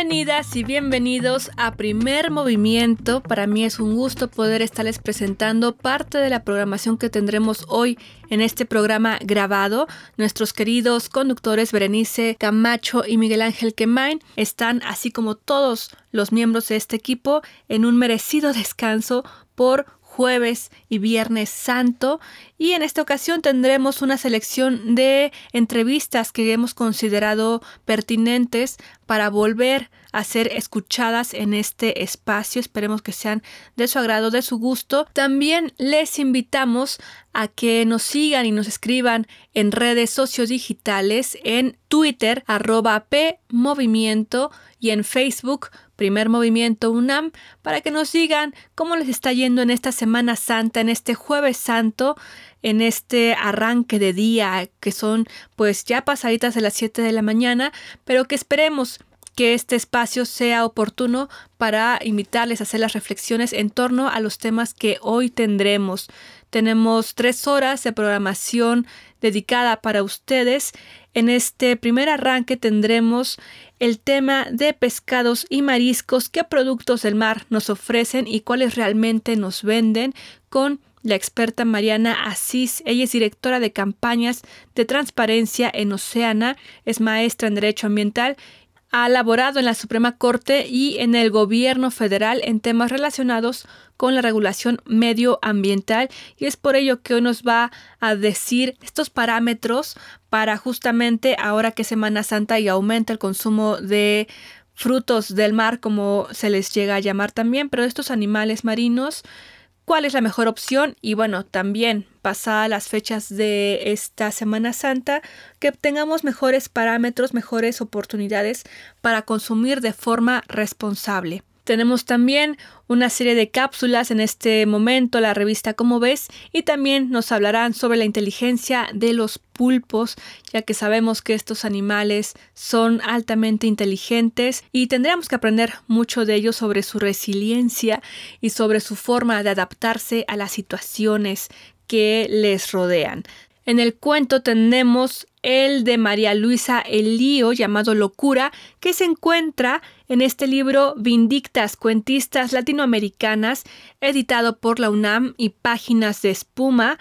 Bienvenidas y bienvenidos a Primer Movimiento. Para mí es un gusto poder estarles presentando parte de la programación que tendremos hoy en este programa grabado. Nuestros queridos conductores Berenice Camacho y Miguel Ángel Quemain están, así como todos los miembros de este equipo, en un merecido descanso por jueves y viernes santo y en esta ocasión tendremos una selección de entrevistas que hemos considerado pertinentes para volver a ser escuchadas en este espacio. Esperemos que sean de su agrado, de su gusto. También les invitamos a que nos sigan y nos escriban en redes sociodigitales, en Twitter, arroba P Movimiento y en Facebook Primer Movimiento UNAM para que nos digan cómo les está yendo en esta Semana Santa, en este jueves santo, en este arranque de día que son pues ya pasaditas de las 7 de la mañana, pero que esperemos que este espacio sea oportuno para invitarles a hacer las reflexiones en torno a los temas que hoy tendremos. Tenemos tres horas de programación dedicada para ustedes. En este primer arranque tendremos el tema de pescados y mariscos, qué productos del mar nos ofrecen y cuáles realmente nos venden con la experta Mariana Asís. Ella es directora de campañas de transparencia en Oceana, es maestra en Derecho Ambiental ha laborado en la Suprema Corte y en el Gobierno federal en temas relacionados con la regulación medioambiental. Y es por ello que hoy nos va a decir estos parámetros para justamente ahora que Semana Santa y aumenta el consumo de frutos del mar como se les llega a llamar también, pero estos animales marinos cuál es la mejor opción y bueno, también pasadas las fechas de esta Semana Santa, que tengamos mejores parámetros, mejores oportunidades para consumir de forma responsable. Tenemos también una serie de cápsulas en este momento, la revista Como ves, y también nos hablarán sobre la inteligencia de los pulpos, ya que sabemos que estos animales son altamente inteligentes y tendremos que aprender mucho de ellos sobre su resiliencia y sobre su forma de adaptarse a las situaciones que les rodean. En el cuento tenemos el de María Luisa Elío llamado Locura, que se encuentra en este libro Vindictas Cuentistas Latinoamericanas, editado por la UNAM y Páginas de Espuma.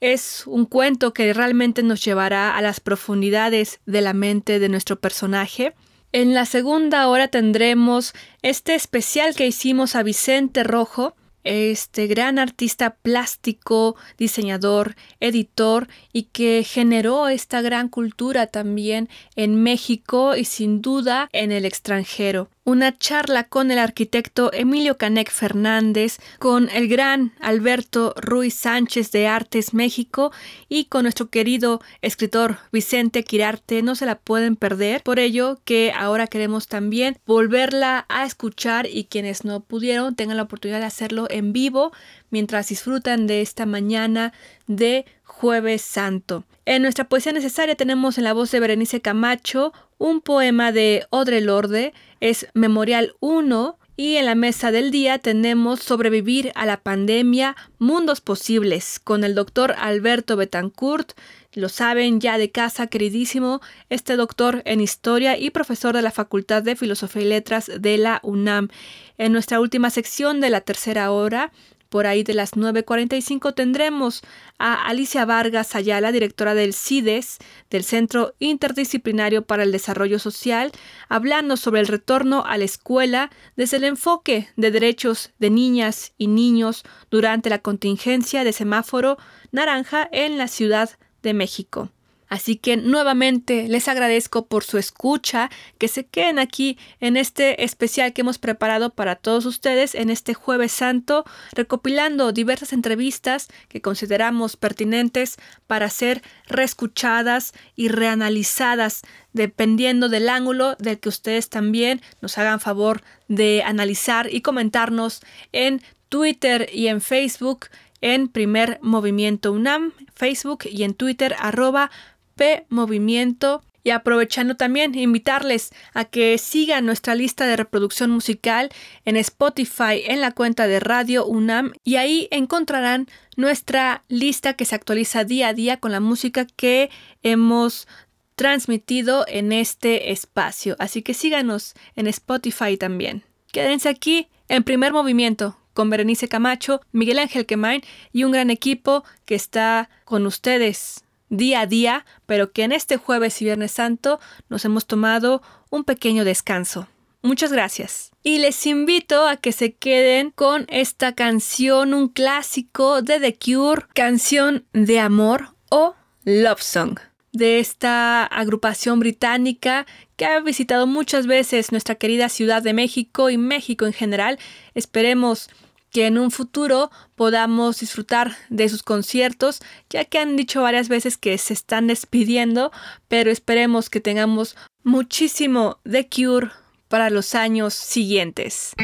Es un cuento que realmente nos llevará a las profundidades de la mente de nuestro personaje. En la segunda hora tendremos este especial que hicimos a Vicente Rojo, este gran artista plástico, diseñador, editor y que generó esta gran cultura también en México y sin duda en el extranjero una charla con el arquitecto Emilio Canec Fernández, con el gran Alberto Ruiz Sánchez de Artes México y con nuestro querido escritor Vicente Quirarte. No se la pueden perder. Por ello que ahora queremos también volverla a escuchar y quienes no pudieron tengan la oportunidad de hacerlo en vivo mientras disfrutan de esta mañana de jueves santo. En nuestra poesía necesaria tenemos en la voz de Berenice Camacho un poema de Audre Lorde, es Memorial 1, y en la mesa del día tenemos Sobrevivir a la pandemia, Mundos Posibles, con el doctor Alberto Betancourt. Lo saben ya de casa, queridísimo, este doctor en historia y profesor de la Facultad de Filosofía y Letras de la UNAM. En nuestra última sección de la tercera hora por ahí de las 9.45 tendremos a Alicia Vargas Ayala, directora del CIDES, del Centro Interdisciplinario para el Desarrollo Social, hablando sobre el retorno a la escuela desde el enfoque de derechos de niñas y niños durante la contingencia de semáforo naranja en la Ciudad de México. Así que nuevamente les agradezco por su escucha, que se queden aquí en este especial que hemos preparado para todos ustedes en este jueves santo, recopilando diversas entrevistas que consideramos pertinentes para ser reescuchadas y reanalizadas dependiendo del ángulo del que ustedes también nos hagan favor de analizar y comentarnos en Twitter y en Facebook en Primer Movimiento UNAM, Facebook y en Twitter arroba P Movimiento. Y aprovechando también invitarles a que sigan nuestra lista de reproducción musical en Spotify en la cuenta de Radio UNAM y ahí encontrarán nuestra lista que se actualiza día a día con la música que hemos transmitido en este espacio. Así que síganos en Spotify también. Quédense aquí en primer movimiento con Berenice Camacho, Miguel Ángel Quemain y un gran equipo que está con ustedes día a día, pero que en este jueves y viernes santo nos hemos tomado un pequeño descanso. Muchas gracias. Y les invito a que se queden con esta canción, un clásico de The Cure, canción de amor o Love Song de esta agrupación británica que ha visitado muchas veces nuestra querida Ciudad de México y México en general. Esperemos que en un futuro podamos disfrutar de sus conciertos, ya que han dicho varias veces que se están despidiendo, pero esperemos que tengamos muchísimo de Cure para los años siguientes.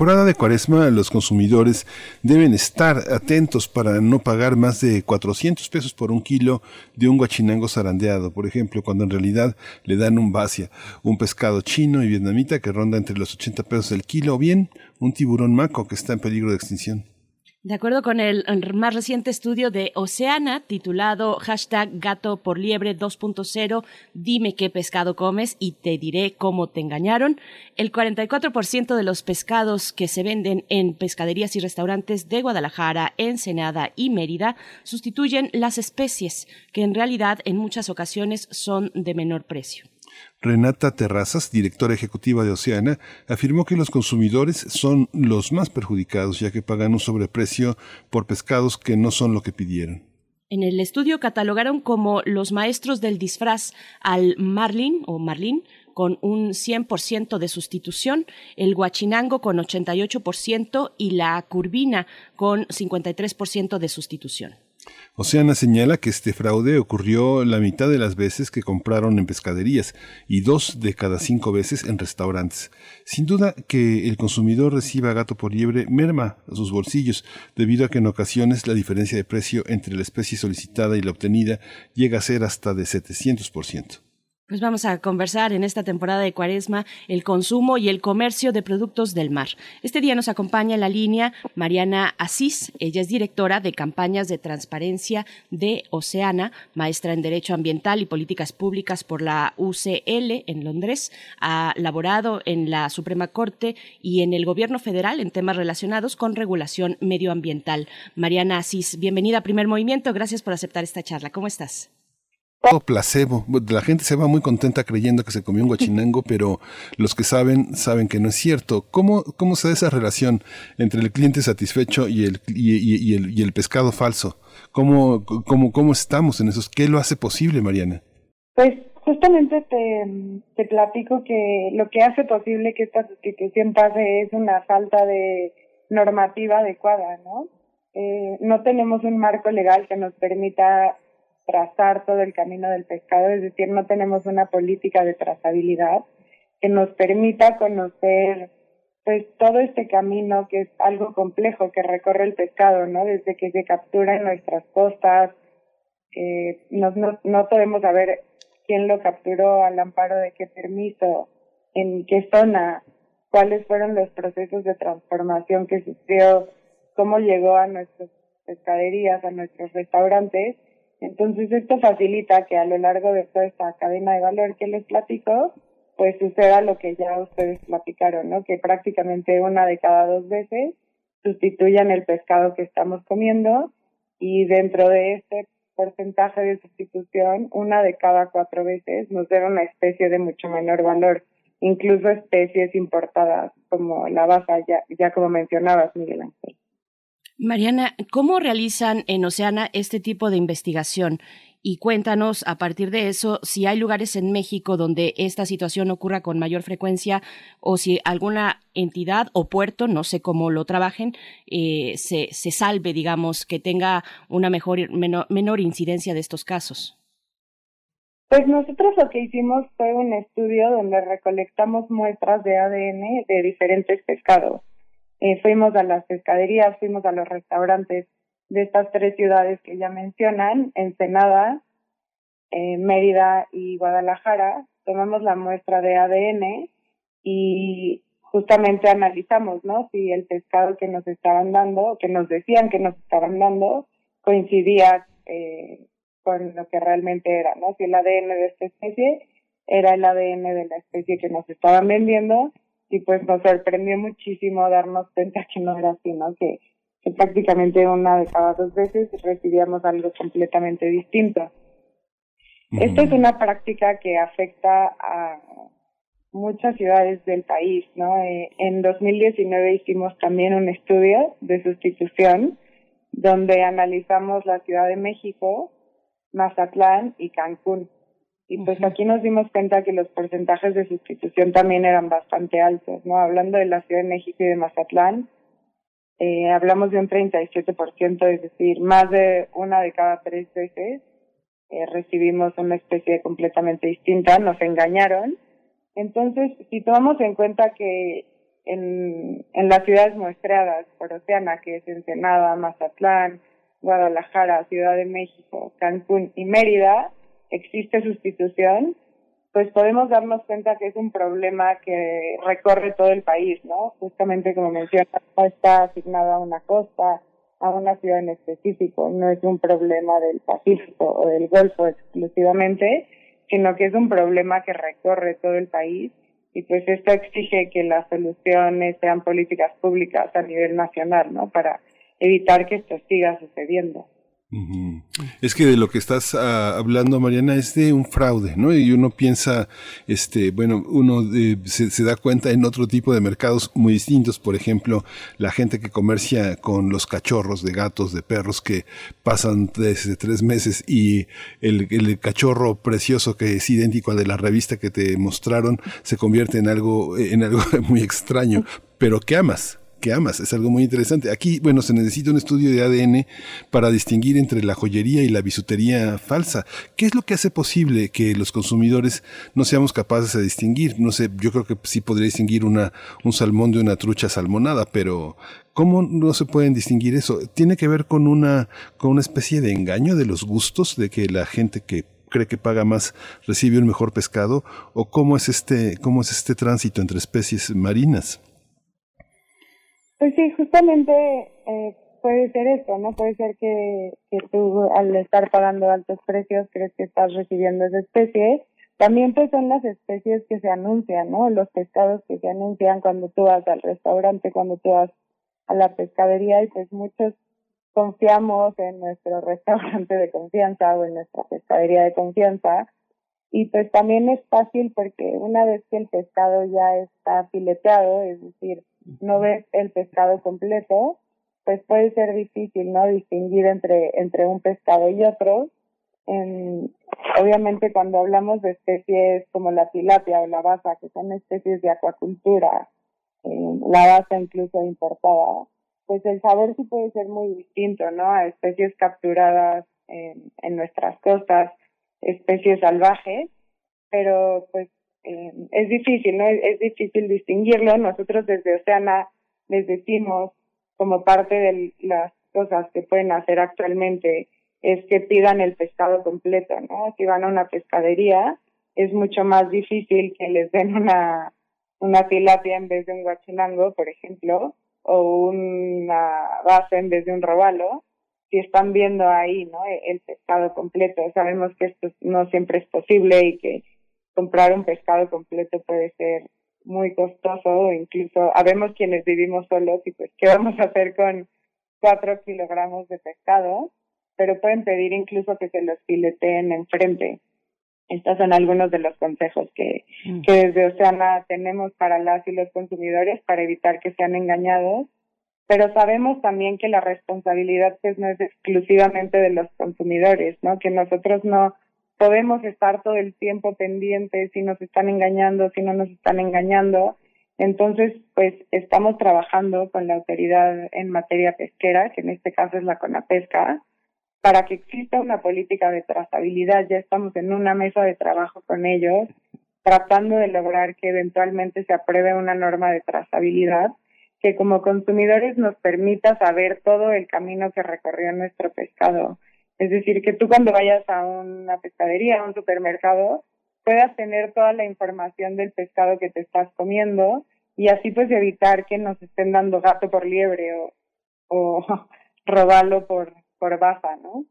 Temporada de cuaresma, los consumidores deben estar atentos para no pagar más de 400 pesos por un kilo de un guachinango zarandeado, por ejemplo, cuando en realidad le dan un vacia, un pescado chino y vietnamita que ronda entre los 80 pesos el kilo, o bien un tiburón maco que está en peligro de extinción. De acuerdo con el más reciente estudio de Oceana, titulado hashtag gato por liebre 2.0, dime qué pescado comes y te diré cómo te engañaron, el 44% de los pescados que se venden en pescaderías y restaurantes de Guadalajara, Ensenada y Mérida sustituyen las especies, que en realidad en muchas ocasiones son de menor precio. Renata Terrazas, directora ejecutiva de Oceana, afirmó que los consumidores son los más perjudicados ya que pagan un sobreprecio por pescados que no son lo que pidieron. En el estudio catalogaron como los maestros del disfraz al marlin o marlin con un 100% de sustitución, el guachinango con 88% y la curvina con 53% de sustitución. Oceana señala que este fraude ocurrió la mitad de las veces que compraron en pescaderías y dos de cada cinco veces en restaurantes. Sin duda que el consumidor reciba gato por liebre merma a sus bolsillos, debido a que en ocasiones la diferencia de precio entre la especie solicitada y la obtenida llega a ser hasta de 700%. Pues vamos a conversar en esta temporada de Cuaresma el consumo y el comercio de productos del mar. Este día nos acompaña en la línea Mariana Asís. Ella es directora de campañas de transparencia de Oceana, maestra en Derecho Ambiental y Políticas Públicas por la UCL en Londres. Ha laborado en la Suprema Corte y en el Gobierno Federal en temas relacionados con regulación medioambiental. Mariana Asís, bienvenida a Primer Movimiento. Gracias por aceptar esta charla. ¿Cómo estás? Todo placebo. La gente se va muy contenta creyendo que se comió un guachinango, pero los que saben, saben que no es cierto. ¿Cómo, cómo se da esa relación entre el cliente satisfecho y el, y, el, y el pescado falso? ¿Cómo, cómo, ¿Cómo estamos en eso? ¿Qué lo hace posible, Mariana? Pues justamente te, te platico que lo que hace posible que esta sustitución pase es una falta de normativa adecuada, ¿no? Eh, no tenemos un marco legal que nos permita trazar todo el camino del pescado, es decir, no tenemos una política de trazabilidad que nos permita conocer pues todo este camino que es algo complejo que recorre el pescado, ¿no? Desde que se captura en nuestras costas, eh, no, no, no podemos saber quién lo capturó, al amparo de qué permiso, en qué zona, cuáles fueron los procesos de transformación que sufrió, cómo llegó a nuestras pescaderías, a nuestros restaurantes entonces esto facilita que a lo largo de toda esta cadena de valor que les platico, pues suceda lo que ya ustedes platicaron, ¿no? Que prácticamente una de cada dos veces sustituyan el pescado que estamos comiendo y dentro de este porcentaje de sustitución, una de cada cuatro veces nos da una especie de mucho menor valor, incluso especies importadas como la baja, ya, ya como mencionabas, Miguel Ángel. Mariana, ¿cómo realizan en Oceana este tipo de investigación? Y cuéntanos a partir de eso si hay lugares en México donde esta situación ocurra con mayor frecuencia o si alguna entidad o puerto, no sé cómo lo trabajen, eh, se, se, salve, digamos, que tenga una mejor, menor, menor incidencia de estos casos. Pues nosotros lo que hicimos fue un estudio donde recolectamos muestras de ADN de diferentes pescados eh, fuimos a las pescaderías, fuimos a los restaurantes de estas tres ciudades que ya mencionan, Ensenada, eh, Mérida y Guadalajara, tomamos la muestra de ADN y justamente analizamos, ¿no? Si el pescado que nos estaban dando, que nos decían que nos estaban dando, coincidía eh, con lo que realmente era, ¿no? Si el ADN de esta especie era el ADN de la especie que nos estaban vendiendo y pues nos sorprendió muchísimo darnos cuenta que no era así, ¿no? Que, que prácticamente una de cada dos veces recibíamos algo completamente distinto. Esto es una práctica que afecta a muchas ciudades del país, ¿no? Eh, en 2019 hicimos también un estudio de sustitución donde analizamos la Ciudad de México, Mazatlán y Cancún. Y pues aquí nos dimos cuenta que los porcentajes de sustitución también eran bastante altos, ¿no? Hablando de la Ciudad de México y de Mazatlán, eh, hablamos de un 37%, es decir, más de una de cada tres veces eh, recibimos una especie completamente distinta, nos engañaron Entonces, si tomamos en cuenta que en, las ciudades muestreadas por Oceana, que es Ensenada, Mazatlán, Guadalajara, Ciudad de México, Cancún y Mérida, existe sustitución, pues podemos darnos cuenta que es un problema que recorre todo el país, ¿no? Justamente como mencionas, no está asignada a una costa, a una ciudad en específico, no es un problema del Pacífico o del Golfo exclusivamente, sino que es un problema que recorre todo el país y pues esto exige que las soluciones sean políticas públicas a nivel nacional, ¿no? Para evitar que esto siga sucediendo. Es que de lo que estás ah, hablando, Mariana, es de un fraude, ¿no? Y uno piensa, este, bueno, uno eh, se, da cuenta en otro tipo de mercados muy distintos, por ejemplo, la gente que comercia con los cachorros de gatos, de perros que pasan desde tres meses y el, el cachorro precioso que es idéntico al de la revista que te mostraron se convierte en algo, en algo muy extraño, pero que amas que amas. Es algo muy interesante. Aquí, bueno, se necesita un estudio de ADN para distinguir entre la joyería y la bisutería falsa. ¿Qué es lo que hace posible que los consumidores no seamos capaces de distinguir? No sé, yo creo que sí podría distinguir una, un salmón de una trucha salmonada, pero ¿cómo no se pueden distinguir eso? ¿Tiene que ver con una, con una especie de engaño de los gustos, de que la gente que cree que paga más recibe un mejor pescado? ¿O cómo es este, cómo es este tránsito entre especies marinas? Pues sí, justamente eh, puede ser eso, ¿no? Puede ser que, que tú al estar pagando altos precios crees que estás recibiendo esa especie. También pues son las especies que se anuncian, ¿no? Los pescados que se anuncian cuando tú vas al restaurante, cuando tú vas a la pescadería y pues muchos confiamos en nuestro restaurante de confianza o en nuestra pescadería de confianza. Y pues también es fácil porque una vez que el pescado ya está fileteado, es decir, no ves el pescado completo, pues puede ser difícil, ¿no? Distinguir entre, entre un pescado y otro. obviamente cuando hablamos de especies como la tilapia o la baza, que son especies de acuacultura, la baza incluso importada, pues el sabor sí puede ser muy distinto, ¿no? A especies capturadas en, en nuestras costas, especies salvajes, pero pues eh, es difícil, ¿no? Es, difícil distinguirlo. Nosotros desde Oceana les decimos, como parte de las cosas que pueden hacer actualmente, es que pidan el pescado completo, ¿no? Si van a una pescadería, es mucho más difícil que les den una, una tilapia en vez de un guachinango, por ejemplo, o una base en vez de un robalo, si están viendo ahí, ¿no? El pescado completo. Sabemos que esto no siempre es posible y que comprar un pescado completo puede ser muy costoso, incluso habemos quienes vivimos solos y pues qué vamos a hacer con cuatro kilogramos de pescado, pero pueden pedir incluso que se los fileteen enfrente. Estos son algunos de los consejos que, mm. que desde Oceana tenemos para las y los consumidores para evitar que sean engañados, pero sabemos también que la responsabilidad pues no es exclusivamente de los consumidores, ¿no? Que nosotros no podemos estar todo el tiempo pendientes si nos están engañando, si no nos están engañando. Entonces, pues estamos trabajando con la autoridad en materia pesquera, que en este caso es la CONAPESCA, para que exista una política de trazabilidad. Ya estamos en una mesa de trabajo con ellos, tratando de lograr que eventualmente se apruebe una norma de trazabilidad que como consumidores nos permita saber todo el camino que recorrió nuestro pescado es decir, que tú cuando vayas a una pescadería, a un supermercado, puedas tener toda la información del pescado que te estás comiendo y así pues evitar que nos estén dando gato por liebre o, o por baja, ¿no?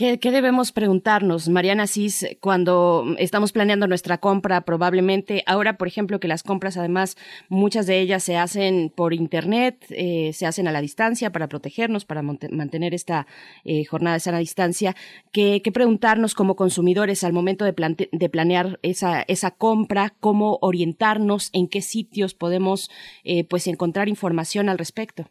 ¿Qué, debemos preguntarnos, Mariana Cis, cuando estamos planeando nuestra compra? Probablemente ahora, por ejemplo, que las compras, además, muchas de ellas se hacen por Internet, eh, se hacen a la distancia para protegernos, para mantener esta eh, jornada de sana distancia. ¿Qué, preguntarnos como consumidores al momento de, de planear esa, compra? ¿Cómo orientarnos? ¿En qué sitios podemos eh, pues encontrar información al respecto?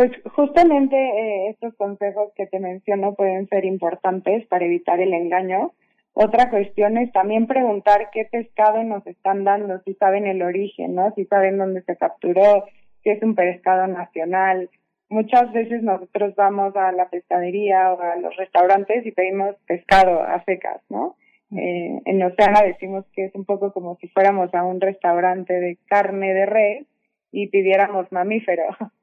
Pues justamente eh, estos consejos que te menciono pueden ser importantes para evitar el engaño. Otra cuestión es también preguntar qué pescado nos están dando, si saben el origen, ¿no? Si saben dónde se capturó, si es un pescado nacional. Muchas veces nosotros vamos a la pescadería o a los restaurantes y pedimos pescado a secas, ¿no? Eh, en Oceana decimos que es un poco como si fuéramos a un restaurante de carne de res y pidiéramos mamífero.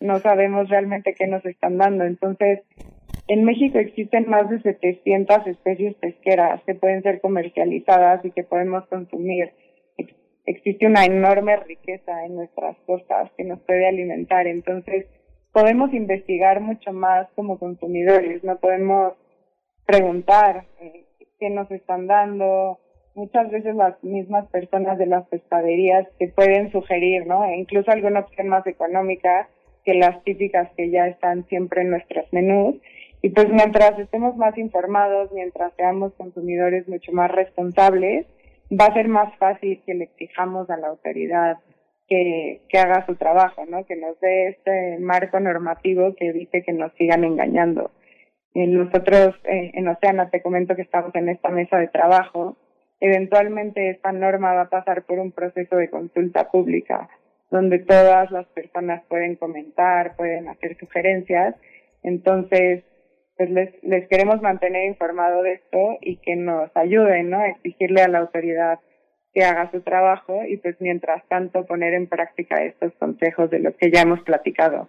no sabemos realmente qué nos están dando. Entonces, en México existen más de 700 especies pesqueras que pueden ser comercializadas y que podemos consumir. Existe una enorme riqueza en nuestras costas que nos puede alimentar. Entonces, podemos investigar mucho más como consumidores, no podemos preguntar eh, qué nos están dando. Muchas veces las mismas personas de las pescaderías te pueden sugerir, ¿no? E incluso alguna opción más económica que las típicas que ya están siempre en nuestros menús. Y pues mientras estemos más informados, mientras seamos consumidores mucho más responsables, va a ser más fácil que le exijamos a la autoridad que, que haga su trabajo, ¿no? Que nos dé este marco normativo que evite que nos sigan engañando. Nosotros eh, en Oceana te comento que estamos en esta mesa de trabajo. Eventualmente esta norma va a pasar por un proceso de consulta pública donde todas las personas pueden comentar, pueden hacer sugerencias. Entonces, pues les, queremos mantener informado de esto y que nos ayuden, ¿no? Exigirle a la autoridad que haga su trabajo y pues mientras tanto poner en práctica estos consejos de los que ya hemos platicado.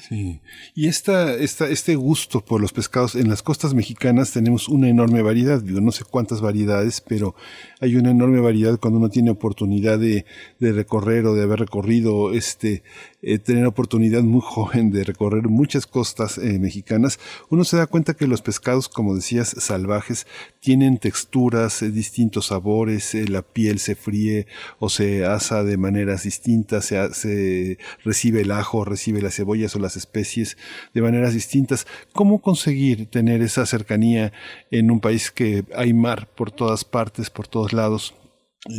Sí, y esta, esta, este gusto por los pescados, en las costas mexicanas tenemos una enorme variedad, digo, no sé cuántas variedades, pero hay una enorme variedad cuando uno tiene oportunidad de, de recorrer o de haber recorrido, este, eh, tener oportunidad muy joven de recorrer muchas costas eh, mexicanas, uno se da cuenta que los pescados, como decías, salvajes, tienen texturas, eh, distintos sabores, la piel se fríe o se asa de maneras distintas, se, se recibe el ajo, recibe las cebollas, o las especies de maneras distintas. ¿Cómo conseguir tener esa cercanía en un país que hay mar por todas partes, por todos lados?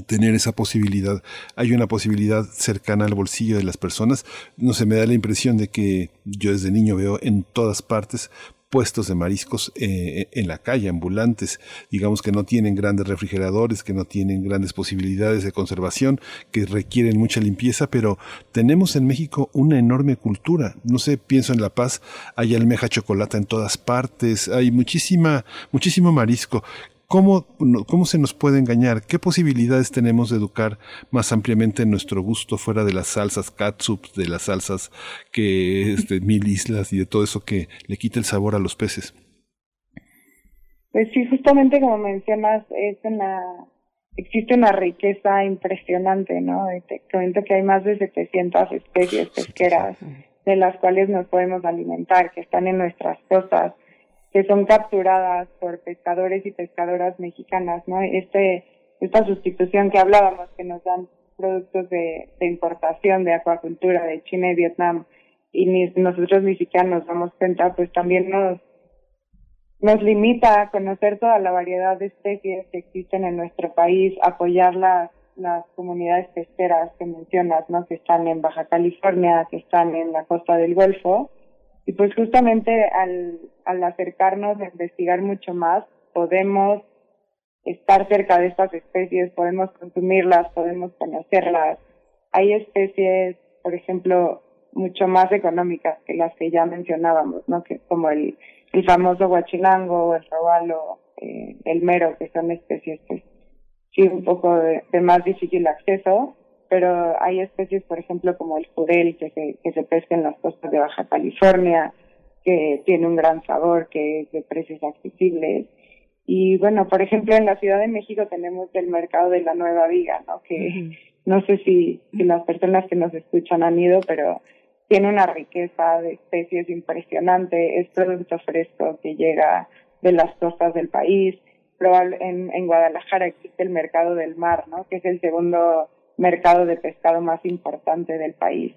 Tener esa posibilidad. Hay una posibilidad cercana al bolsillo de las personas. No se me da la impresión de que yo desde niño veo en todas partes puestos de mariscos eh, en la calle, ambulantes, digamos que no tienen grandes refrigeradores, que no tienen grandes posibilidades de conservación, que requieren mucha limpieza, pero tenemos en México una enorme cultura. No sé, pienso en La Paz, hay almeja chocolate en todas partes, hay muchísima, muchísimo marisco. ¿Cómo, ¿Cómo se nos puede engañar? ¿Qué posibilidades tenemos de educar más ampliamente nuestro gusto fuera de las salsas catsup, de las salsas que es de mil islas y de todo eso que le quita el sabor a los peces? Pues sí, justamente como mencionas, es una, existe una riqueza impresionante, ¿no? Te comento que hay más de 700 especies pesqueras de las cuales nos podemos alimentar, que están en nuestras costas que son capturadas por pescadores y pescadoras mexicanas, ¿no? Este, esta sustitución que hablábamos, que nos dan productos de, importación de acuacultura de China y Vietnam, y nosotros ni siquiera nos damos cuenta, pues también nos, nos limita a conocer toda la variedad de especies que existen en nuestro país, apoyar las, las comunidades pesqueras que mencionas, ¿no? Que están en Baja California, que están en la costa del Golfo, y pues justamente al, al acercarnos a investigar mucho más, podemos estar cerca de estas especies, podemos consumirlas, podemos conocerlas. Hay especies, por ejemplo, mucho más económicas que las que ya mencionábamos, ¿no? Que como el, el famoso guachilango, el robalo, eh, el mero, que son especies pues sí un poco de más difícil acceso, pero hay especies, por ejemplo, como el jurel, que se, que se pesca en las costas de Baja California, que tiene un gran sabor, que es de precios accesibles. Y bueno, por ejemplo, en la Ciudad de México tenemos el mercado de la Nueva Viga, ¿no? Que no sé si, si las personas que nos escuchan han ido, pero tiene una riqueza de especies impresionante, es producto fresco que llega de las costas del país. Probable, en, en Guadalajara existe el mercado del mar, ¿no? Que es el segundo mercado de pescado más importante del país.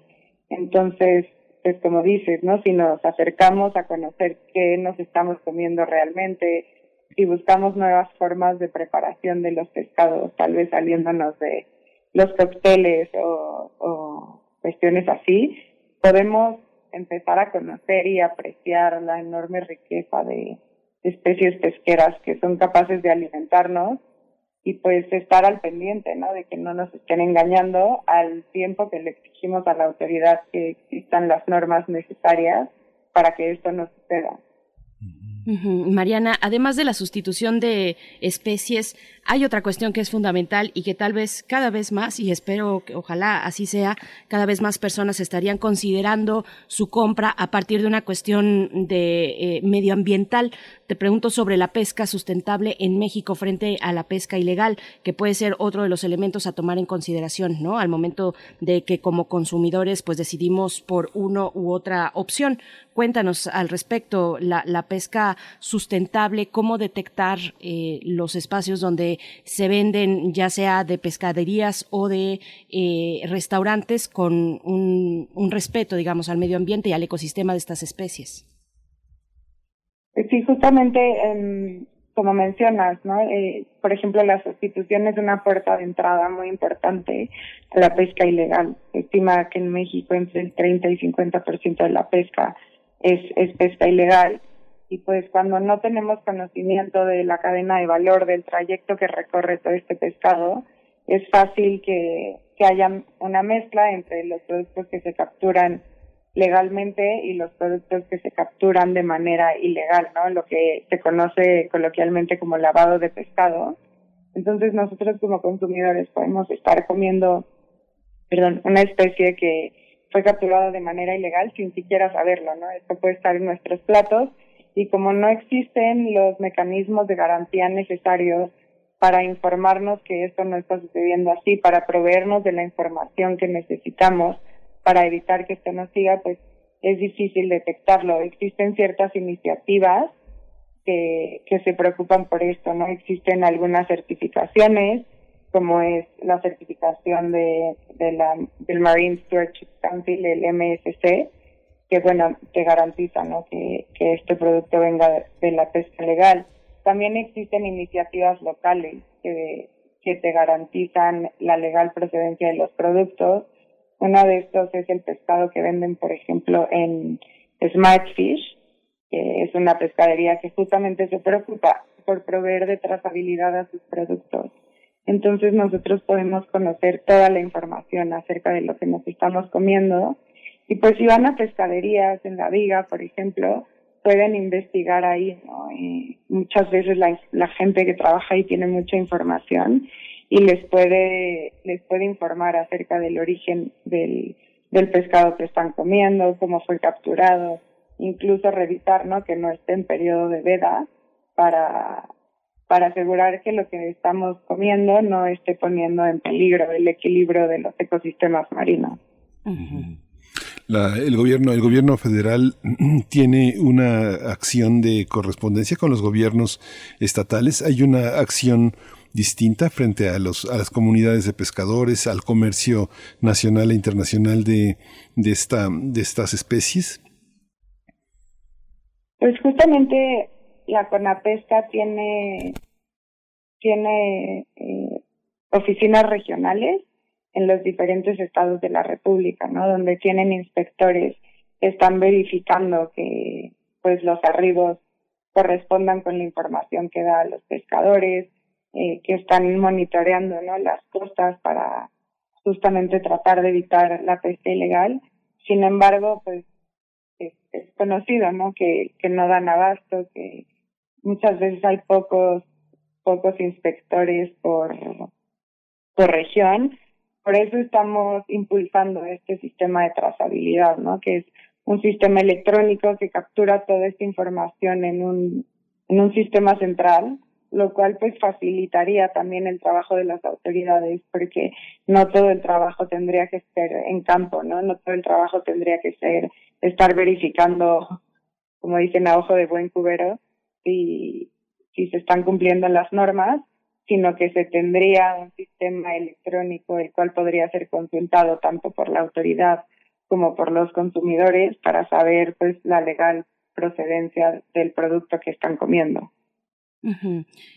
Entonces, pues como dices, ¿no? Si nos acercamos a conocer qué nos estamos comiendo realmente, si buscamos nuevas formas de preparación de los pescados, tal vez saliéndonos de los cócteles o, o cuestiones así, podemos empezar a conocer y apreciar la enorme riqueza de especies pesqueras que son capaces de alimentarnos y pues estar al pendiente, ¿no? De que no nos estén engañando al tiempo que le exigimos a la autoridad que existan las normas necesarias para que esto no suceda. Mariana, además de la sustitución de especies, hay otra cuestión que es fundamental y que tal vez cada vez más, y espero que ojalá así sea, cada vez más personas estarían considerando su compra a partir de una cuestión de eh, medioambiental. Te pregunto sobre la pesca sustentable en México frente a la pesca ilegal, que puede ser otro de los elementos a tomar en consideración, ¿no? Al momento de que como consumidores pues decidimos por uno u otra opción. Cuéntanos al respecto la, pesca sustentable, cómo detectar eh, los espacios donde se venden ya sea de pescaderías o de eh, restaurantes con un, respeto, digamos, al medio ambiente y al ecosistema de estas especies. Pues sí, justamente em, como mencionas, ¿no? Eh, por ejemplo, la sustitución es una puerta de entrada muy importante a la pesca ilegal. Se estima que en México entre el 30 y 50% de la pesca es, es pesca ilegal y pues cuando no tenemos conocimiento de la cadena de valor del trayecto que recorre todo este pescado, es fácil que, que haya una mezcla entre los productos que se capturan legalmente y los productos que se capturan de manera ilegal, ¿no? Lo que se conoce coloquialmente como lavado de pescado. Entonces nosotros como consumidores podemos estar comiendo, perdón, una especie que fue capturada de manera ilegal sin siquiera saberlo, ¿no? Esto puede estar en nuestros platos y como no existen los mecanismos de garantía necesarios para informarnos que esto no está sucediendo así, para proveernos de la información que necesitamos para evitar que esto nos siga, pues es difícil detectarlo. Existen ciertas iniciativas que, que se preocupan por esto, ¿no? Existen algunas certificaciones, como es la certificación de, de la, del Marine Stewardship Council, el MSC, que bueno, te garantiza ¿no? que, que este producto venga de, la pesca legal. También existen iniciativas locales que, que te garantizan la legal procedencia de los productos. Uno de estos es el pescado que venden, por ejemplo, en Smartfish, que es una pescadería que justamente se preocupa por proveer de trazabilidad a sus productos. Entonces nosotros podemos conocer toda la información acerca de lo que nos estamos comiendo y pues si van a pescaderías en la viga, por ejemplo, pueden investigar ahí, ¿no? Y muchas veces la, gente que trabaja ahí tiene mucha información y les puede, les puede informar acerca del origen del, del pescado que están comiendo, cómo fue capturado, incluso revisar, ¿no? Que no esté en periodo de veda para, para asegurar que lo que estamos comiendo no esté poniendo en peligro el equilibrio de los ecosistemas marinos el gobierno, el gobierno federal tiene una acción de correspondencia con los gobiernos estatales. Hay una acción distinta frente a los a las comunidades de pescadores, al comercio nacional e internacional de, de esta de estas especies. Pues justamente la Conapesca tiene tiene eh, oficinas regionales en los diferentes estados de la República, ¿no? Donde tienen inspectores que están verificando que pues los arribos correspondan con la información que da a los pescadores, eh, que están monitoreando ¿no? las costas para justamente tratar de evitar la pesca ilegal. Sin embargo, pues es, conocido, ¿no? Que, que no dan abasto, que muchas veces hay pocos pocos inspectores por por región por eso estamos impulsando este sistema de trazabilidad, ¿no? Que es un sistema electrónico que captura toda esta información en un, en un sistema central, lo cual pues facilitaría también el trabajo de las autoridades porque no todo el trabajo tendría que ser en campo, ¿no? No todo el trabajo tendría que ser estar verificando, como dicen a ojo de buen cubero, si, si se están cumpliendo las normas sino que se tendría un sistema electrónico el cual podría ser consultado tanto por la autoridad como por los consumidores para saber pues la legal procedencia del producto que están comiendo.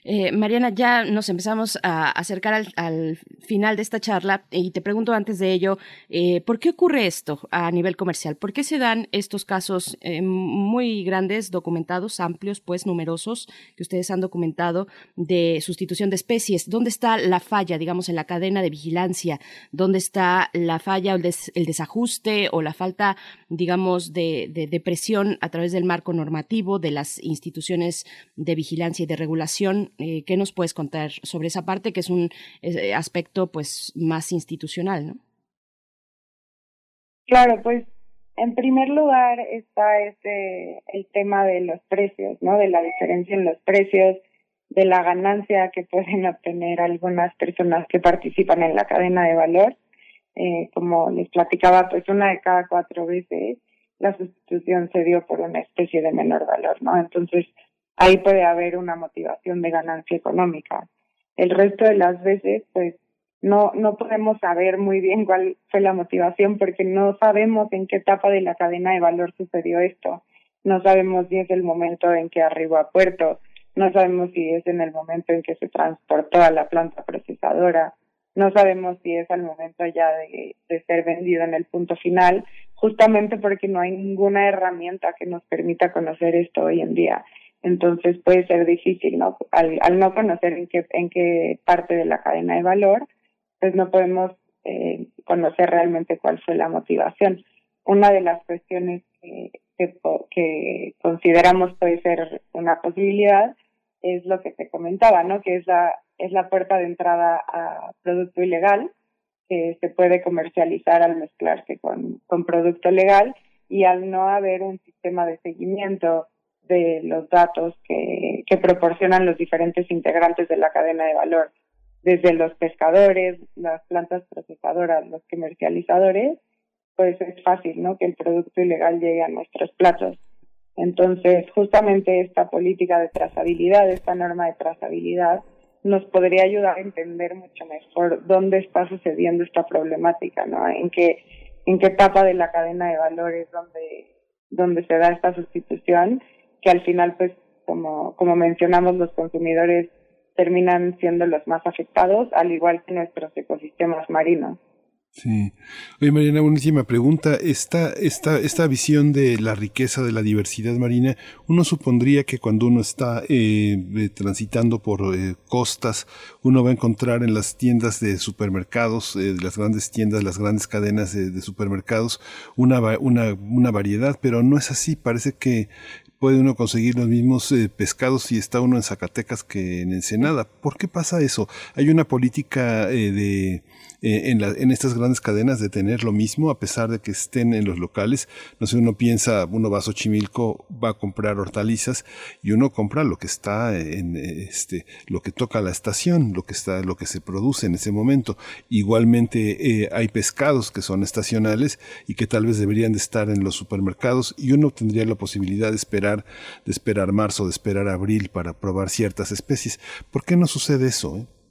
Eh, Mariana, ya nos empezamos a acercar al, final de esta charla y te pregunto antes de ello, eh, ¿por qué ocurre esto a nivel comercial? ¿Por qué se dan estos casos eh, muy grandes, documentados, amplios, pues numerosos, que ustedes han documentado de sustitución de especies? ¿Dónde está la falla, digamos, en la cadena de vigilancia? ¿Dónde está la falla o el, desajuste o la falta, digamos, de, presión a través del marco normativo de las instituciones de vigilancia y de regulación. Eh, ¿Qué nos puedes contar sobre esa parte que es un eh, aspecto pues más institucional, no? Claro, pues en primer lugar está este el tema de los precios, ¿no? De la diferencia en los precios, de la ganancia que pueden obtener algunas personas que participan en la cadena de valor. Eh, como les platicaba, pues una de cada cuatro veces la sustitución se dio por una especie de menor valor, ¿no? Entonces, ahí puede haber una motivación de ganancia económica. El resto de las veces, pues no, no podemos saber muy bien cuál fue la motivación porque no sabemos en qué etapa de la cadena de valor sucedió esto. No sabemos si es el momento en que arribó a puerto, no sabemos si es en el momento en que se transportó a la planta procesadora, no sabemos si es al momento ya de, de ser vendido en el punto final, justamente porque no hay ninguna herramienta que nos permita conocer esto hoy en día entonces puede ser difícil, ¿no? Al, al no conocer en qué, en qué parte de la cadena de valor, pues no podemos eh, conocer realmente cuál fue la motivación. Una de las cuestiones que, que, que, consideramos puede ser una posibilidad es lo que te comentaba, ¿no? Que es la, es la puerta de entrada a producto ilegal, que se puede comercializar al mezclarse con, con producto legal y al no haber un sistema de seguimiento de los datos que, que proporcionan los diferentes integrantes de la cadena de valor, desde los pescadores, las plantas procesadoras, los comercializadores, pues es fácil, ¿no? Que el producto ilegal llegue a nuestros platos. Entonces, justamente esta política de trazabilidad, esta norma de trazabilidad, nos podría ayudar a entender mucho mejor dónde está sucediendo esta problemática, ¿no? En qué, en qué etapa de la cadena de valores donde, donde se da esta sustitución que al final, pues, como, como mencionamos, los consumidores terminan siendo los más afectados, al igual que nuestros ecosistemas marinos. Sí. Oye, Mariana, última pregunta. Esta, esta, esta visión de la riqueza de la diversidad marina, uno supondría que cuando uno está eh, eh, transitando por eh, costas, uno va a encontrar en las tiendas de supermercados, las grandes tiendas, las grandes cadenas de, de supermercados, una, una, una variedad, pero no es así. Parece que puede uno conseguir los mismos eh, pescados si está uno en Zacatecas que en Ensenada. ¿Por qué pasa eso? Hay una política eh, de eh, en, la, en estas grandes cadenas de tener lo mismo a pesar de que estén en los locales. No sé, uno piensa, uno va a Xochimilco, va a comprar hortalizas y uno compra lo que está en este, lo que toca la estación, lo que está, lo que se produce en ese momento. Igualmente eh, hay pescados que son estacionales y que tal vez deberían de estar en los supermercados y uno tendría la posibilidad de esperar, de esperar marzo, de esperar abril para probar ciertas especies. ¿Por qué no sucede eso? Eh?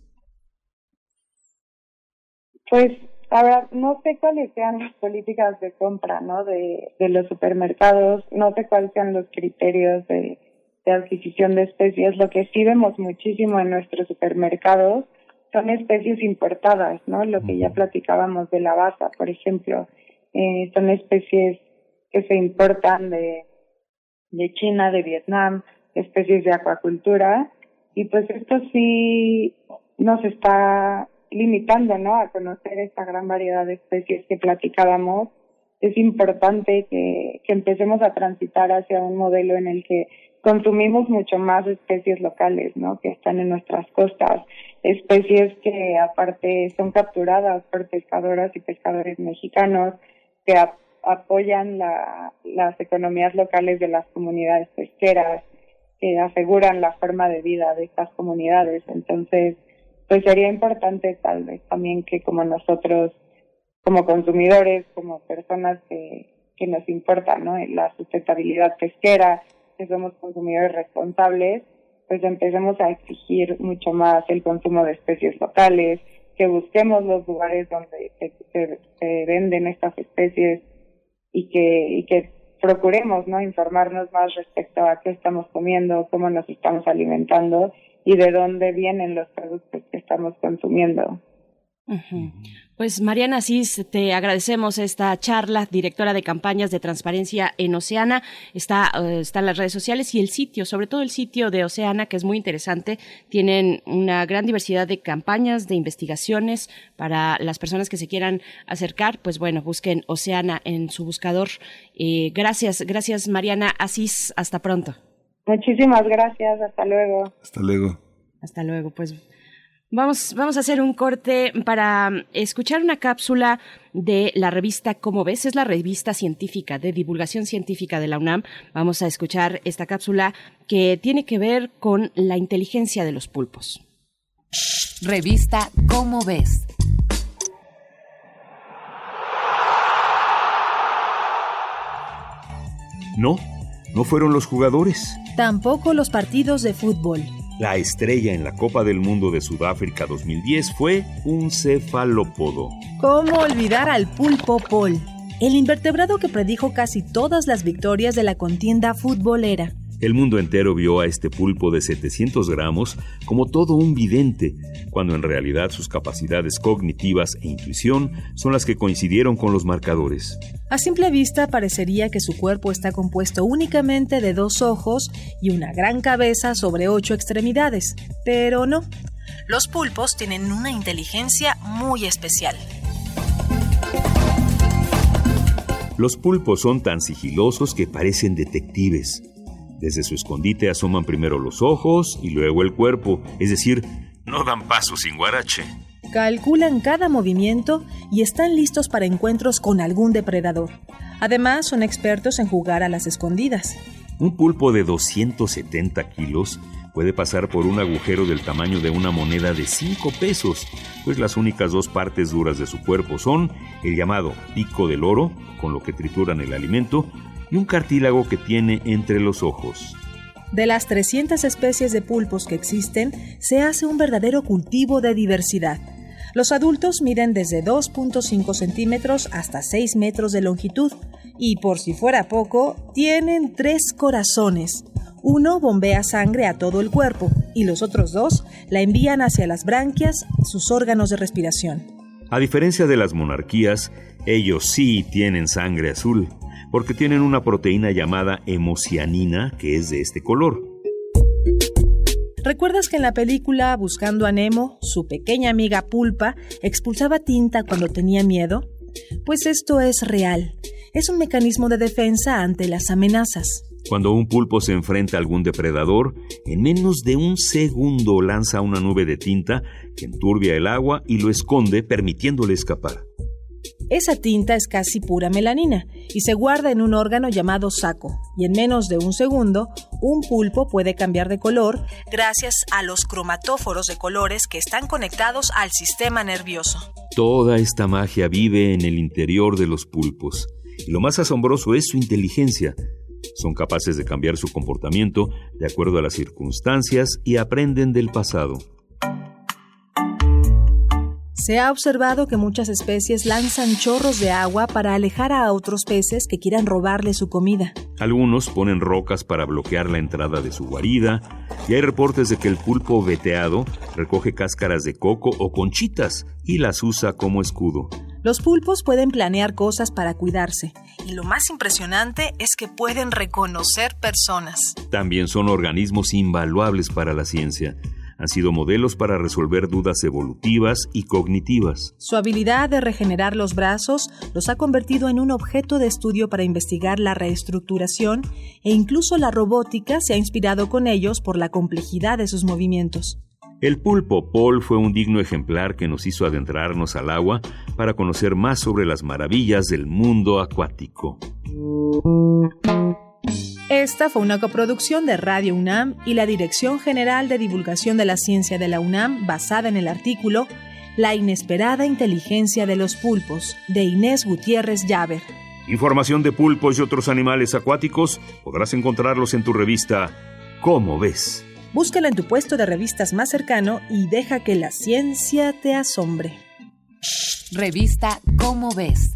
Pues ahora no sé cuáles sean las políticas de compra, ¿no? De, de los supermercados, no sé cuáles sean los criterios de, de adquisición de especies. Lo que sí vemos muchísimo en nuestros supermercados son especies importadas, ¿no? Lo que ya platicábamos de la baza, por ejemplo, eh, son especies que se importan de, de China, de Vietnam, especies de acuacultura, y pues esto sí nos está limitando ¿no? a conocer esta gran variedad de especies que platicábamos, es importante que, que empecemos a transitar hacia un modelo en el que consumimos mucho más especies locales, ¿no? Que están en nuestras costas, especies que aparte son capturadas por pescadoras y pescadores mexicanos, que apoyan la, las economías locales de las comunidades pesqueras, que aseguran la forma de vida de estas comunidades. Entonces, pues sería importante tal vez también que como nosotros, como consumidores, como personas que, nos importa ¿no? la sustentabilidad pesquera, que somos consumidores responsables, pues empecemos a exigir mucho más el consumo de especies locales, que busquemos los lugares donde se, se, venden estas especies y que, y que procuremos no informarnos más respecto a qué estamos comiendo, cómo nos estamos alimentando y de dónde vienen los productos que estamos consumiendo. Pues Mariana Asís, te agradecemos esta charla, directora de campañas de transparencia en Oceana. Está, eh, están las redes sociales y el sitio, sobre todo el sitio de Oceana, que es muy interesante. Tienen una gran diversidad de campañas, de investigaciones para las personas que se quieran acercar. Pues bueno, busquen Oceana en su buscador. Eh, gracias, gracias Mariana Asís. Hasta pronto. Muchísimas gracias. Hasta luego. Hasta luego. Hasta luego. Pues Vamos, vamos a hacer un corte para escuchar una cápsula de la revista Como ves, es la revista científica de divulgación científica de la UNAM. Vamos a escuchar esta cápsula que tiene que ver con la inteligencia de los pulpos. Revista Cómo ves. No, no fueron los jugadores. Tampoco los partidos de fútbol. La estrella en la Copa del Mundo de Sudáfrica 2010 fue un cefalópodo. ¿Cómo olvidar al pulpo Pol? El invertebrado que predijo casi todas las victorias de la contienda futbolera. El mundo entero vio a este pulpo de 700 gramos como todo un vidente, cuando en realidad sus capacidades cognitivas e intuición son las que coincidieron con los marcadores. A simple vista parecería que su cuerpo está compuesto únicamente de dos ojos y una gran cabeza sobre ocho extremidades, pero no. Los pulpos tienen una inteligencia muy especial. Los pulpos son tan sigilosos que parecen detectives. Desde su escondite asoman primero los ojos y luego el cuerpo, es decir, no dan paso sin guarache. Calculan cada movimiento y están listos para encuentros con algún depredador. Además, son expertos en jugar a las escondidas. Un pulpo de 270 kilos puede pasar por un agujero del tamaño de una moneda de 5 pesos, pues las únicas dos partes duras de su cuerpo son el llamado pico del oro, con lo que trituran el alimento, y un cartílago que tiene entre los ojos. De las 300 especies de pulpos que existen, se hace un verdadero cultivo de diversidad. Los adultos miden desde 2.5 centímetros hasta 6 metros de longitud y, por si fuera poco, tienen tres corazones. Uno bombea sangre a todo el cuerpo y los otros dos la envían hacia las branquias, sus órganos de respiración. A diferencia de las monarquías, ellos sí tienen sangre azul porque tienen una proteína llamada hemocianina que es de este color. ¿Recuerdas que en la película Buscando a Nemo, su pequeña amiga Pulpa expulsaba tinta cuando tenía miedo? Pues esto es real. Es un mecanismo de defensa ante las amenazas. Cuando un pulpo se enfrenta a algún depredador, en menos de un segundo lanza una nube de tinta que enturbia el agua y lo esconde permitiéndole escapar. Esa tinta es casi pura melanina y se guarda en un órgano llamado saco, y en menos de un segundo, un pulpo puede cambiar de color gracias a los cromatóforos de colores que están conectados al sistema nervioso. Toda esta magia vive en el interior de los pulpos, y lo más asombroso es su inteligencia. Son capaces de cambiar su comportamiento de acuerdo a las circunstancias y aprenden del pasado. Se ha observado que muchas especies lanzan chorros de agua para alejar a otros peces que quieran robarle su comida. Algunos ponen rocas para bloquear la entrada de su guarida y hay reportes de que el pulpo veteado recoge cáscaras de coco o conchitas y las usa como escudo. Los pulpos pueden planear cosas para cuidarse y lo más impresionante es que pueden reconocer personas. También son organismos invaluables para la ciencia han sido modelos para resolver dudas evolutivas y cognitivas. Su habilidad de regenerar los brazos los ha convertido en un objeto de estudio para investigar la reestructuración e incluso la robótica se ha inspirado con ellos por la complejidad de sus movimientos. El pulpo Paul fue un digno ejemplar que nos hizo adentrarnos al agua para conocer más sobre las maravillas del mundo acuático. Esta fue una coproducción de Radio UNAM y la Dirección General de Divulgación de la Ciencia de la UNAM basada en el artículo La inesperada inteligencia de los pulpos de Inés Gutiérrez Llaver. Información de pulpos y otros animales acuáticos podrás encontrarlos en tu revista ¿Cómo ves? Búscala en tu puesto de revistas más cercano y deja que la ciencia te asombre. Revista ¿Cómo ves?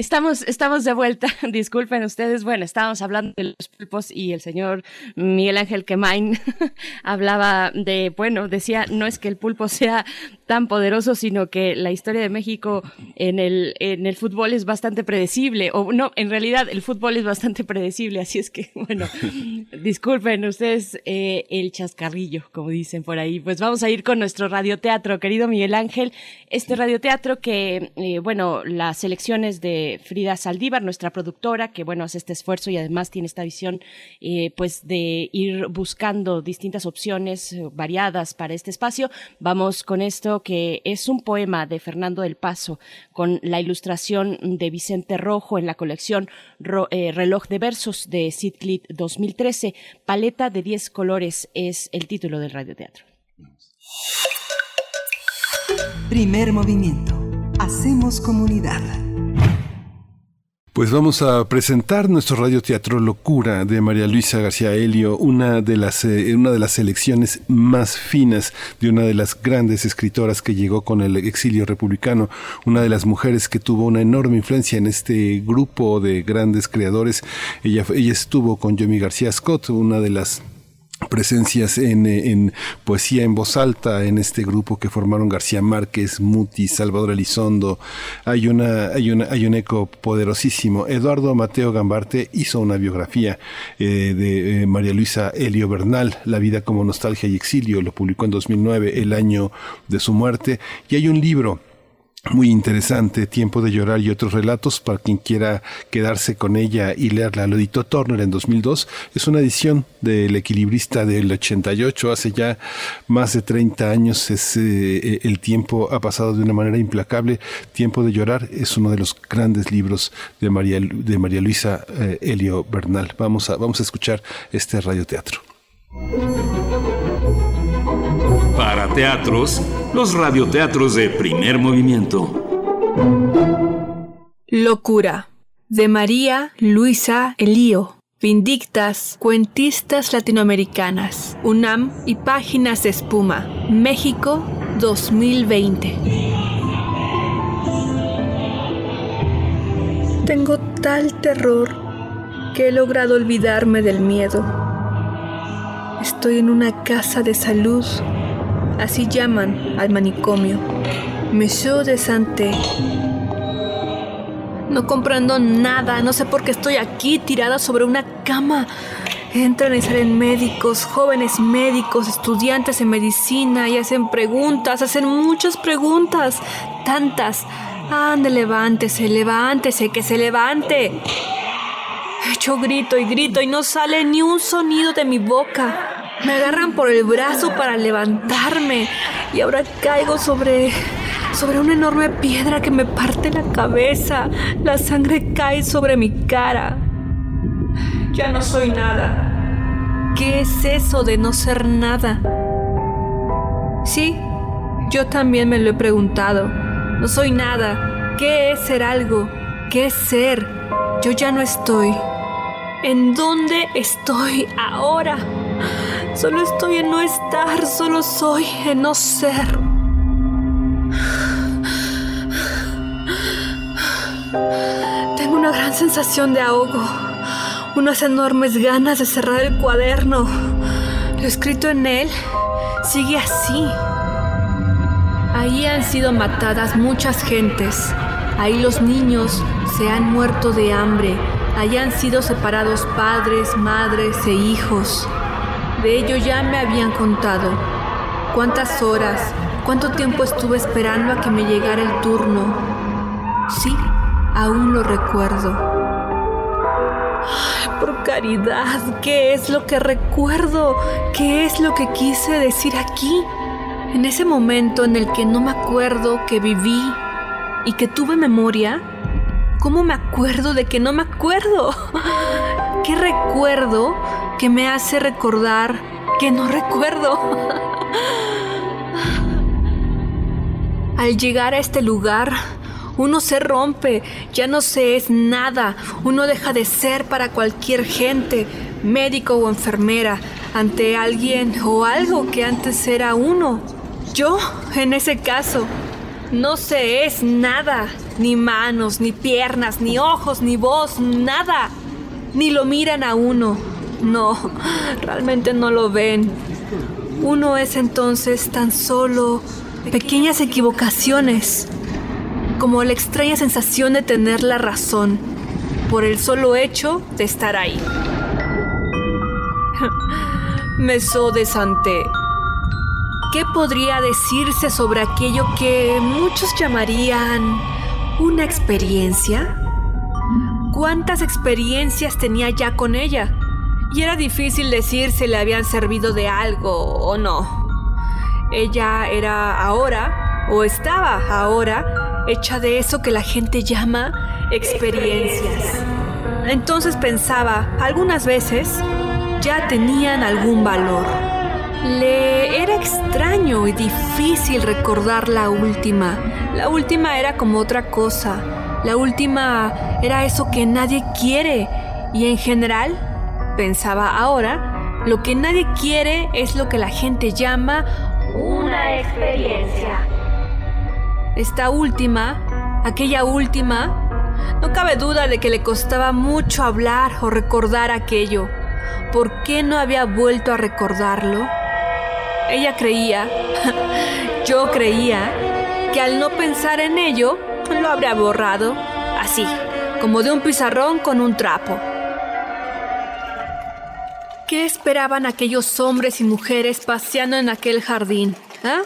Estamos, estamos de vuelta. Disculpen ustedes. Bueno, estábamos hablando de los pulpos y el señor Miguel Ángel Quemain hablaba de, bueno, decía, no es que el pulpo sea tan poderoso, sino que la historia de México en el, en el fútbol es bastante predecible. O no, en realidad el fútbol es bastante predecible. Así es que, bueno, disculpen ustedes eh, el chascarrillo, como dicen por ahí. Pues vamos a ir con nuestro radioteatro, querido Miguel Ángel. Este radioteatro que, eh, bueno, las elecciones de Frida Saldívar, nuestra productora, que bueno, hace este esfuerzo y además tiene esta visión eh, pues de ir buscando distintas opciones eh, variadas para este espacio. Vamos con esto que es un poema de Fernando del Paso con la ilustración de Vicente Rojo en la colección eh, Reloj de Versos de Sidclit 2013. Paleta de 10 colores es el título del radioteatro. Primer movimiento. Hacemos comunidad. Pues vamos a presentar nuestro radioteatro Locura de María Luisa García Helio, una de las eh, una de las selecciones más finas de una de las grandes escritoras que llegó con el exilio republicano, una de las mujeres que tuvo una enorme influencia en este grupo de grandes creadores. Ella ella estuvo con Yomi García Scott, una de las presencias en, en, poesía en voz alta en este grupo que formaron García Márquez, Muti, Salvador Elizondo. Hay una, hay una, hay un eco poderosísimo. Eduardo Mateo Gambarte hizo una biografía eh, de eh, María Luisa Helio Bernal, La vida como nostalgia y exilio. Lo publicó en 2009, el año de su muerte. Y hay un libro muy interesante, Tiempo de llorar y otros relatos para quien quiera quedarse con ella y leerla. Lo editó Turner en 2002. Es una edición del equilibrista del 88, hace ya más de 30 años. Es, eh, el tiempo ha pasado de una manera implacable. Tiempo de llorar es uno de los grandes libros de María, de María Luisa eh, Helio Bernal. Vamos a, vamos a escuchar este radioteatro. Para teatros, los radioteatros de primer movimiento. Locura, de María Luisa Elío. Vindictas, cuentistas latinoamericanas, UNAM y Páginas de Espuma, México 2020. Tengo tal terror que he logrado olvidarme del miedo. Estoy en una casa de salud Así llaman al manicomio. Monsieur de Santé. No comprendo nada, no sé por qué estoy aquí tirada sobre una cama. Entran y salen médicos, jóvenes médicos, estudiantes en medicina y hacen preguntas, hacen muchas preguntas, tantas. Ande, levántese, levántese, que se levante. Yo grito y grito y no sale ni un sonido de mi boca. Me agarran por el brazo para levantarme y ahora caigo sobre sobre una enorme piedra que me parte la cabeza. La sangre cae sobre mi cara. Ya no soy nada. ¿Qué es eso de no ser nada? Sí, yo también me lo he preguntado. No soy nada. ¿Qué es ser algo? ¿Qué es ser? Yo ya no estoy. ¿En dónde estoy ahora? Solo estoy en no estar, solo soy en no ser. Tengo una gran sensación de ahogo, unas enormes ganas de cerrar el cuaderno. Lo escrito en él sigue así. Ahí han sido matadas muchas gentes. Ahí los niños se han muerto de hambre. Ahí han sido separados padres, madres e hijos. De ello ya me habían contado. ¿Cuántas horas, cuánto tiempo estuve esperando a que me llegara el turno? Sí, aún lo recuerdo. Por caridad, ¿qué es lo que recuerdo? ¿Qué es lo que quise decir aquí? En ese momento en el que no me acuerdo que viví y que tuve memoria, ¿cómo me acuerdo de que no me acuerdo? ¿Qué recuerdo que me hace recordar que no recuerdo. Al llegar a este lugar, uno se rompe, ya no se es nada, uno deja de ser para cualquier gente, médico o enfermera, ante alguien o algo que antes era uno. Yo, en ese caso, no se es nada, ni manos, ni piernas, ni ojos, ni voz, nada. Ni lo miran a uno. No, realmente no lo ven. Uno es entonces tan solo pequeñas equivocaciones, como la extraña sensación de tener la razón por el solo hecho de estar ahí. Me de. ¿Qué podría decirse sobre aquello que muchos llamarían una experiencia? ¿Cuántas experiencias tenía ya con ella? Y era difícil decir si le habían servido de algo o no. Ella era ahora, o estaba ahora, hecha de eso que la gente llama experiencias. Entonces pensaba, algunas veces, ya tenían algún valor. Le era extraño y difícil recordar la última. La última era como otra cosa. La última era eso que nadie quiere y en general pensaba ahora, lo que nadie quiere es lo que la gente llama una experiencia. Esta última, aquella última, no cabe duda de que le costaba mucho hablar o recordar aquello. ¿Por qué no había vuelto a recordarlo? Ella creía, yo creía, que al no pensar en ello, lo habría borrado, así, como de un pizarrón con un trapo. ¿Qué esperaban aquellos hombres y mujeres paseando en aquel jardín? ¿Ah?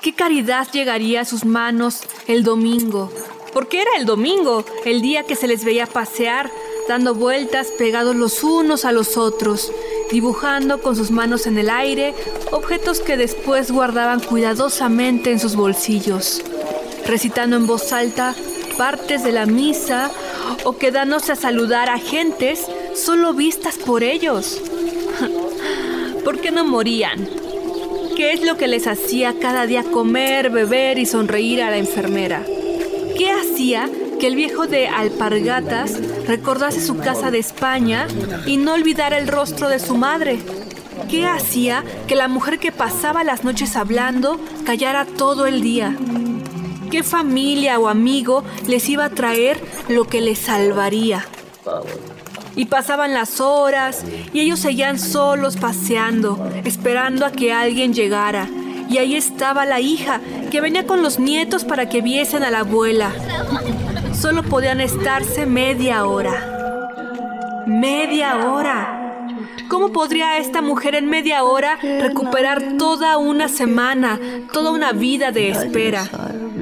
¿Qué caridad llegaría a sus manos el domingo? Porque era el domingo, el día que se les veía pasear, dando vueltas pegados los unos a los otros, dibujando con sus manos en el aire objetos que después guardaban cuidadosamente en sus bolsillos, recitando en voz alta partes de la misa o quedándose a saludar a gentes solo vistas por ellos. ¿Por qué no morían? ¿Qué es lo que les hacía cada día comer, beber y sonreír a la enfermera? ¿Qué hacía que el viejo de Alpargatas recordase su casa de España y no olvidara el rostro de su madre? ¿Qué hacía que la mujer que pasaba las noches hablando callara todo el día? ¿Qué familia o amigo les iba a traer lo que les salvaría? Y pasaban las horas y ellos seguían solos paseando, esperando a que alguien llegara. Y ahí estaba la hija, que venía con los nietos para que viesen a la abuela. Solo podían estarse media hora. Media hora. ¿Cómo podría esta mujer en media hora recuperar toda una semana, toda una vida de espera?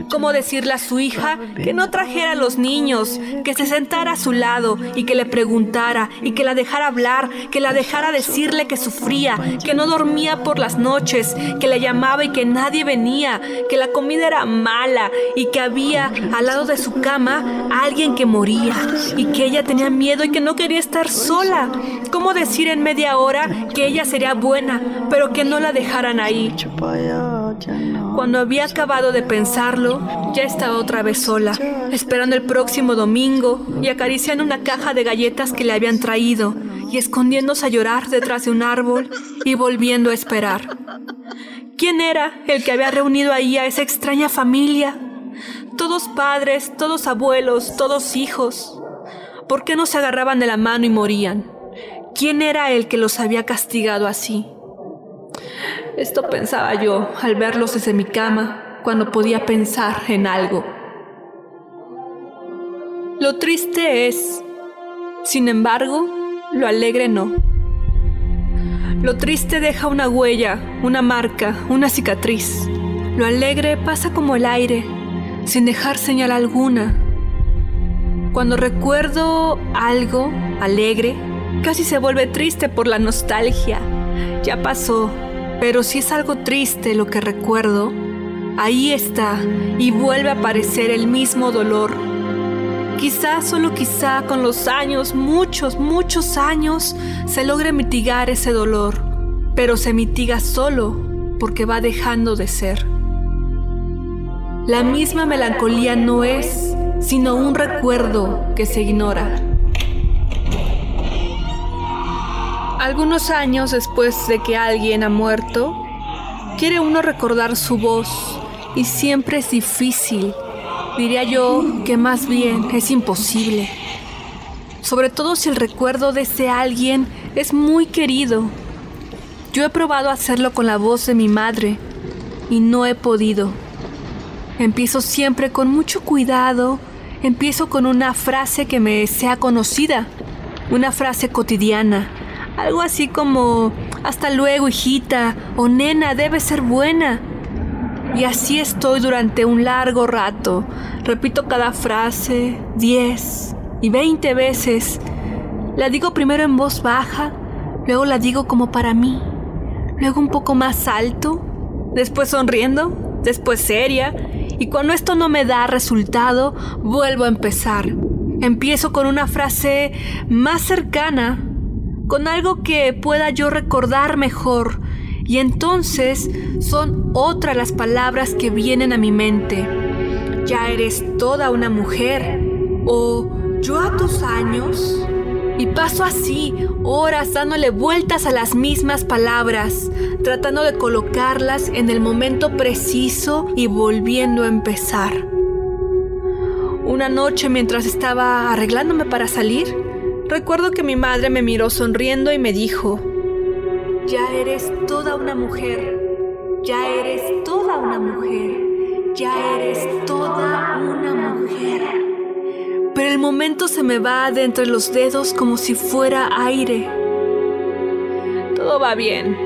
¿Cómo decirle a su hija que no trajera a los niños, que se sentara a su lado y que le preguntara y que la dejara hablar, que la dejara decirle que sufría, que no dormía por las noches, que le llamaba y que nadie venía, que la comida era mala y que había al lado de su cama alguien que moría y que ella tenía miedo y que no quería estar sola? ¿Cómo decir en media hora que ella sería buena, pero que no la dejaran ahí? Cuando había acabado de pensarlo, ya estaba otra vez sola, esperando el próximo domingo y acariciando una caja de galletas que le habían traído y escondiéndose a llorar detrás de un árbol y volviendo a esperar. ¿Quién era el que había reunido ahí a esa extraña familia? Todos padres, todos abuelos, todos hijos. ¿Por qué no se agarraban de la mano y morían? ¿Quién era el que los había castigado así? Esto pensaba yo al verlos desde mi cama cuando podía pensar en algo. Lo triste es, sin embargo, lo alegre no. Lo triste deja una huella, una marca, una cicatriz. Lo alegre pasa como el aire, sin dejar señal alguna. Cuando recuerdo algo alegre, casi se vuelve triste por la nostalgia. Ya pasó, pero si es algo triste lo que recuerdo, ahí está y vuelve a aparecer el mismo dolor. Quizá, solo quizá, con los años, muchos, muchos años, se logre mitigar ese dolor, pero se mitiga solo porque va dejando de ser. La misma melancolía no es sino un recuerdo que se ignora. Algunos años después de que alguien ha muerto, quiere uno recordar su voz y siempre es difícil. Diría yo que más bien es imposible. Sobre todo si el recuerdo de ese alguien es muy querido. Yo he probado hacerlo con la voz de mi madre y no he podido. Empiezo siempre con mucho cuidado, empiezo con una frase que me sea conocida, una frase cotidiana, algo así como, hasta luego hijita, o nena, debe ser buena. Y así estoy durante un largo rato. Repito cada frase diez y veinte veces. La digo primero en voz baja, luego la digo como para mí, luego un poco más alto, después sonriendo, después seria, y cuando esto no me da resultado, vuelvo a empezar. Empiezo con una frase más cercana, con algo que pueda yo recordar mejor, y entonces son otras las palabras que vienen a mi mente. Ya eres toda una mujer, o yo a tus años. Y paso así, horas dándole vueltas a las mismas palabras, tratando de colocarlas en el momento preciso y volviendo a empezar. Una noche mientras estaba arreglándome para salir, recuerdo que mi madre me miró sonriendo y me dijo, ya eres toda una mujer, ya eres toda una mujer, ya eres toda una mujer pero el momento se me va de entre los dedos como si fuera aire. Todo va bien,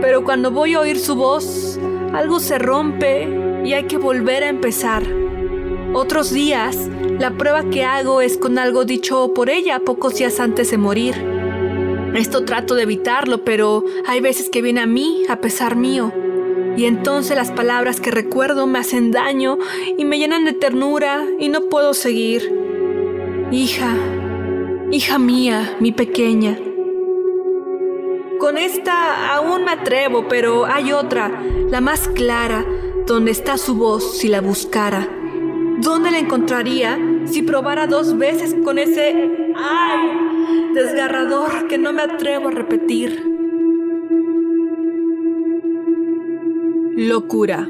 pero cuando voy a oír su voz, algo se rompe y hay que volver a empezar. Otros días, la prueba que hago es con algo dicho por ella pocos días antes de morir. Esto trato de evitarlo, pero hay veces que viene a mí a pesar mío. Y entonces las palabras que recuerdo me hacen daño y me llenan de ternura y no puedo seguir. Hija, hija mía, mi pequeña. Con esta aún me atrevo, pero hay otra, la más clara, donde está su voz si la buscara. ¿Dónde la encontraría si probara dos veces con ese ay desgarrador que no me atrevo a repetir? Locura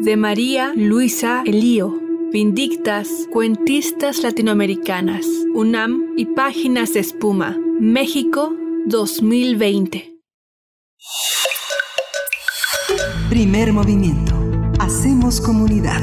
de María Luisa Elío. Vindictas, Cuentistas Latinoamericanas, UNAM y Páginas de Espuma, México 2020. Primer movimiento. Hacemos comunidad.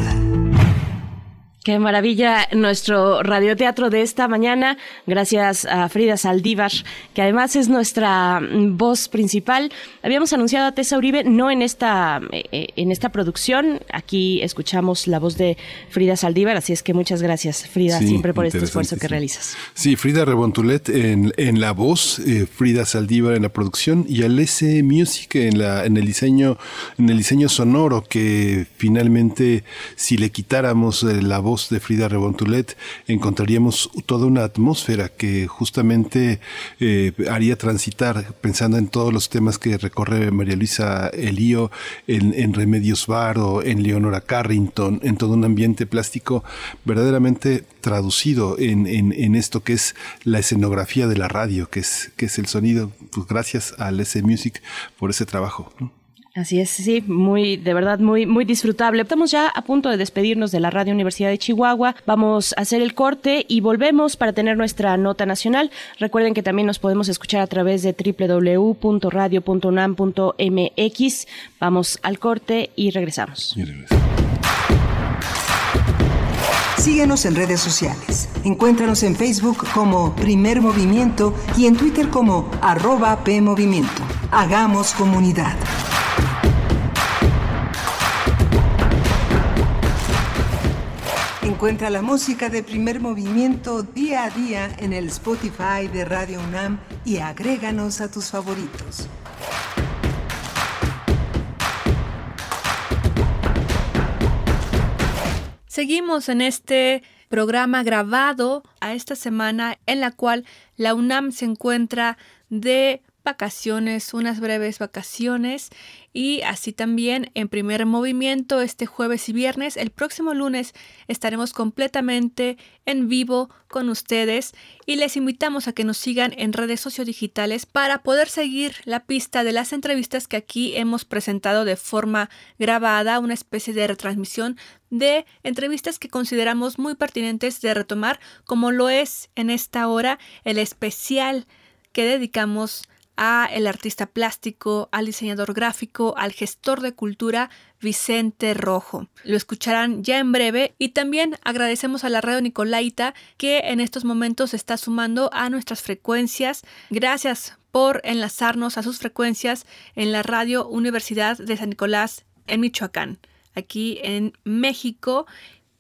Qué maravilla nuestro radioteatro de esta mañana. Gracias a Frida Saldívar, que además es nuestra mm, voz principal. Habíamos anunciado a Tessa Uribe, no en esta, eh, eh, en esta producción. Aquí escuchamos la voz de Frida Saldívar, así es que muchas gracias, Frida, siempre por este esfuerzo que realizas. Sí, Frida Rebontulet en, en la voz, eh, Frida Saldívar en la producción y Alese Music en, la, en, el diseño, en el diseño sonoro, que finalmente, si le quitáramos la voz, de Frida Rebontulet encontraríamos toda una atmósfera que justamente eh, haría transitar, pensando en todos los temas que recorre María Luisa Elío, en, Remedios Varo, en Leonora Carrington, en todo un ambiente plástico verdaderamente traducido en, en, esto que es la escenografía de la radio, que es, que es el sonido. Pues gracias a S Music por ese trabajo. Así es, sí, muy, de verdad, muy, muy disfrutable. Estamos ya a punto de despedirnos de la Radio Universidad de Chihuahua. Vamos a hacer el corte y volvemos para tener nuestra nota nacional. Recuerden que también nos podemos escuchar a través de www.radio.unam.mx. Vamos al corte y regresamos. Síguenos en redes sociales. Encuéntranos en Facebook como Primer Movimiento y en Twitter como arroba PMovimiento. Hagamos comunidad. Encuentra la música de primer movimiento día a día en el Spotify de Radio UNAM y agréganos a tus favoritos. Seguimos en este programa grabado a esta semana en la cual la UNAM se encuentra de vacaciones, unas breves vacaciones y así también en primer movimiento este jueves y viernes. El próximo lunes estaremos completamente en vivo con ustedes y les invitamos a que nos sigan en redes sociodigitales para poder seguir la pista de las entrevistas que aquí hemos presentado de forma grabada, una especie de retransmisión de entrevistas que consideramos muy pertinentes de retomar, como lo es en esta hora el especial que dedicamos a el artista plástico, al diseñador gráfico, al gestor de cultura Vicente Rojo. Lo escucharán ya en breve y también agradecemos a la radio Nicolaita que en estos momentos está sumando a nuestras frecuencias. Gracias por enlazarnos a sus frecuencias en la radio Universidad de San Nicolás en Michoacán, aquí en México.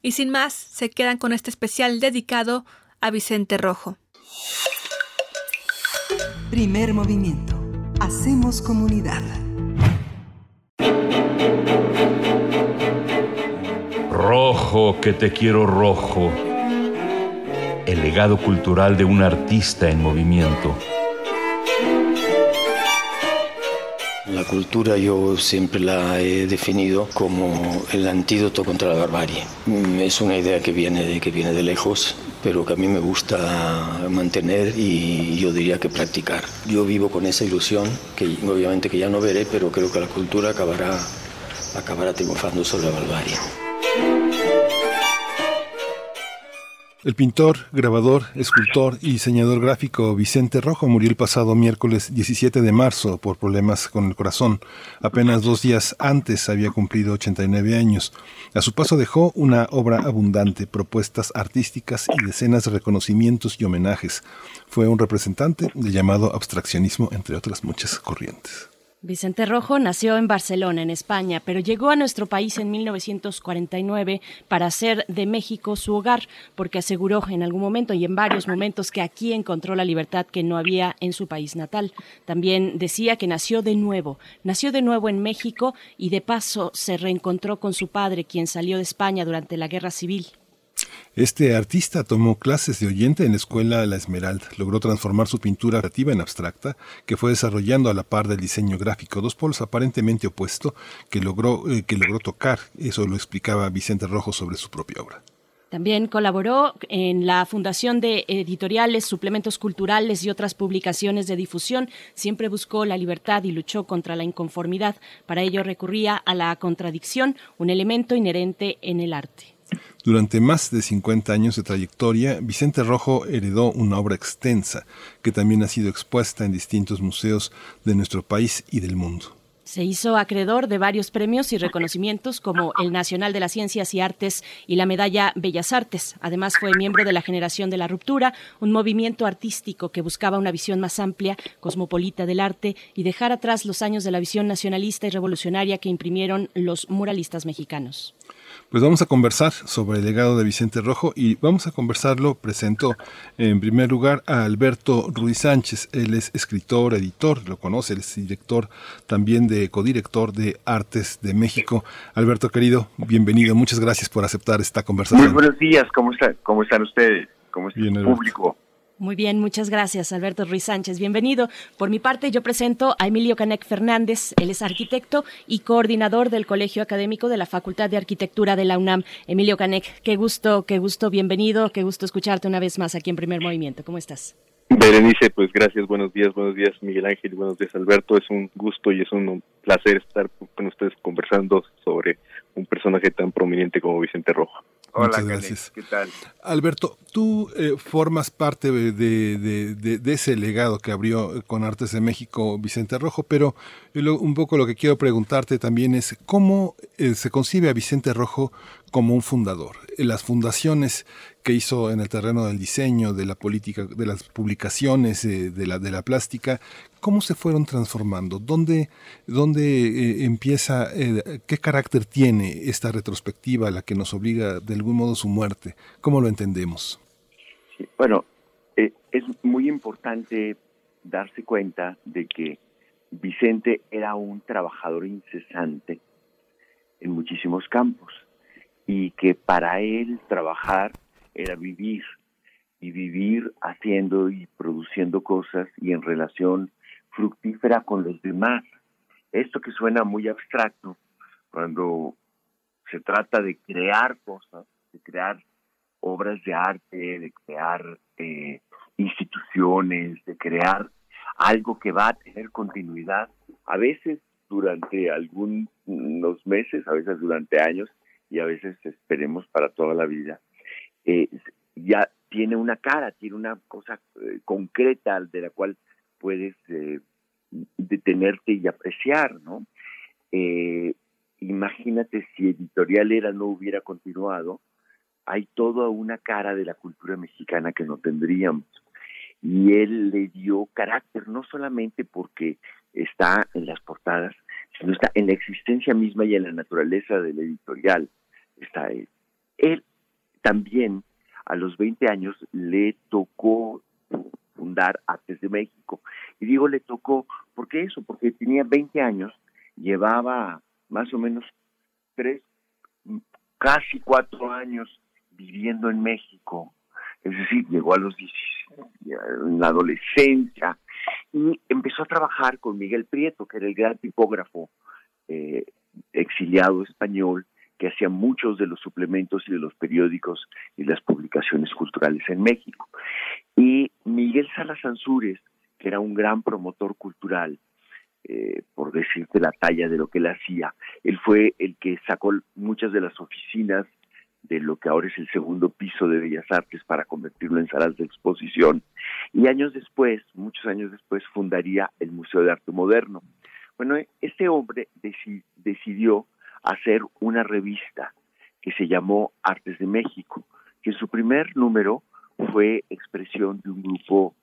Y sin más, se quedan con este especial dedicado a Vicente Rojo. Primer movimiento. Hacemos comunidad. Rojo, que te quiero rojo. El legado cultural de un artista en movimiento. La cultura yo siempre la he definido como el antídoto contra la barbarie. Es una idea que viene de, que viene de lejos pero que a mí me gusta mantener y yo diría que practicar. Yo vivo con esa ilusión, que obviamente que ya no veré, pero creo que la cultura acabará, acabará triunfando sobre la barbarie. El pintor, grabador, escultor y diseñador gráfico Vicente Rojo murió el pasado miércoles 17 de marzo por problemas con el corazón. Apenas dos días antes había cumplido 89 años. A su paso dejó una obra abundante, propuestas artísticas y decenas de reconocimientos y homenajes. Fue un representante del llamado abstraccionismo, entre otras muchas corrientes. Vicente Rojo nació en Barcelona, en España, pero llegó a nuestro país en 1949 para hacer de México su hogar, porque aseguró en algún momento y en varios momentos que aquí encontró la libertad que no había en su país natal. También decía que nació de nuevo, nació de nuevo en México y de paso se reencontró con su padre, quien salió de España durante la Guerra Civil. Este artista tomó clases de oyente en la escuela La Esmeralda. Logró transformar su pintura creativa en abstracta, que fue desarrollando a la par del diseño gráfico, dos polos aparentemente opuestos que logró, eh, que logró tocar. Eso lo explicaba Vicente Rojo sobre su propia obra. También colaboró en la fundación de editoriales, suplementos culturales y otras publicaciones de difusión. Siempre buscó la libertad y luchó contra la inconformidad. Para ello recurría a la contradicción, un elemento inherente en el arte. Durante más de 50 años de trayectoria, Vicente Rojo heredó una obra extensa que también ha sido expuesta en distintos museos de nuestro país y del mundo. Se hizo acreedor de varios premios y reconocimientos como el Nacional de las Ciencias y Artes y la Medalla Bellas Artes. Además fue miembro de la Generación de la Ruptura, un movimiento artístico que buscaba una visión más amplia, cosmopolita del arte y dejar atrás los años de la visión nacionalista y revolucionaria que imprimieron los muralistas mexicanos. Pues vamos a conversar sobre el legado de Vicente Rojo y vamos a conversarlo. Presento en primer lugar a Alberto Ruiz Sánchez. Él es escritor, editor, lo conoce, él es director también de codirector de Artes de México. Alberto querido, bienvenido. Muchas gracias por aceptar esta conversación. Muy buenos días, ¿cómo, está, cómo están ustedes? ¿Cómo está el público? Muy bien, muchas gracias, Alberto Ruiz Sánchez. Bienvenido. Por mi parte, yo presento a Emilio Canec Fernández. Él es arquitecto y coordinador del Colegio Académico de la Facultad de Arquitectura de la UNAM. Emilio Canec, qué gusto, qué gusto, bienvenido, qué gusto escucharte una vez más aquí en Primer Movimiento. ¿Cómo estás? Berenice, pues gracias, buenos días, buenos días Miguel Ángel, buenos días Alberto. Es un gusto y es un placer estar con ustedes conversando sobre un personaje tan prominente como Vicente Rojo. Hola, Muchas gracias. ¿Qué tal? Alberto, tú eh, formas parte de, ese legado que abrió con Artes de México Vicente Rojo, pero un poco lo que quiero preguntarte también es cómo eh, se concibe a Vicente Rojo como un fundador. Las fundaciones que hizo en el terreno del diseño, de la política, de las publicaciones, eh, de, la, de la plástica, ¿Cómo se fueron transformando? ¿Dónde, dónde eh, empieza, eh, qué carácter tiene esta retrospectiva la que nos obliga de algún modo su muerte? ¿Cómo lo entendemos? bueno, eh, es muy importante darse cuenta de que Vicente era un trabajador incesante en muchísimos campos y que para él trabajar era vivir y vivir haciendo y produciendo cosas y en relación fructífera con los demás. esto que suena muy abstracto, cuando se trata de crear cosas, de crear obras de arte, de crear eh, instituciones, de crear algo que va a tener continuidad, a veces durante algunos meses, a veces durante años y a veces esperemos para toda la vida. Eh, ya tiene una cara, tiene una cosa eh, concreta de la cual puedes eh, detenerte y apreciar, ¿no? imagínate si Editorial Era no hubiera continuado, hay toda una cara de la cultura mexicana que no tendríamos. Y él le dio carácter no solamente porque está en las portadas, sino está en la existencia misma y en la naturaleza del editorial. Está él. Él también a los 20 años le tocó fundar Artes de México. Y digo le tocó, ¿por qué eso? Porque tenía 20 años, llevaba más o menos tres, casi cuatro años viviendo en México. Es decir, llegó a los 16, en la adolescencia, y empezó a trabajar con Miguel Prieto, que era el gran tipógrafo eh, exiliado español, que hacía muchos de los suplementos y de los periódicos y las publicaciones culturales en México. Y Miguel Salas que era un gran promotor cultural, eh, por decirte la talla de lo que él hacía, él fue el que sacó muchas de las oficinas de lo que ahora es el segundo piso de Bellas Artes para convertirlo en salas de exposición. Y años después, muchos años después, fundaría el Museo de Arte Moderno. Bueno, este hombre decidió hacer una revista que se llamó Artes de México, que su primer número fue expresión de un grupo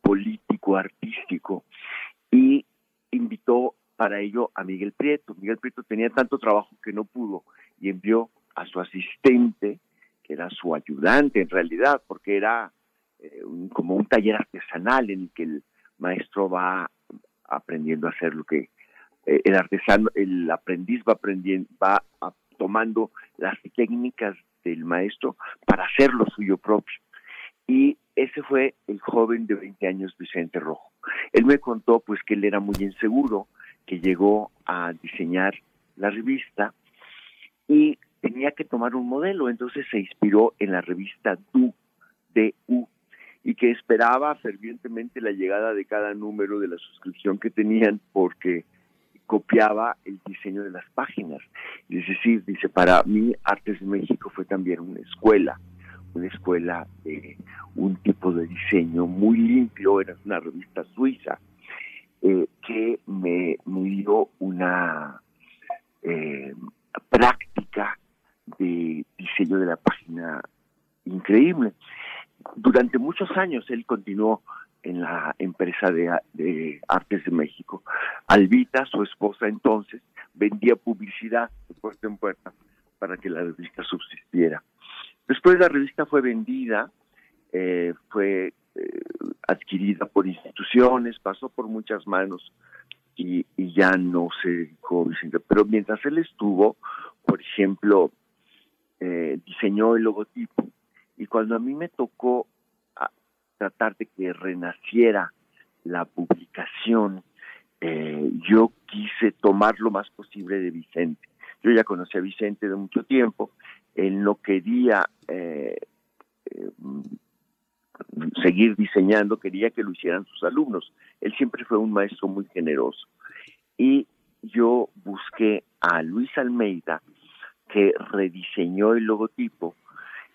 político, artístico, y invitó para ello a Miguel Prieto. Miguel Prieto tenía tanto trabajo que no pudo y envió a su asistente, que era su ayudante en realidad, porque era eh, como un taller artesanal en el que el maestro va aprendiendo a hacer lo que eh, el artesano, el aprendiz va aprendiendo, va tomando las técnicas del maestro para hacer lo suyo propio. Y ese fue el joven de 20 años, Vicente Rojo. Él me contó pues que él era muy inseguro, que llegó a diseñar la revista y tenía que tomar un modelo, entonces se inspiró en la revista Du, DU, y que esperaba fervientemente la llegada de cada número de la suscripción que tenían porque copiaba el diseño de las páginas. Es decir, dice, para mí Artes de México fue también una escuela, una escuela de un tipo de diseño muy limpio, era una revista suiza, eh, que me, dio una eh, práctica de diseño de la página increíble. Durante muchos años él continuó en la empresa de, Artes de México. Albita, su esposa entonces, vendía publicidad de puerta en puerta para que la revista subsistiera. Después la revista fue vendida, eh, fue eh, adquirida por instituciones, pasó por muchas manos y, ya no se dedicó Vicente. Pero mientras él estuvo, por ejemplo, eh, diseñó el logotipo y cuando a mí me tocó ah, tratar de que renaciera la publicación, yo quise tomar lo más posible de Vicente. Yo ya conocí a Vicente de mucho tiempo, él no quería eh, seguir diseñando, quería que lo hicieran sus alumnos. Él siempre fue un maestro muy generoso. Y yo busqué a Luis Almeida, que rediseñó el logotipo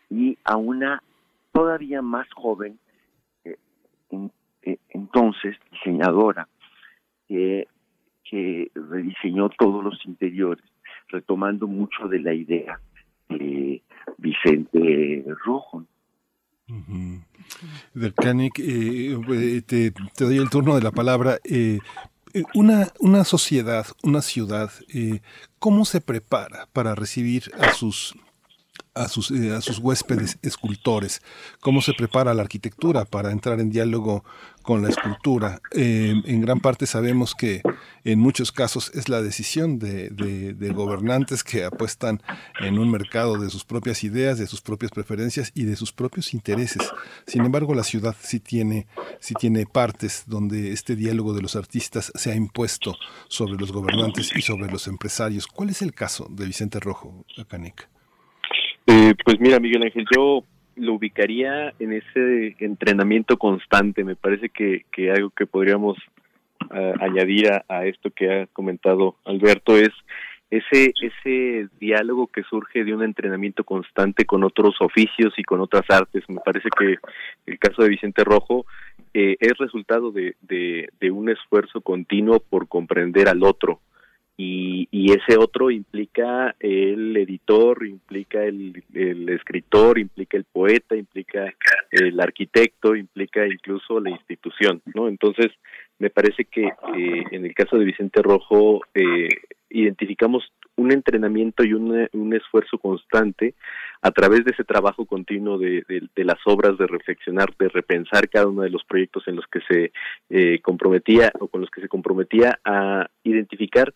y a una todavía más joven, eh, eh, entonces diseñadora, que rediseñó todos los interiores, retomando mucho de la idea de Vicente Rojo. Del eh, te, te, doy el turno de la palabra. Eh, eh, una, una sociedad, una ciudad, eh, ¿cómo se prepara para recibir a sus a sus, eh, a sus huéspedes escultores, cómo se prepara la arquitectura para entrar en diálogo con la escultura. Eh, en gran parte sabemos que en muchos casos es la decisión de, de, gobernantes que apuestan en un mercado de sus propias ideas, de sus propias preferencias y de sus propios intereses. Sin embargo, la ciudad sí tiene, sí tiene partes donde este diálogo de los artistas se ha impuesto sobre los gobernantes y sobre los empresarios. ¿Cuál es el caso de Vicente Rojo, Caneca? Eh, pues mira, Miguel Ángel, yo lo ubicaría en ese entrenamiento constante. Me parece que, que algo que podríamos añadir a, esto que ha comentado Alberto es ese ese diálogo que surge de un entrenamiento constante con otros oficios y con otras artes. Me parece que el caso de Vicente Rojo eh, es resultado de, de un esfuerzo continuo por comprender al otro y, y, ese otro implica el editor, implica el, escritor, implica el poeta, implica el arquitecto, implica incluso la institución, ¿no? Entonces, me parece que en el caso de Vicente Rojo eh, identificamos un entrenamiento y un, un, esfuerzo constante a través de ese trabajo continuo de, de, las obras, de reflexionar, de repensar cada uno de los proyectos en los que se eh, comprometía o con los que se comprometía a identificar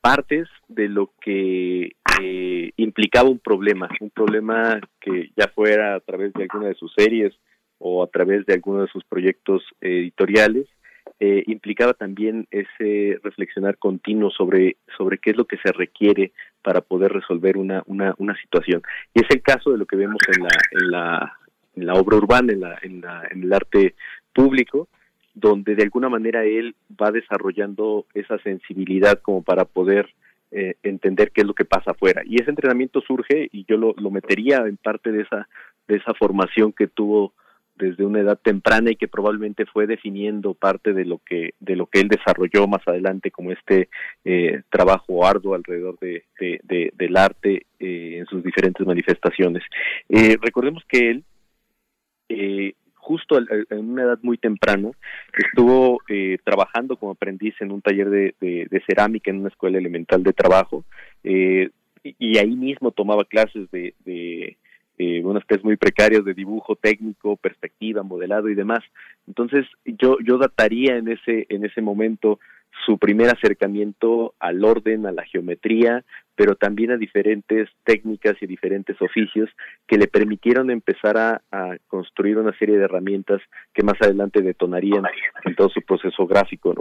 partes de lo que eh, implicaba un problema, un problema que ya fuera a través de alguna de sus series o a través de alguno de sus proyectos editoriales, eh, implicaba también ese reflexionar continuo sobre, sobre qué es lo que se requiere para poder resolver una, una, una situación. Y es el caso de lo que vemos en la, en la, en la obra urbana, en, la, en, la, en el arte público, donde de alguna manera él va desarrollando esa sensibilidad como para poder eh, entender qué es lo que pasa afuera. Y ese entrenamiento surge, y yo lo, lo metería en parte de esa, de esa formación que tuvo desde una edad temprana y que probablemente fue definiendo parte de lo que de lo que él desarrolló más adelante como este eh, trabajo arduo alrededor de, de, del arte eh, en sus diferentes manifestaciones eh, recordemos que él eh, justo en una edad muy temprana, estuvo eh, trabajando como aprendiz en un taller de, cerámica en una escuela elemental de trabajo eh, y, ahí mismo tomaba clases de, de unas clases muy precarias de dibujo técnico, perspectiva, modelado y demás. Entonces yo yo dataría en ese en ese momento su primer acercamiento al orden, a la geometría, pero también a diferentes técnicas y diferentes oficios que le permitieron empezar a, construir una serie de herramientas que más adelante detonarían en todo su proceso gráfico.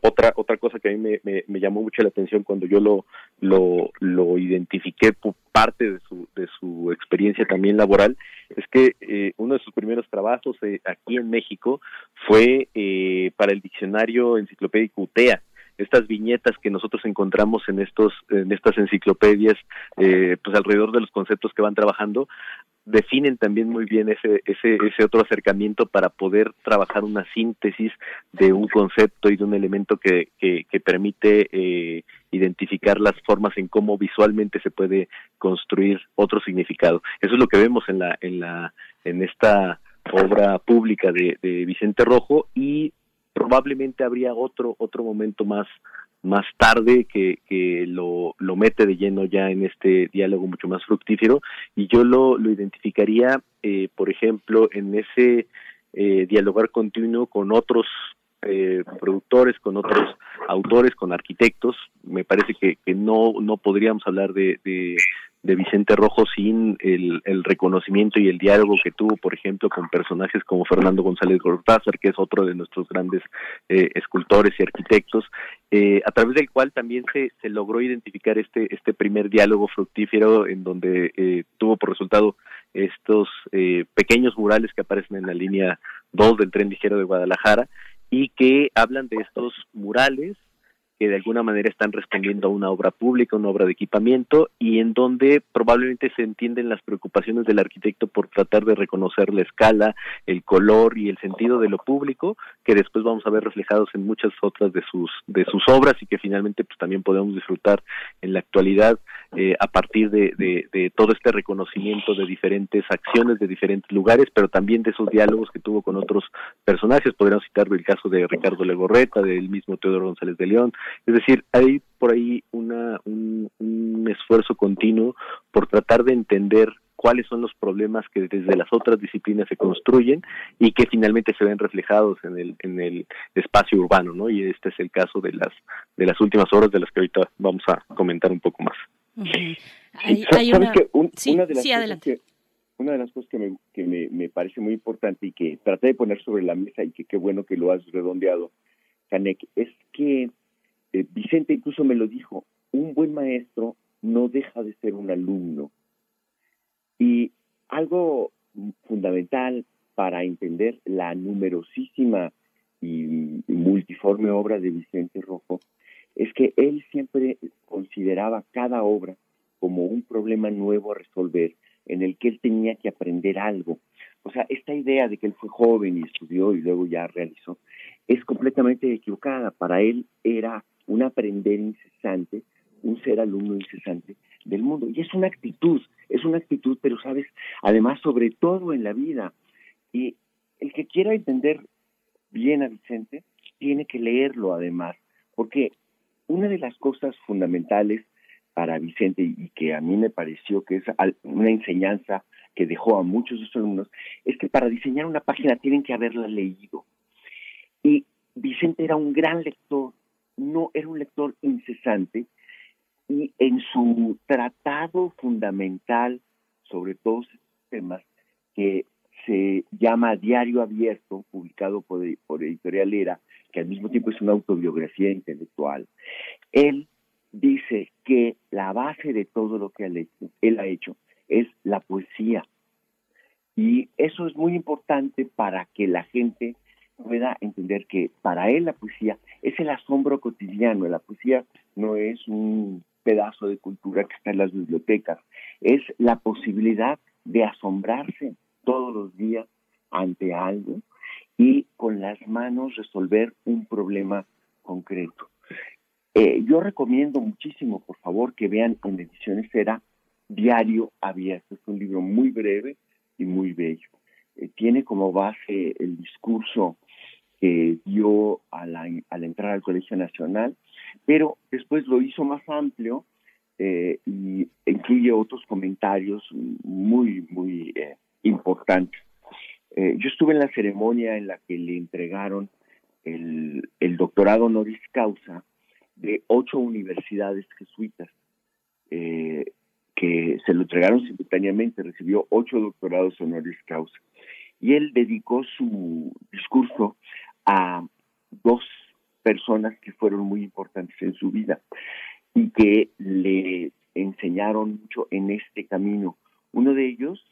Otra otra cosa que a mí me, me, llamó mucho la atención cuando yo lo, lo, lo identifiqué por parte de su, de su experiencia también laboral es que eh, uno de sus primeros trabajos eh, aquí en México fue eh, para el diccionario enciclopédico UTEA. Estas viñetas que nosotros encontramos en estos en estas enciclopedias eh, pues alrededor de los conceptos que van trabajando definen también muy bien ese ese ese otro acercamiento para poder trabajar una síntesis de un concepto y de un elemento que que, que permite eh, identificar las formas en cómo visualmente se puede construir otro significado. Eso es lo que vemos en la en la en esta obra pública de, de Vicente Rojo y probablemente habría otro otro momento más más tarde que, que lo, lo mete de lleno ya en este diálogo mucho más fructífero y yo lo, lo identificaría eh, por ejemplo en ese eh, dialogar continuo con otros eh, productores, con otros autores, con arquitectos. Me parece que, que no, no podríamos hablar de, de, de Vicente Rojo sin el, el, reconocimiento y el diálogo que tuvo, por ejemplo, con personajes como Fernando González Gortázar, que es otro de nuestros grandes eh, escultores y arquitectos, eh, a través del cual también se, se logró identificar este, este primer diálogo fructífero en donde eh, tuvo por resultado estos eh, pequeños murales que aparecen en la línea 2 del tren ligero de Guadalajara y que hablan de estos murales que de alguna manera están respondiendo a una obra pública, una obra de equipamiento, y en donde probablemente se entienden las preocupaciones del arquitecto por tratar de reconocer la escala, el color y el sentido de lo público, que después vamos a ver reflejados en muchas otras de sus de sus obras y que finalmente pues también podemos disfrutar en la actualidad eh, a partir de, de, de, todo este reconocimiento de diferentes acciones de diferentes lugares, pero también de esos diálogos que tuvo con otros personajes. Podríamos citar el caso de Ricardo Legorreta, del mismo Teodoro González de León, es decir, hay por ahí una, un, un esfuerzo continuo por tratar de entender cuáles son los problemas que desde las otras disciplinas se construyen y que finalmente se ven reflejados en el en el espacio urbano, ¿no? Y este es el caso de las de las últimas horas de las que ahorita vamos a comentar un poco más. ¿Sabes que una de las cosas que una de las cosas que, me, que me, me, parece muy importante y que traté de poner sobre la mesa y que qué bueno que lo has redondeado, Canek, es que eh, Vicente incluso me lo dijo, un buen maestro no deja de ser un alumno. Y algo fundamental para entender la numerosísima y multiforme obra de Vicente Rojo es que él siempre consideraba cada obra como un problema nuevo a resolver en el que él tenía que aprender algo. O sea, esta idea de que él fue joven y estudió y luego ya realizó es completamente equivocada. Para él era un aprender incesante, un ser alumno incesante del mundo. Y es una actitud, es una actitud, pero sabes, además sobre todo en la vida. Y el que quiera entender bien a Vicente, tiene que leerlo además, porque una de las cosas fundamentales para Vicente y que a mí me pareció que es una enseñanza que dejó a muchos de sus alumnos, es que para diseñar una página tienen que haberla leído. Y Vicente era un gran lector, no era un lector incesante, y en su tratado fundamental sobre todos estos temas, que se llama Diario Abierto, publicado por, Editorial Era, que al mismo tiempo es una autobiografía intelectual, él dice que la base de todo lo que él ha hecho es la poesía. Y eso es muy importante para que la gente pueda entender que para él la poesía es el asombro cotidiano. La poesía no es un pedazo de cultura que está en las bibliotecas, es la posibilidad de asombrarse todos los días ante algo y con las manos resolver un problema concreto. Eh, yo recomiendo muchísimo, por favor, que vean en Ediciones Era Diario Abierto. Es un libro muy breve y muy bello. Eh, tiene como base el discurso que dio al entrar al Colegio Nacional, pero después lo hizo más amplio eh, y incluye otros comentarios muy, muy importantes. yo estuve en la ceremonia en la que le entregaron el, el doctorado honoris causa de ocho universidades jesuitas eh, que se lo entregaron simultáneamente, recibió ocho doctorados honoris causa. Y él dedicó su discurso a dos personas que fueron muy importantes en su vida y que le enseñaron mucho en este camino. Uno de ellos,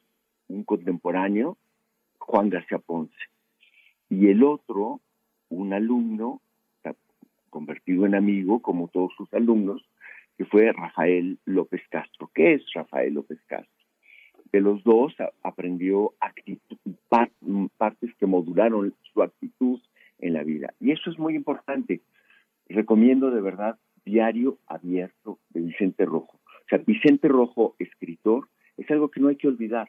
un contemporáneo, Juan García Ponce, y el otro, un alumno convertido en amigo, como todos sus alumnos, que fue Rafael López Castro. ¿Qué es Rafael López Castro? De los dos aprendió partes que modularon su actitud en la vida. Y eso es muy importante. Recomiendo de verdad Diario Abierto de Vicente Rojo. O sea, Vicente Rojo, escritor, es algo que no hay que olvidar.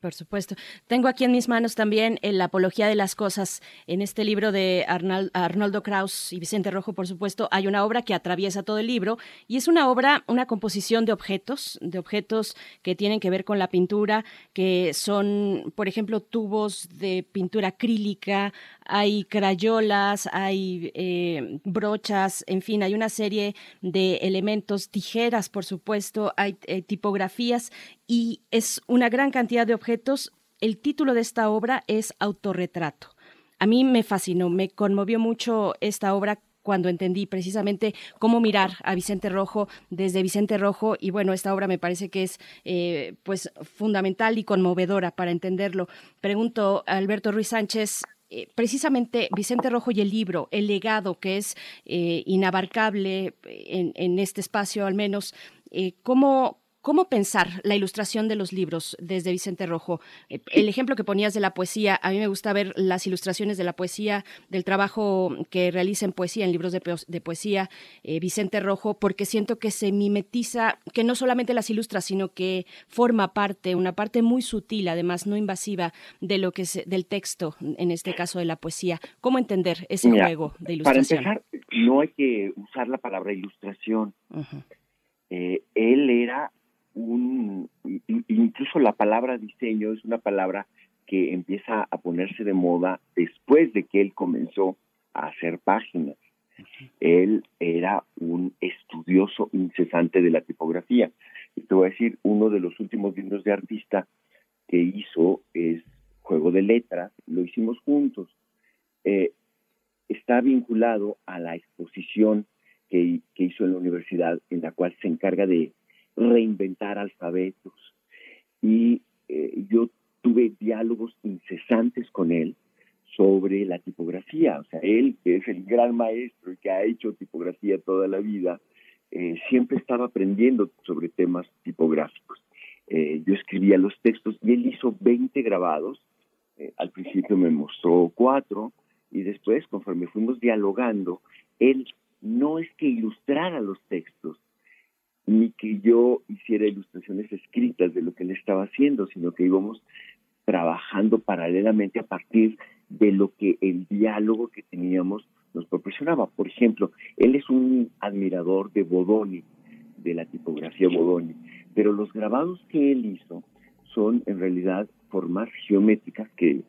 Por supuesto. Tengo aquí en mis manos también La Apología de las Cosas. En este libro de Arnoldo Kraus y Vicente Rojo, por supuesto, hay una obra que atraviesa todo el libro y es una obra, una composición de objetos, de objetos que tienen que ver con la pintura, que son, por ejemplo, tubos de pintura acrílica, hay crayolas, hay eh, brochas, en fin, hay una serie de elementos, tijeras, por supuesto, hay eh, tipografías y es una gran cantidad de objetos. El título de esta obra es Autorretrato. A mí me fascinó, me conmovió mucho esta obra cuando entendí precisamente cómo mirar a Vicente Rojo desde Vicente Rojo y bueno, esta obra me parece que es eh, pues fundamental y conmovedora para entenderlo. Pregunto a Alberto Ruiz Sánchez, eh, precisamente Vicente Rojo y el libro, el legado que es eh, inabarcable en, en, este espacio al menos, ¿cómo, ¿Cómo pensar la ilustración de los libros desde Vicente Rojo? Eh, el ejemplo que ponías de la poesía, a mí me gusta ver las ilustraciones de la poesía, del trabajo que realiza en poesía, en libros de, poesía, eh, Vicente Rojo, porque siento que se mimetiza, que no solamente las ilustra, sino que forma parte, una parte muy sutil, además no invasiva, de lo que es del texto, en este caso de la poesía. ¿Cómo entender ese juego de ilustración? Para empezar, no hay que usar la palabra ilustración. Eh, él era un, incluso la palabra diseño es una palabra que empieza a ponerse de moda después de que él comenzó a hacer páginas. Él era un estudioso incesante de la tipografía. Y te voy a decir, uno de los últimos libros de artista que hizo es Juego de Letras, lo hicimos juntos. Eh, está vinculado a la exposición que, hizo en la universidad, en la cual se encarga de reinventar alfabetos. Y eh, yo tuve diálogos incesantes con él sobre la tipografía. O sea, él, que es el gran maestro y que ha hecho tipografía toda la vida, eh, siempre estaba aprendiendo sobre temas tipográficos. Eh, yo escribía los textos y él hizo 20 grabados. al principio me mostró cuatro y después, conforme fuimos dialogando, él no es que ilustrara los textos, ni que yo hiciera ilustraciones escritas de lo que él estaba haciendo, sino que íbamos trabajando paralelamente a partir de lo que el diálogo que teníamos nos proporcionaba. Por ejemplo, él es un admirador de Bodoni, de la tipografía Bodoni, pero los grabados que él hizo son en realidad formas geométricas que,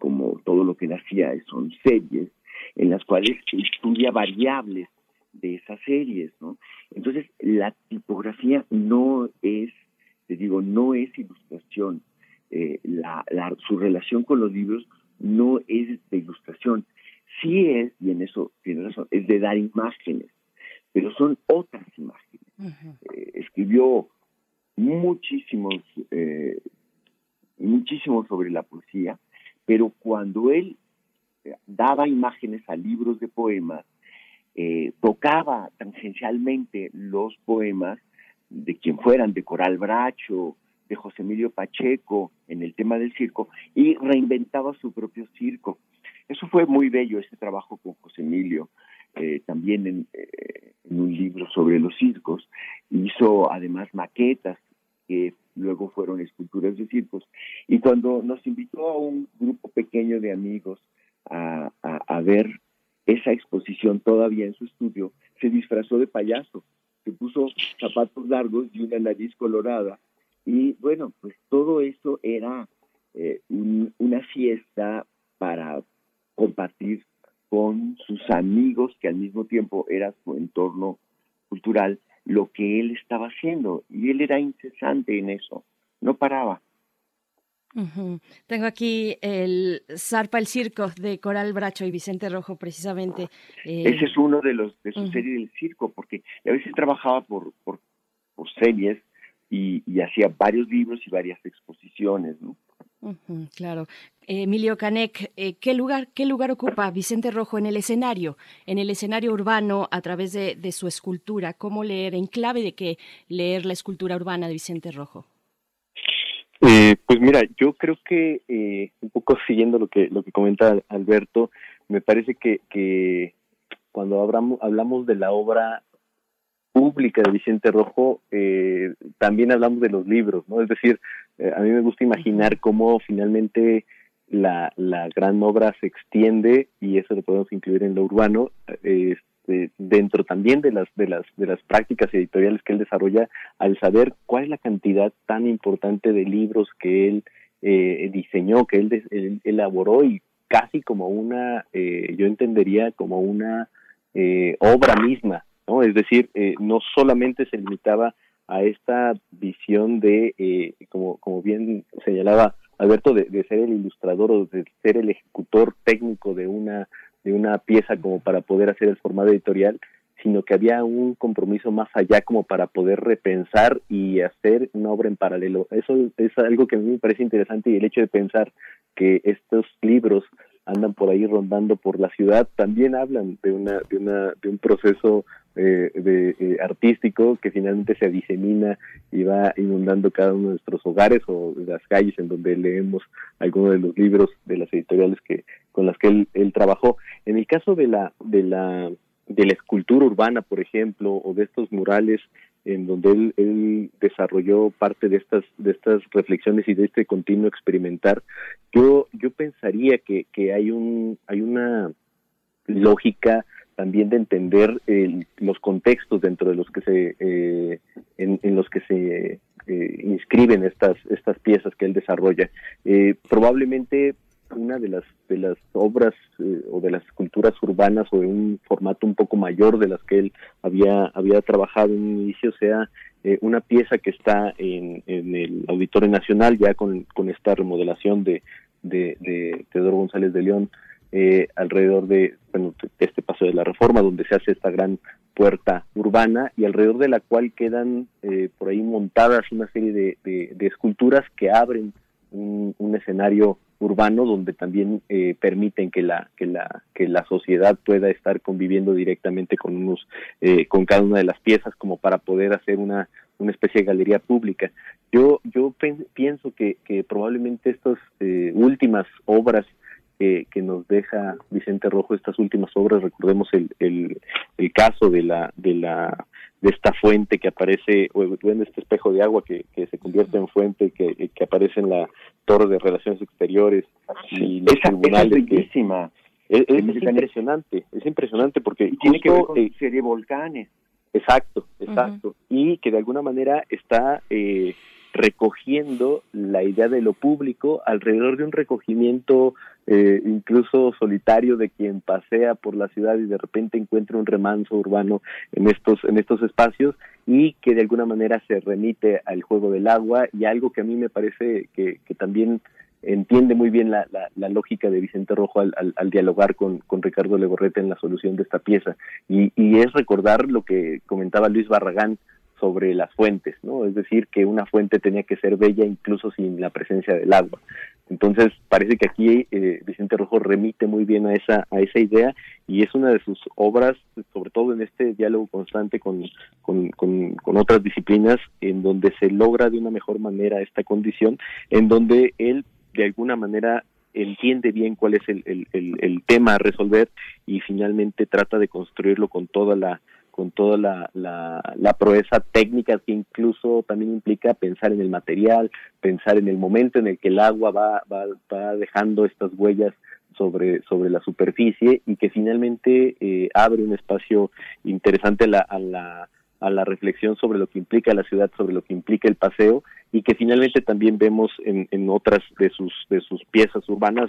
como todo lo que él hacía son series en las cuales estudia variables de esas series, ¿no? Entonces, la tipografía no es, te digo, no es ilustración. Eh, la, su relación con los libros no es de ilustración. Sí es, y en eso tiene razón, es de dar imágenes, pero son otras imágenes. Eh, escribió muchísimos, eh, muchísimo sobre la poesía, pero cuando él daba imágenes a libros de poemas, eh, tocaba tangencialmente los poemas de quien fueran, de Coral Bracho, de José Emilio Pacheco, en el tema del circo, y reinventaba su propio circo. Eso fue muy bello, ese trabajo con José Emilio, eh, también en, eh, en, un libro sobre los circos. Hizo además maquetas que luego fueron esculturas de circos. Y cuando nos invitó a un grupo pequeño de amigos a, a, ver esa exposición todavía en su estudio, se disfrazó de payaso, se puso zapatos largos y una nariz colorada. Y bueno, pues todo eso era eh, una fiesta para compartir con sus amigos, que al mismo tiempo era su entorno cultural, lo que él estaba haciendo. Y él era incesante en eso, no paraba. Tengo aquí el Zarpa el Circo de Coral Bracho y Vicente Rojo, precisamente. Eh, Ese es uno de los de su serie del circo, porque a veces trabajaba por, por, series y, hacía varios libros y varias exposiciones, ¿no? claro. Emilio Canek, eh, ¿qué lugar, ¿qué lugar ocupa Vicente Rojo en el escenario, en el escenario urbano a través de, de su escultura? ¿Cómo leer, en clave de qué leer la escultura urbana de Vicente Rojo? Eh, pues mira, yo creo que eh, un poco siguiendo lo que lo que comenta Alberto, me parece que, que cuando hablamos, hablamos de la obra pública de Vicente Rojo, eh, también hablamos de los libros, ¿no? Es decir, eh, a mí me gusta imaginar cómo finalmente la, la gran obra se extiende y eso lo podemos incluir en lo urbano, eh, este, dentro también de las de las de las prácticas editoriales que él desarrolla al saber cuál es la cantidad tan importante de libros que él eh, diseñó que él, elaboró y casi como una eh, yo entendería como una eh, obra misma no es decir no solamente se limitaba a esta visión de como como bien señalaba Alberto de, de ser el ilustrador o de ser el ejecutor técnico de una de una pieza como para poder hacer el formato editorial, sino que había un compromiso más allá como para poder repensar y hacer una obra en paralelo. Eso es algo que a mí me parece interesante y el hecho de pensar que estos libros andan por ahí rondando por la ciudad también hablan de una de una de un proceso eh, de, eh, artístico que finalmente se disemina y va inundando cada uno de nuestros hogares o las calles en donde leemos algunos de los libros de las editoriales que con las que él, él trabajó. En el caso de la de la de la escultura urbana, por ejemplo, o de estos murales en donde él, desarrolló parte de estas de estas reflexiones y de este continuo experimentar yo yo pensaría que, que hay un hay una lógica también de entender los contextos dentro de los que se eh, en, los que se eh, inscriben estas estas piezas que él desarrolla eh, probablemente una de las de las obras o de las esculturas urbanas o de un formato un poco mayor de las que él había había trabajado en un inicio sea una pieza que está en, el Auditorio Nacional ya con, con esta remodelación de, de, de Teodoro González de León eh, alrededor de bueno, este paso de la reforma, donde se hace esta gran puerta urbana y alrededor de la cual quedan eh, por ahí montadas una serie de, de, esculturas que abren un, escenario urbano donde también eh, permiten que la que la que la sociedad pueda estar conviviendo directamente con unos eh, con cada una de las piezas como para poder hacer una una especie de galería pública. Yo yo pienso que, que probablemente estas eh, últimas obras que, nos deja Vicente Rojo estas últimas obras. Recordemos el, el, el, caso de la de la de esta fuente que aparece o en este espejo de agua que, que se convierte en fuente que, que aparece en la torre de relaciones exteriores y los tribunales es bellísima. Es, es, impresionante es impresionante porque tiene que ver con eh, serie volcanes. Exacto exacto. Y que de alguna manera está eh, recogiendo la idea de lo público alrededor de un recogimiento eh, incluso solitario de quien pasea por la ciudad y de repente encuentra un remanso urbano en estos en estos espacios y que de alguna manera se remite al juego del agua y algo que a mí me parece que, que también entiende muy bien la, la, lógica de Vicente Rojo al, al, dialogar con, con, Ricardo Legorreta en la solución de esta pieza. Y, y es recordar lo que comentaba Luis Barragán sobre las fuentes, ¿no? Es decir, que una fuente tenía que ser bella incluso sin la presencia del agua. Entonces, parece que aquí eh, Vicente Rojo remite muy bien a esa a esa idea y es una de sus obras, sobre todo en este diálogo constante con, con, con, otras disciplinas, en donde se logra de una mejor manera esta condición, en donde él de alguna manera entiende bien cuál es el, el, el tema a resolver y finalmente trata de construirlo con toda la con toda la, la, proeza técnica que incluso también implica pensar en el material, pensar en el momento en el que el agua va, va, va dejando estas huellas sobre, sobre la superficie y que finalmente eh, abre un espacio interesante a la, a, la, a la reflexión sobre lo que implica la ciudad, sobre lo que implica el paseo y que finalmente también vemos en, en otras de sus, de sus piezas urbanas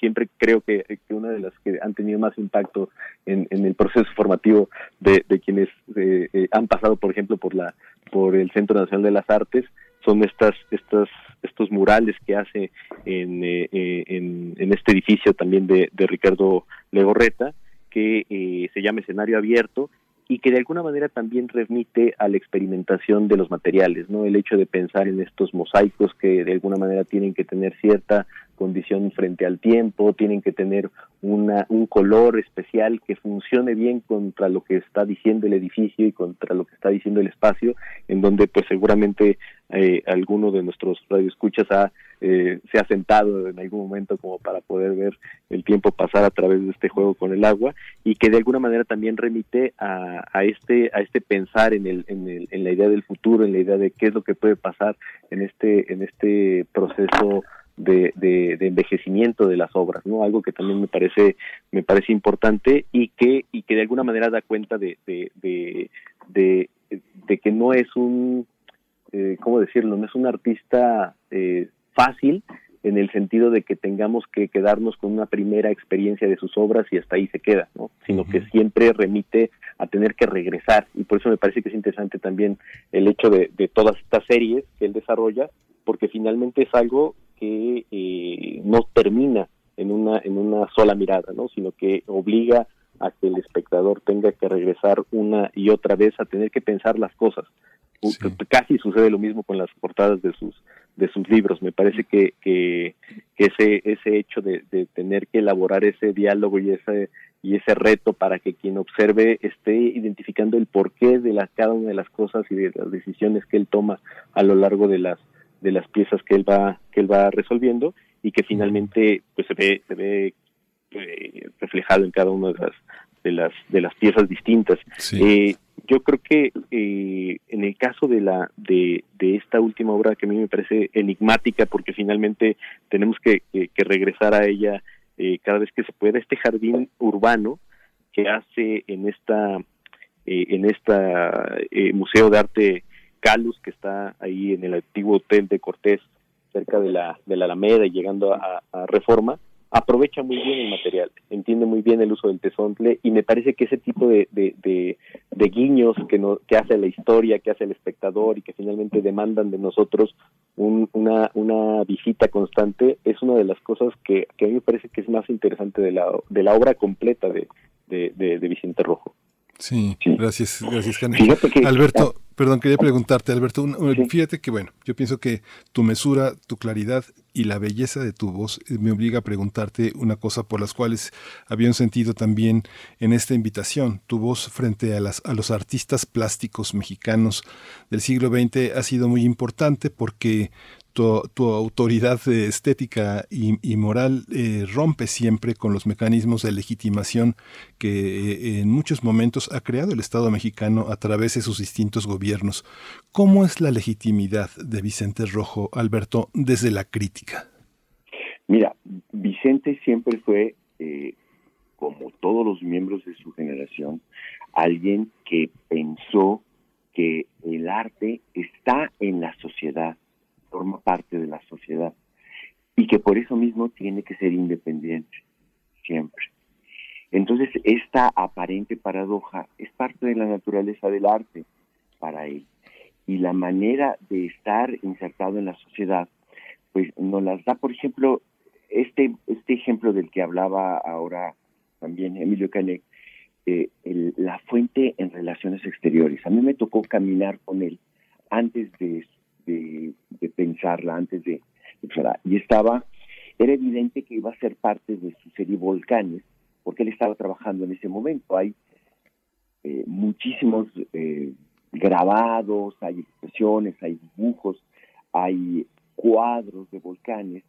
siempre creo que, una de las que han tenido más impacto en, el proceso formativo de, quienes eh, eh, han pasado, por ejemplo, por la por el Centro Nacional de las Artes son estas estas estos murales que hace en, eh, en, este edificio también de, de Ricardo Legorreta que se llama escenario abierto y que de alguna manera también remite a la experimentación de los materiales, ¿no? El hecho de pensar en estos mosaicos que de alguna manera tienen que tener cierta condición frente al tiempo, tienen que tener una, un color especial que funcione bien contra lo que está diciendo el edificio y contra lo que está diciendo el espacio, en donde pues seguramente eh, alguno de nuestros radioescuchas ha, eh, se ha sentado en algún momento como para poder ver el tiempo pasar a través de este juego con el agua y que de alguna manera también remite a, a este a este pensar en el, en el en la idea del futuro en la idea de qué es lo que puede pasar en este en este proceso de, de, envejecimiento de las obras, ¿no? Algo que también me parece me parece importante y que y que de alguna manera da cuenta de de, de, de, que no es un eh, cómo decirlo no es un artista eh, fácil en el sentido de que tengamos que quedarnos con una primera experiencia de sus obras y hasta ahí se queda, ¿no? Sino que siempre remite a tener que regresar y por eso me parece que es interesante también el hecho de, de todas estas series que él desarrolla, porque finalmente es algo que eh, no termina en una en una sola mirada, ¿no? Sino que obliga a que el espectador tenga que regresar una y otra vez a tener que pensar las cosas. Casi sucede lo mismo con las portadas de sus de sus libros. Me parece que, que, ese ese hecho de, de, tener que elaborar ese diálogo y ese y ese reto para que quien observe esté identificando el porqué de cada una de las cosas y de las decisiones que él toma a lo largo de las de las piezas que él va que él va resolviendo y que finalmente pues se ve se ve eh, reflejado en cada una de las de las de las piezas distintas. Eh, yo creo que eh, en el caso de la de, de esta última obra que a mí me parece enigmática porque finalmente tenemos que, regresar a ella cada vez que se pueda este jardín urbano que hace en esta eh, en esta eh, museo de arte Calus que está ahí en el antiguo hotel de Cortés cerca de la de la Alameda y llegando a Reforma aprovecha muy bien el material, entiende muy bien el uso del tesontle y me parece que ese tipo de, de, guiños que, no, que hace la historia, que hace el espectador y que finalmente demandan de nosotros una, una visita constante es una de las cosas que, que a mí me parece que es más interesante de la, de la obra completa de, de, Vicente Rojo. Sí, gracias, gracias, Alberto, perdón, quería preguntarte, Alberto, fíjate que, bueno, yo pienso que tu mesura, tu claridad y la belleza de tu voz eh, me obliga a preguntarte una cosa por las cuales había un sentido también en esta invitación. Tu voz frente a, las, a los artistas plásticos mexicanos del siglo XX ha sido muy importante porque tu, autoridad estética y, moral eh, rompe siempre con los mecanismos de legitimación que eh, en muchos momentos ha creado el Estado mexicano a través de sus distintos gobiernos. ¿Cómo es la legitimidad de Vicente Rojo, Alberto, desde la crítica? Mira, Vicente siempre fue, eh, como todos los miembros de su generación, alguien que pensó que el arte está en la sociedad forma parte de la sociedad y que por eso mismo tiene que ser independiente, siempre. Entonces, esta aparente paradoja es parte de la naturaleza del arte para él. Y la manera de estar insertado en la sociedad, pues nos las da, por ejemplo, este, este ejemplo del que hablaba ahora también Emilio Canek, eh, la fuente en relaciones exteriores. A mí me tocó caminar con él antes de de, pensarla antes de, y estaba, era evidente que iba a ser parte de su serie Volcanes, porque él estaba trabajando en ese momento. Hay eh, muchísimos eh, grabados, hay expresiones, hay dibujos, hay cuadros de volcanes.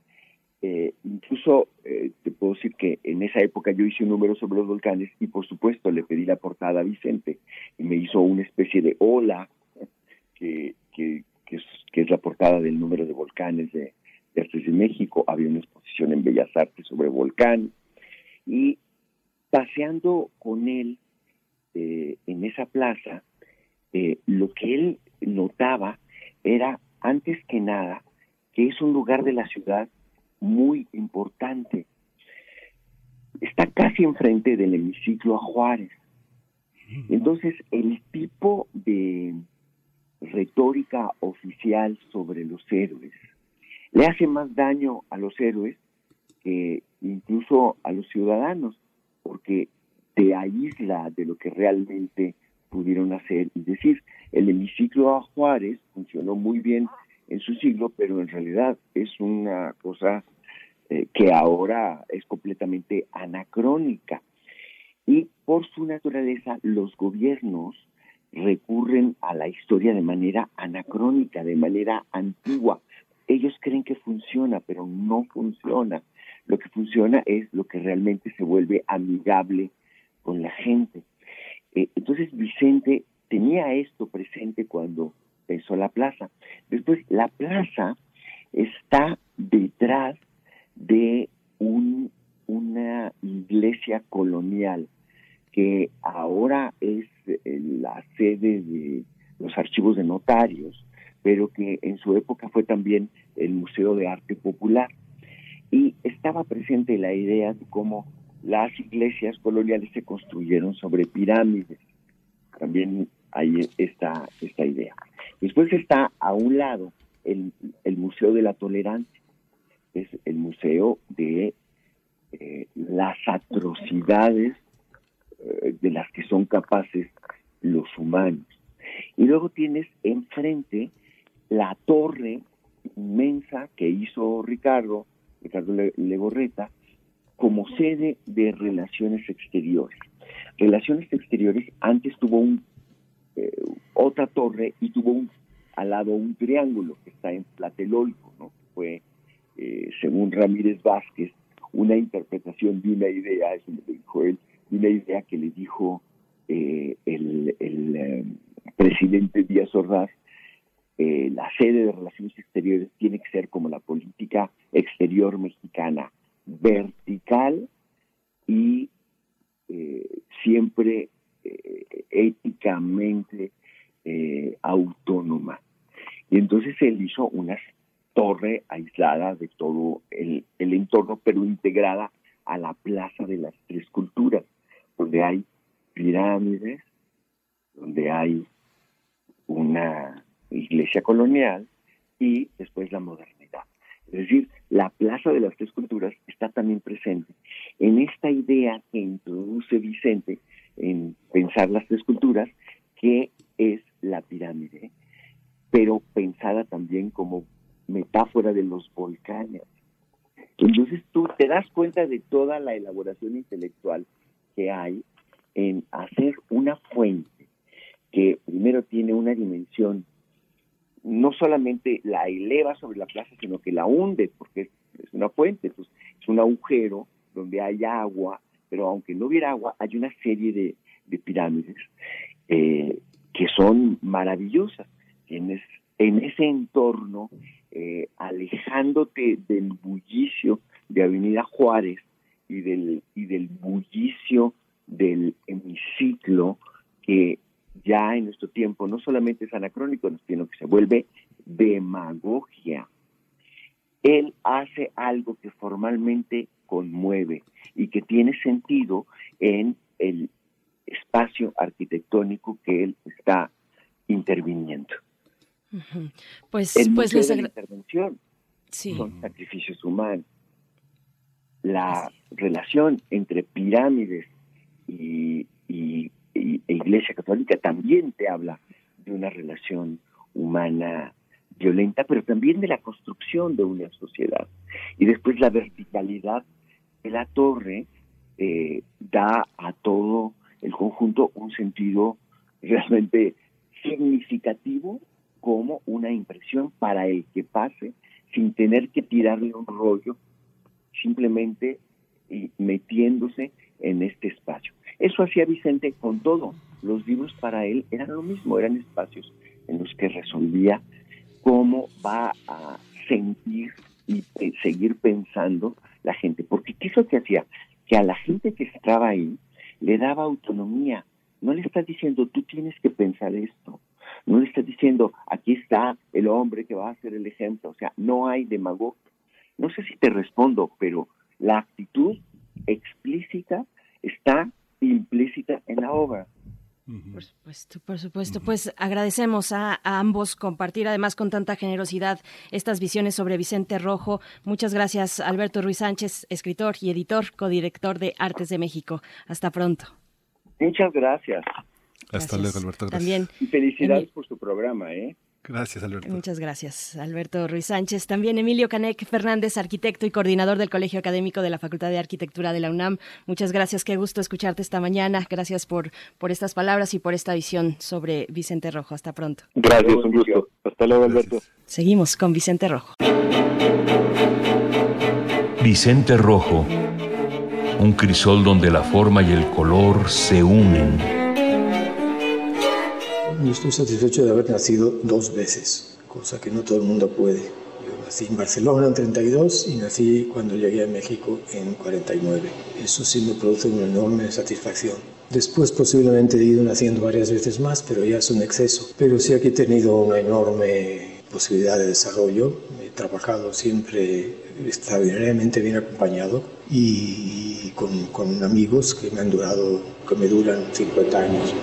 Eh, incluso te puedo decir que en esa época yo hice un número sobre los volcanes y por supuesto le pedí la portada a Vicente y me hizo una especie de ola que, que, que es, la portada del número de volcanes de, Artes de México. Había una exposición en Bellas Artes sobre volcán. Y paseando con él eh, en esa plaza, eh, lo que él notaba era, antes que nada, que es un lugar de la ciudad muy importante. Está casi enfrente del hemiciclo a Juárez. Entonces, el tipo de, retórica oficial sobre los héroes. Le hace más daño a los héroes que incluso a los ciudadanos, porque te aísla de lo que realmente pudieron hacer. Es decir, el hemiciclo a Juárez funcionó muy bien en su siglo, pero en realidad es una cosa eh, que ahora es completamente anacrónica. Y por su naturaleza, los gobiernos recurren a la historia de manera anacrónica, de manera antigua. Ellos creen que funciona, pero no funciona. Lo que funciona es lo que realmente se vuelve amigable con la gente. Eh, entonces Vicente tenía esto presente cuando pensó la plaza. Después, la plaza está detrás de un, una iglesia colonial que ahora es eh, la sede de los archivos de notarios, pero que en su época fue también el Museo de Arte Popular. Y estaba presente la idea de cómo las iglesias coloniales se construyeron sobre pirámides. También hay esta, esta idea. Después está a un lado el, Museo de la Tolerancia, es el museo de eh, las atrocidades de las que son capaces los humanos. Y luego tienes enfrente la torre inmensa que hizo Ricardo, Ricardo Legorreta, como sede de relaciones exteriores. Relaciones exteriores antes tuvo un, eh, otra torre y tuvo un, al lado un triángulo que está en Platelolco, ¿no? Fue, eh, según Ramírez Vázquez, una interpretación de una idea, eso lo dijo él, y la idea que le dijo eh, el, eh, presidente Díaz Ordaz, eh, la sede de Relaciones Exteriores tiene que ser como la política exterior mexicana, vertical y siempre éticamente autónoma. Y entonces él hizo una torre aislada de todo el entorno, pero integrada a la Plaza de las Tres Culturas donde hay pirámides, donde hay una iglesia colonial y después la modernidad. Es decir, la Plaza de las Tres Culturas está también presente en esta idea que introduce Vicente en pensar las tres culturas, que es la pirámide, pero pensada también como metáfora de los volcanes. Entonces tú te das cuenta de toda la elaboración intelectual que hay en hacer una fuente que primero tiene una dimensión, no solamente la eleva sobre la plaza, sino que la hunde, porque es, una fuente, entonces es un agujero donde hay agua, pero aunque no hubiera agua, hay una serie de, pirámides eh, que son maravillosas. Tienes en ese entorno, eh, alejándote del bullicio de Avenida Juárez y del, y del bullicio del hemiciclo que ya en nuestro tiempo no solamente es anacrónico, sino que se vuelve demagogia. Él hace algo que formalmente conmueve y que tiene sentido en el espacio arquitectónico que él está interviniendo. Pues, el pues la intervención son sacrificios humanos. La relación entre pirámides y, y, e Iglesia Católica también te habla de una relación humana violenta, pero también de la construcción de una sociedad. Y después la verticalidad de la torre eh, da a todo el conjunto un sentido realmente significativo como una impresión para el que pase sin tener que tirarle un rollo, simplemente metiéndose en este espacio. Eso hacía Vicente con todo. Los libros para él eran lo mismo, eran espacios en los que resolvía cómo va a sentir y seguir pensando la gente. Porque ¿qué es lo que hacía? Que a la gente que estaba ahí le daba autonomía. No le está diciendo, tú tienes que pensar esto. No le está diciendo, aquí está el hombre que va a ser el ejemplo. O sea, no hay demagogia. No sé si te respondo, pero la actitud explícita está implícita en la obra. Por supuesto, por supuesto. Pues agradecemos a, ambos compartir además con tanta generosidad estas visiones sobre Vicente Rojo. Muchas gracias, Alberto Ruiz Sánchez, escritor y editor, codirector de Artes de México. Hasta pronto. Muchas gracias. Hasta luego, Alberto. También. Y felicidades por su programa, ¿eh? Gracias, Alberto. Muchas gracias, Alberto Ruiz Sánchez. También Emilio Canec Fernández, arquitecto y coordinador del Colegio Académico de la Facultad de Arquitectura de la UNAM. Muchas gracias, qué gusto escucharte esta mañana. Gracias por, por estas palabras y por esta visión sobre Vicente Rojo. Hasta pronto. Gracias, un gusto. Hasta luego, Alberto. Seguimos con Vicente Rojo. Vicente Rojo, un crisol donde la forma y el color se unen y estoy satisfecho de haber nacido dos veces, cosa que no todo el mundo puede. Yo nací en Barcelona en 32 y nací cuando llegué a México en 49. Eso sí me produce una enorme satisfacción. Después posiblemente he ido naciendo varias veces más, pero ya es un exceso. Pero sí aquí he tenido una enorme posibilidad de desarrollo. He trabajado siempre extraordinariamente bien acompañado y con, con amigos que me han durado, que me duran 50 años.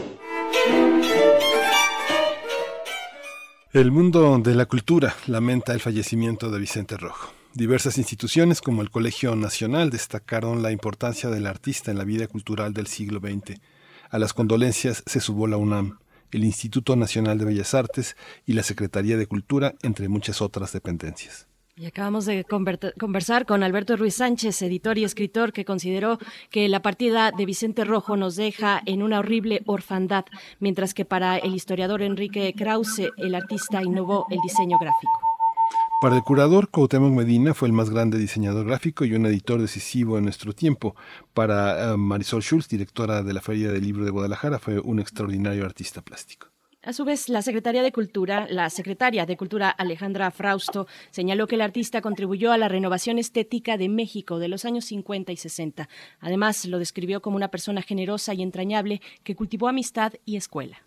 El mundo de la cultura lamenta el fallecimiento de Vicente Rojo. Diversas instituciones como el Colegio Nacional destacaron la importancia del artista en la vida cultural del siglo XX. A las condolencias se sumó la UNAM, el Instituto Nacional de Bellas Artes y la Secretaría de Cultura, entre muchas otras dependencias. Y acabamos de conversar con Alberto Ruiz Sánchez, editor y escritor, que consideró que la partida de Vicente Rojo nos deja en una horrible orfandad, mientras que para el historiador Enrique Krause, el artista innovó el diseño gráfico. Para el curador, Cuauhtémoc Medina fue el más grande diseñador gráfico y un editor decisivo en nuestro tiempo. Para eh, Marisol Schulz, directora de la Feria del Libro de Guadalajara, fue un extraordinario artista plástico. A su vez, la Secretaría de Cultura, la secretaria de Cultura Alejandra Frausto, señaló que el artista contribuyó a la renovación estética de México de los años 50 y 60. Además, lo describió como una persona generosa y entrañable que cultivó amistad y escuela.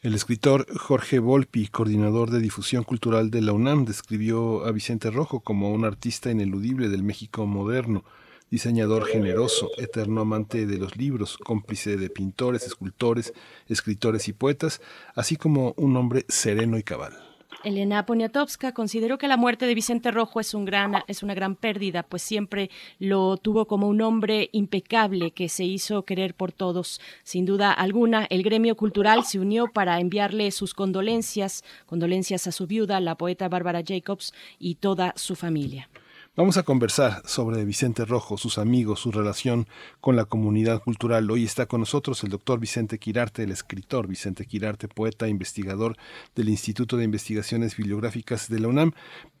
El escritor Jorge Volpi, coordinador de difusión cultural de la UNAM, describió a Vicente Rojo como un artista ineludible del México moderno, diseñador generoso, eterno amante de los libros, cómplice de pintores, escultores, escritores y poetas, así como un hombre sereno y cabal. Elena Poniatowska consideró que la muerte de Vicente Rojo es, un gran, es una gran pérdida, pues siempre lo tuvo como un hombre impecable que se hizo querer por todos. Sin duda alguna, el gremio cultural se unió para enviarle sus condolencias, condolencias a su viuda, la poeta Bárbara Jacobs, y toda su familia. Vamos a conversar sobre Vicente Rojo, sus amigos, su relación con la comunidad cultural. Hoy está con nosotros el doctor Vicente Quirarte, el escritor Vicente Quirarte, poeta, investigador del Instituto de Investigaciones Bibliográficas de la UNAM,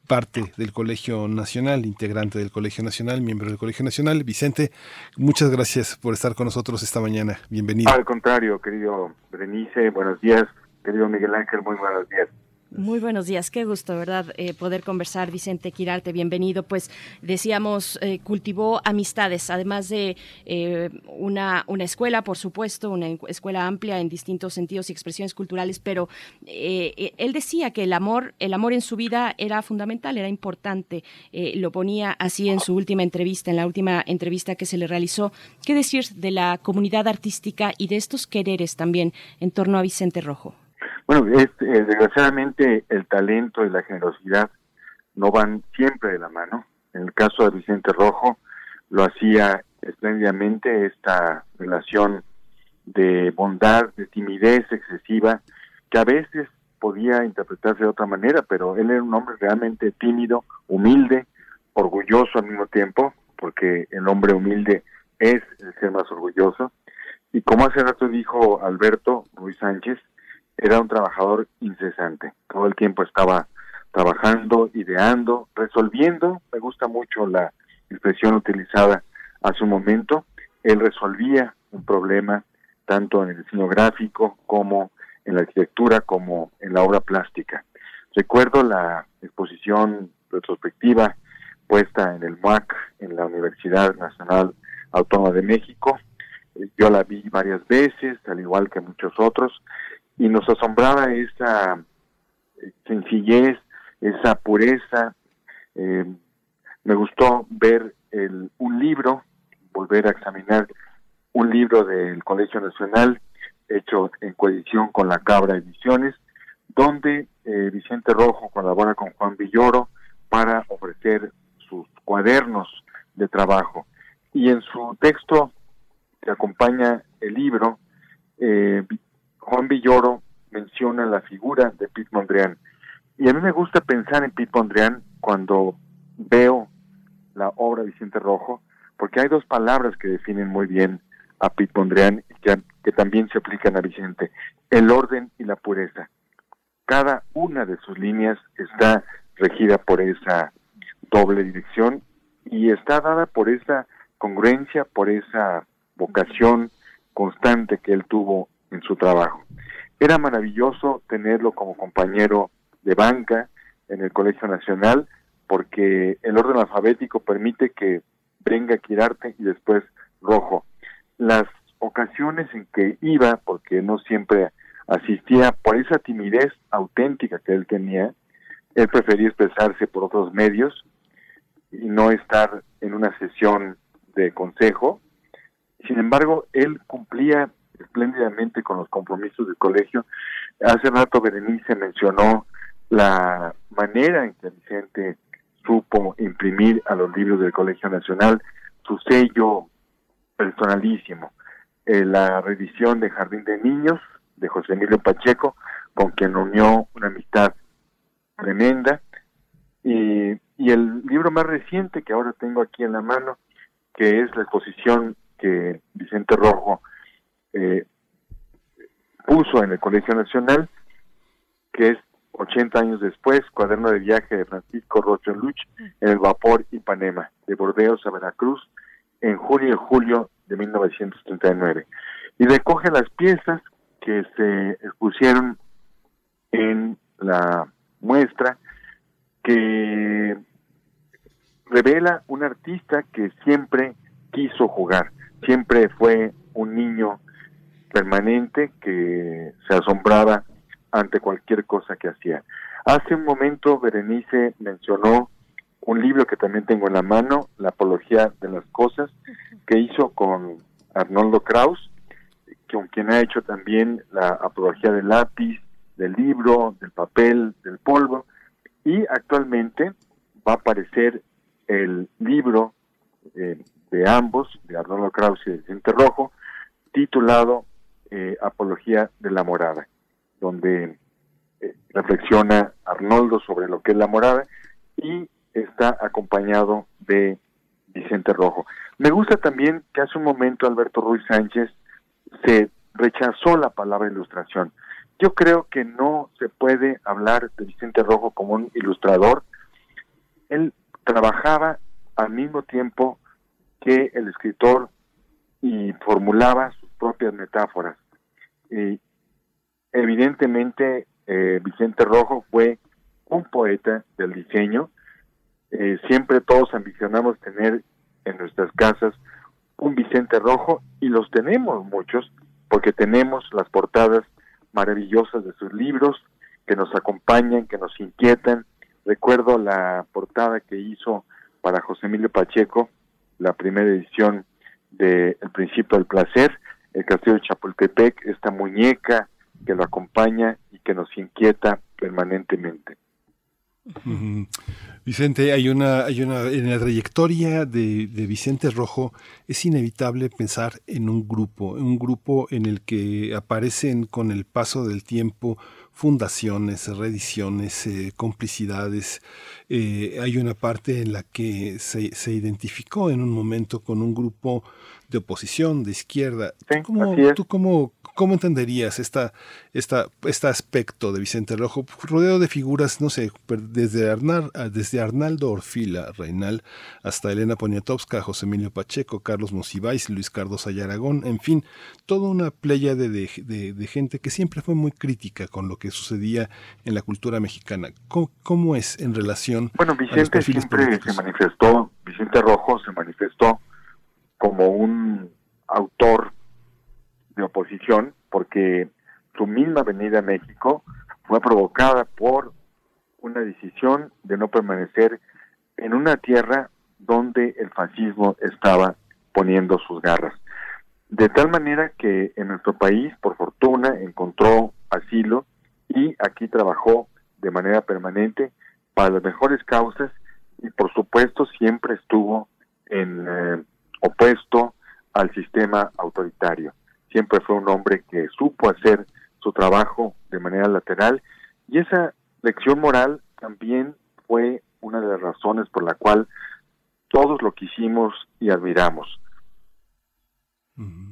parte del Colegio Nacional, integrante del Colegio Nacional, miembro del Colegio Nacional. Vicente, muchas gracias por estar con nosotros esta mañana. Bienvenido. Al contrario, querido Berenice, buenos días. Querido Miguel Ángel, muy buenos días. Muy buenos días, qué gusto, ¿verdad? Eh, poder conversar, Vicente Quirarte, bienvenido. Pues decíamos, eh, cultivó amistades, además de eh, una, una escuela, por supuesto, una escuela amplia en distintos sentidos y expresiones culturales, pero él decía que el amor, el amor en su vida era fundamental, era importante. lo ponía así en su última entrevista, en la última entrevista que se le realizó. ¿Qué decir de la comunidad artística y de estos quereres también en torno a Vicente Rojo? Bueno, eh, desgraciadamente el talento y la generosidad no van siempre de la mano. En el caso de Vicente Rojo lo hacía espléndidamente esta relación de bondad, de timidez excesiva, que a veces podía interpretarse de otra manera, pero él era un hombre realmente tímido, humilde, orgulloso al mismo tiempo, porque el hombre humilde es el ser más orgulloso. Y como hace rato dijo Alberto Ruiz Sánchez, era un trabajador incesante. Todo el tiempo estaba trabajando, ideando, resolviendo. Me gusta mucho la expresión utilizada a su momento. Él resolvía un problema tanto en el diseño gráfico como en la arquitectura como en la obra plástica. Recuerdo la exposición retrospectiva puesta en el MUAC, en la Universidad Nacional Autónoma de México. Yo la vi varias veces, al igual que muchos otros, y nos asombraba esa eh, sencillez, esa pureza. Eh, me gustó ver el, un libro, volver a examinar un libro del Colegio Nacional hecho en coedición con la Cabra Ediciones, donde eh, Vicente Rojo colabora con Juan Villoro para ofrecer sus cuadernos de trabajo. Y en su texto que acompaña el libro, eh, Juan Villoro menciona la figura de Pete Mondrian. Y a mí me gusta pensar en Pete Mondrian cuando veo la obra de Vicente Rojo, porque hay dos palabras que definen muy bien a Pete Mondrian y que, que también se aplican a Vicente, el orden y la pureza. Cada una de sus líneas está regida por esa doble dirección y está dada por esa congruencia, por esa vocación constante que él tuvo en su trabajo. Era maravilloso tenerlo como compañero de banca en el Colegio Nacional porque el orden alfabético permite que venga Quirarte y después Rojo. Las ocasiones en que iba, porque no siempre asistía, por esa timidez auténtica que él tenía, él prefería expresarse por otros medios y no estar en una sesión de consejo. Sin embargo, él cumplía espléndidamente con los compromisos del colegio. Hace rato Berenice mencionó la manera en que Vicente supo imprimir a los libros del Colegio Nacional su sello personalísimo. Eh, la reedición de Jardín de Niños de José Emilio Pacheco, con quien unió una amistad tremenda. Y, y el libro más reciente que ahora tengo aquí en la mano, que es la exposición que Vicente Rojo eh, puso en el Colegio Nacional, que es 80 años después, cuaderno de viaje de Francisco Rocho Luch en el vapor Ipanema, de Bordeos a Veracruz, en junio y julio de 1939. Y recoge las piezas que se expusieron en la muestra que revela un artista que siempre quiso jugar, siempre fue un niño permanente que se asombraba ante cualquier cosa que hacía. Hace un momento Berenice mencionó un libro que también tengo en la mano, La Apología de las Cosas, que hizo con Arnoldo Kraus, con quien ha hecho también la apología del lápiz, del libro, del papel, del polvo, y actualmente va a aparecer el libro eh, de ambos, de Arnoldo Kraus y de Vicente Rojo, titulado eh, Apología de la Morada, donde eh, reflexiona Arnoldo sobre lo que es la morada y está acompañado de Vicente Rojo. Me gusta también que hace un momento Alberto Ruiz Sánchez se rechazó la palabra ilustración. Yo creo que no se puede hablar de Vicente Rojo como un ilustrador. Él trabajaba al mismo tiempo que el escritor y formulaba sus propias metáforas. Y evidentemente eh, Vicente Rojo fue un poeta del diseño. Eh, siempre todos ambicionamos tener en nuestras casas un Vicente Rojo y los tenemos muchos porque tenemos las portadas maravillosas de sus libros que nos acompañan, que nos inquietan. Recuerdo la portada que hizo para José Emilio Pacheco, la primera edición de El Principio del Placer, el Castillo de Chapultepec, esta muñeca que lo acompaña y que nos inquieta permanentemente. Vicente, hay una, hay una, en la trayectoria de, de, Vicente Rojo es inevitable pensar en un grupo, un grupo en el que aparecen con el paso del tiempo fundaciones, reediciones, eh, complicidades. Eh, hay una parte en la que se, se, identificó en un momento con un grupo de oposición, de izquierda. Sí, ¿Cómo, ¿Tú cómo, cómo entenderías esta, esta, este aspecto de Vicente Rojo? Rodeo de figuras, no sé, desde, Arnal, desde Arnaldo Orfila Reinal hasta Elena Poniatowska, José Emilio Pacheco, Carlos Monsiváis, Luis Cardosa y Aragón, en fin, toda una playa de, de, de, gente que siempre fue muy crítica con lo que sucedía en la cultura mexicana. ¿Cómo, cómo es en relación bueno, Vicente siempre se manifestó, Vicente Rojo se manifestó como un autor de oposición porque su misma venida a México fue provocada por una decisión de no permanecer en una tierra donde el fascismo estaba poniendo sus garras. De tal manera que en nuestro país, por fortuna, encontró asilo y aquí trabajó de manera permanente para las mejores causas y por supuesto siempre estuvo en eh, opuesto al sistema autoritario. Siempre fue un hombre que supo hacer su trabajo de manera lateral y esa lección moral también fue una de las razones por la cual todos lo quisimos y admiramos.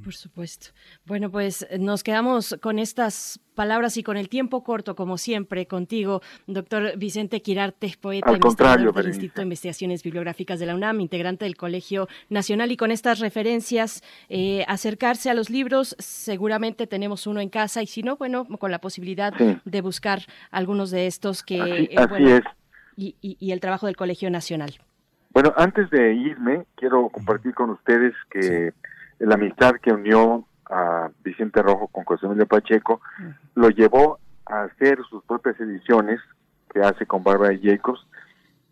Por supuesto. Bueno, pues nos quedamos con estas palabras y con el tiempo corto, como siempre, contigo, doctor Vicente Quirarte, poeta Al contrario, del Instituto de Investigaciones Bibliográficas de la UNAM, integrante del Colegio Nacional, y con estas referencias, eh, acercarse a los libros, seguramente tenemos uno en casa, y si no, bueno, con la posibilidad sí. de buscar algunos de estos que... Así, eh, así bueno, es. y, y, y el trabajo del Colegio Nacional. Bueno, antes de irme, quiero compartir con ustedes que la amistad que unió a Vicente Rojo con José Emilio Pacheco lo llevó a hacer sus propias ediciones que hace con Bárbara Jacobs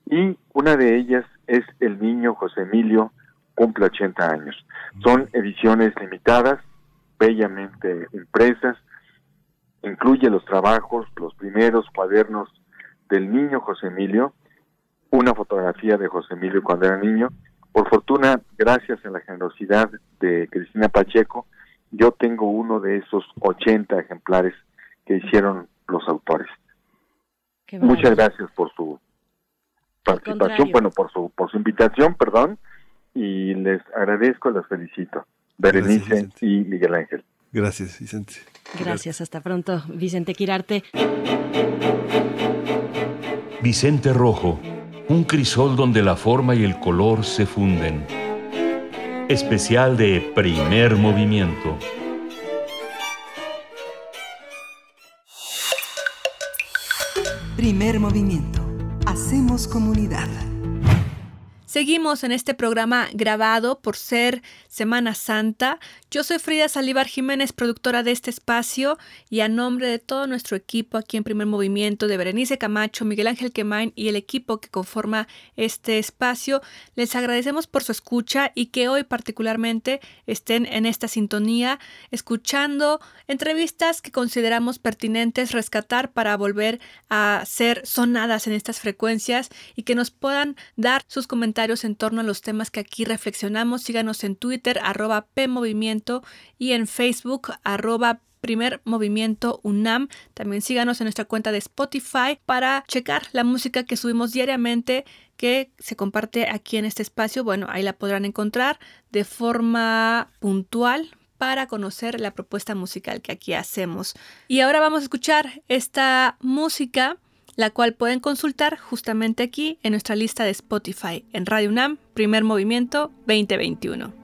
y una de ellas es El Niño José Emilio cumple 80 años. Son ediciones limitadas, bellamente impresas, incluye los trabajos, los primeros cuadernos del niño José Emilio, una fotografía de José Emilio cuando era niño. Por fortuna, gracias a la generosidad de Cristina Pacheco, yo tengo uno de esos 80 ejemplares que hicieron los autores. Muchas gracias por su participación, bueno, por su por su invitación, perdón, y les agradezco, les felicito. Berenice Gracias, y Miguel Ángel. Gracias, Vicente. Gracias, hasta pronto, Vicente Quirarte. Vicente Rojo, un crisol donde la forma y el color se funden. Especial de primer movimiento. Primer movimiento. Hacemos comunidad. Seguimos en este programa grabado por ser Semana Santa. Yo soy Frida Salívar Jiménez, productora de este espacio, y a nombre de todo nuestro equipo aquí en Primer Movimiento, de Berenice Camacho, Miguel Ángel Quemain y el equipo que conforma este espacio, les agradecemos por su escucha y que hoy particularmente estén en esta sintonía, escuchando entrevistas que consideramos pertinentes rescatar para volver a ser sonadas en estas frecuencias y que nos puedan dar sus comentarios en torno a los temas que aquí reflexionamos. Síganos en Twitter, arroba PMovimiento y en Facebook arroba primer movimiento UNAM. También síganos en nuestra cuenta de Spotify para checar la música que subimos diariamente que se comparte aquí en este espacio. Bueno, ahí la podrán encontrar de forma puntual para conocer la propuesta musical que aquí hacemos. Y ahora vamos a escuchar esta música, la cual pueden consultar justamente aquí en nuestra lista de Spotify en Radio UNAM, Primer Movimiento 2021.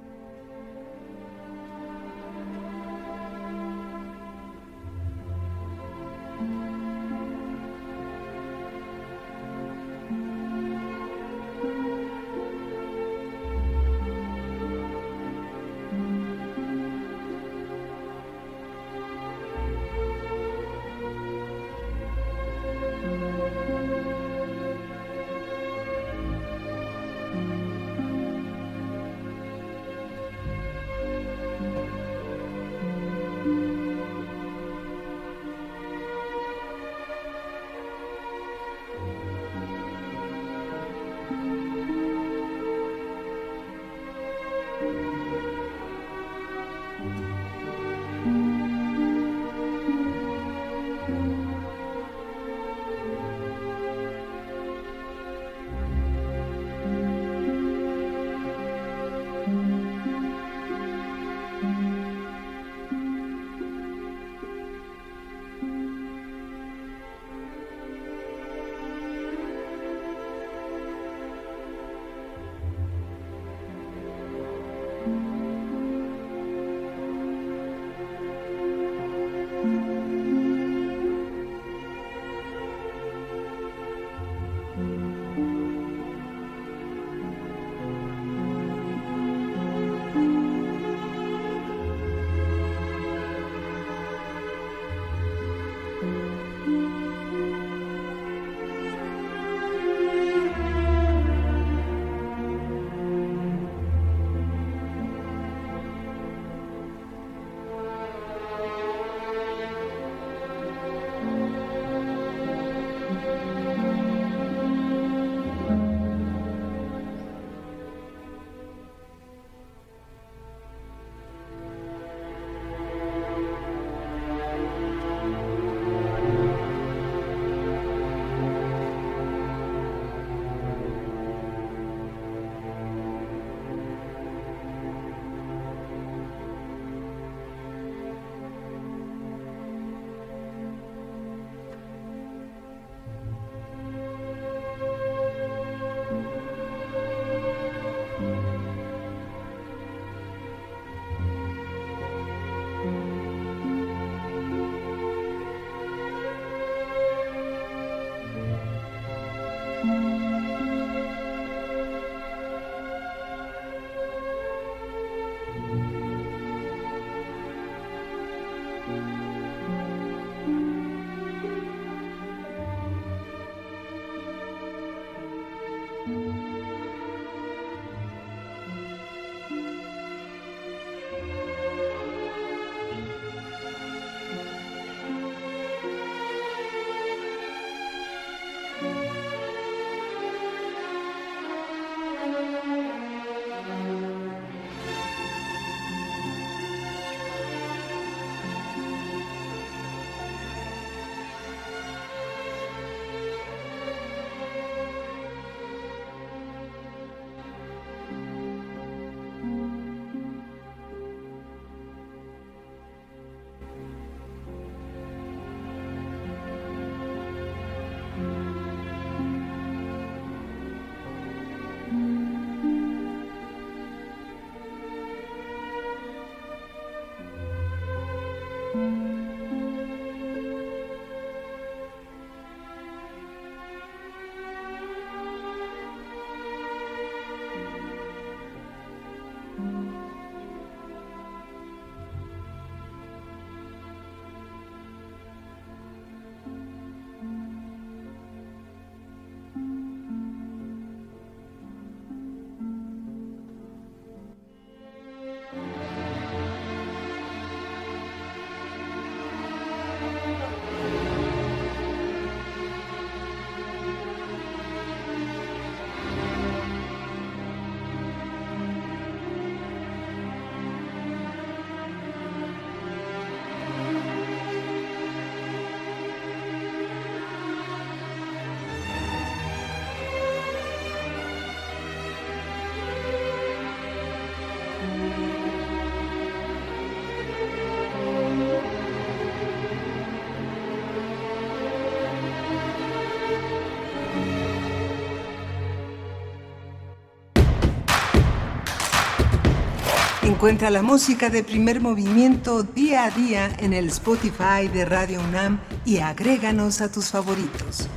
Encuentra la música de primer movimiento día a día en el Spotify de Radio UNAM y agréganos a tus favoritos.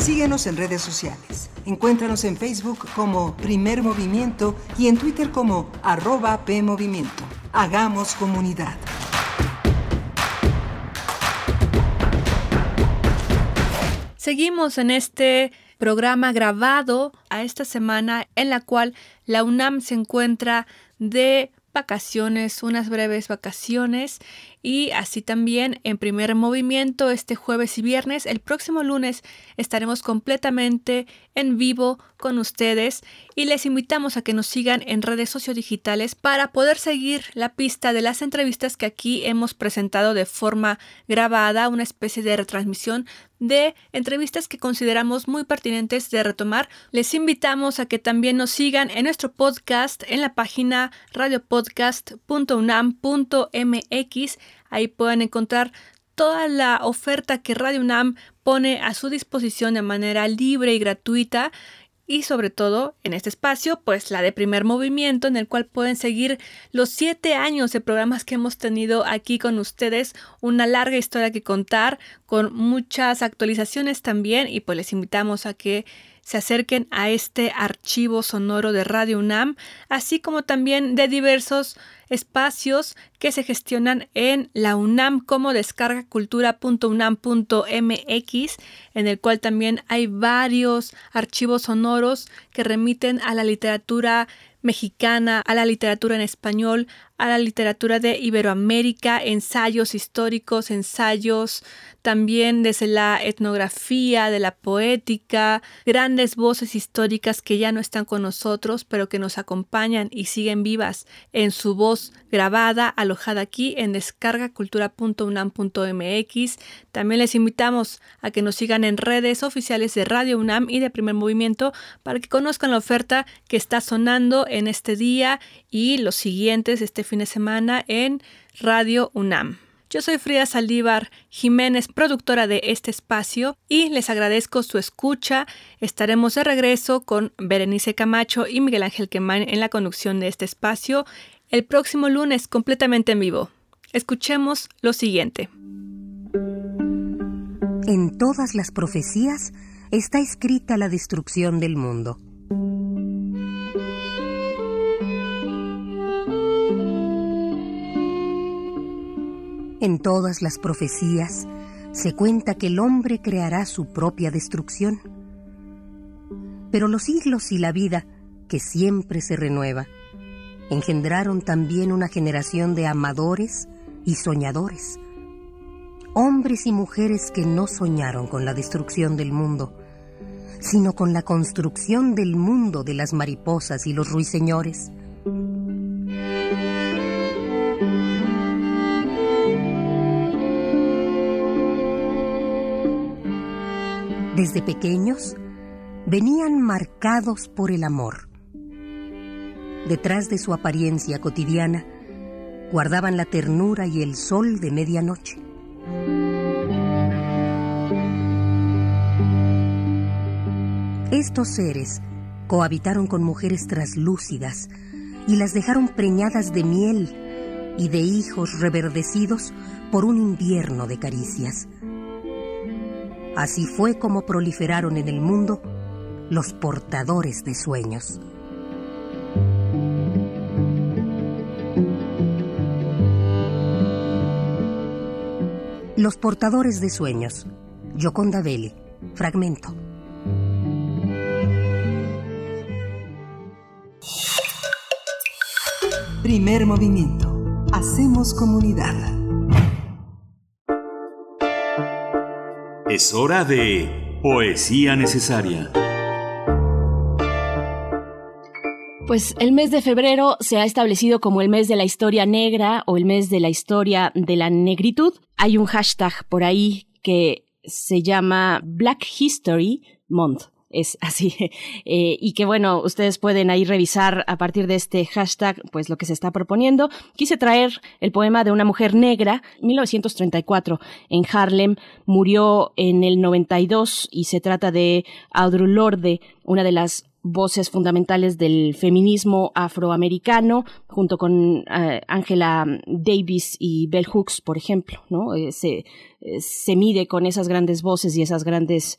Síguenos en redes sociales. Encuéntranos en Facebook como Primer Movimiento y en Twitter como arroba PMovimiento. Hagamos comunidad. Seguimos en este programa grabado a esta semana en la cual la UNAM se encuentra de vacaciones, unas breves vacaciones y así también en primer movimiento este jueves y viernes. El próximo lunes estaremos completamente en vivo con ustedes y les invitamos a que nos sigan en redes sociodigitales para poder seguir la pista de las entrevistas que aquí hemos presentado de forma grabada, una especie de retransmisión de entrevistas que consideramos muy pertinentes de retomar. Les invitamos a que también nos sigan en nuestro podcast en la página radiopodcast.unam.mx Ahí pueden encontrar toda la oferta que Radio UNAM pone a su disposición de manera libre y gratuita y sobre todo en este espacio, pues la de primer movimiento en el cual pueden seguir los siete años de programas que hemos tenido aquí con ustedes, una larga historia que contar con muchas actualizaciones también y pues les invitamos a que se acerquen a este archivo sonoro de Radio UNAM, así como también de diversos espacios que se gestionan en la UNAM como descargacultura.unam.mx, en el cual también hay varios archivos sonoros que remiten a la literatura mexicana, a la literatura en español, a la literatura de Iberoamérica, ensayos históricos, ensayos también desde la etnografía, de la poética, grandes voces históricas que ya no están con nosotros, pero que nos acompañan y siguen vivas en su voz grabada, alojada aquí en descargacultura.unam.mx. También les invitamos a que nos sigan en redes oficiales de Radio UNAM y de Primer Movimiento para que conozcan la oferta que está sonando en este día y los siguientes este fin de semana en Radio UNAM. Yo soy Frida Saldívar Jiménez, productora de este espacio, y les agradezco su escucha. Estaremos de regreso con Berenice Camacho y Miguel Ángel Quemán en la conducción de este espacio el próximo lunes completamente en vivo. Escuchemos lo siguiente. En todas las profecías está escrita la destrucción del mundo. En todas las profecías se cuenta que el hombre creará su propia destrucción. Pero los siglos y la vida, que siempre se renueva, engendraron también una generación de amadores y soñadores. Hombres y mujeres que no soñaron con la destrucción del mundo, sino con la construcción del mundo de las mariposas y los ruiseñores. Desde pequeños venían marcados por el amor. Detrás de su apariencia cotidiana guardaban la ternura y el sol de medianoche. Estos seres cohabitaron con mujeres traslúcidas y las dejaron preñadas de miel y de hijos reverdecidos por un invierno de caricias. Así fue como proliferaron en el mundo los portadores de sueños. Los portadores de sueños. Yoconda Belli. Fragmento. Primer movimiento. Hacemos comunidad. Es hora de Poesía Necesaria. Pues el mes de febrero se ha establecido como el mes de la historia negra o el mes de la historia de la negritud. Hay un hashtag por ahí que se llama Black History Month es así. Eh, y que bueno, ustedes pueden ahí revisar a partir de este hashtag, pues lo que se está proponiendo. Quise traer el poema de una mujer negra, 1934, en Harlem, murió en el 92 y se trata de Audre Lorde, una de las voces fundamentales del feminismo afroamericano, junto con eh, Angela Davis y Bell Hooks, por ejemplo, ¿no? Eh, se, eh, se, mide con esas grandes voces y esas grandes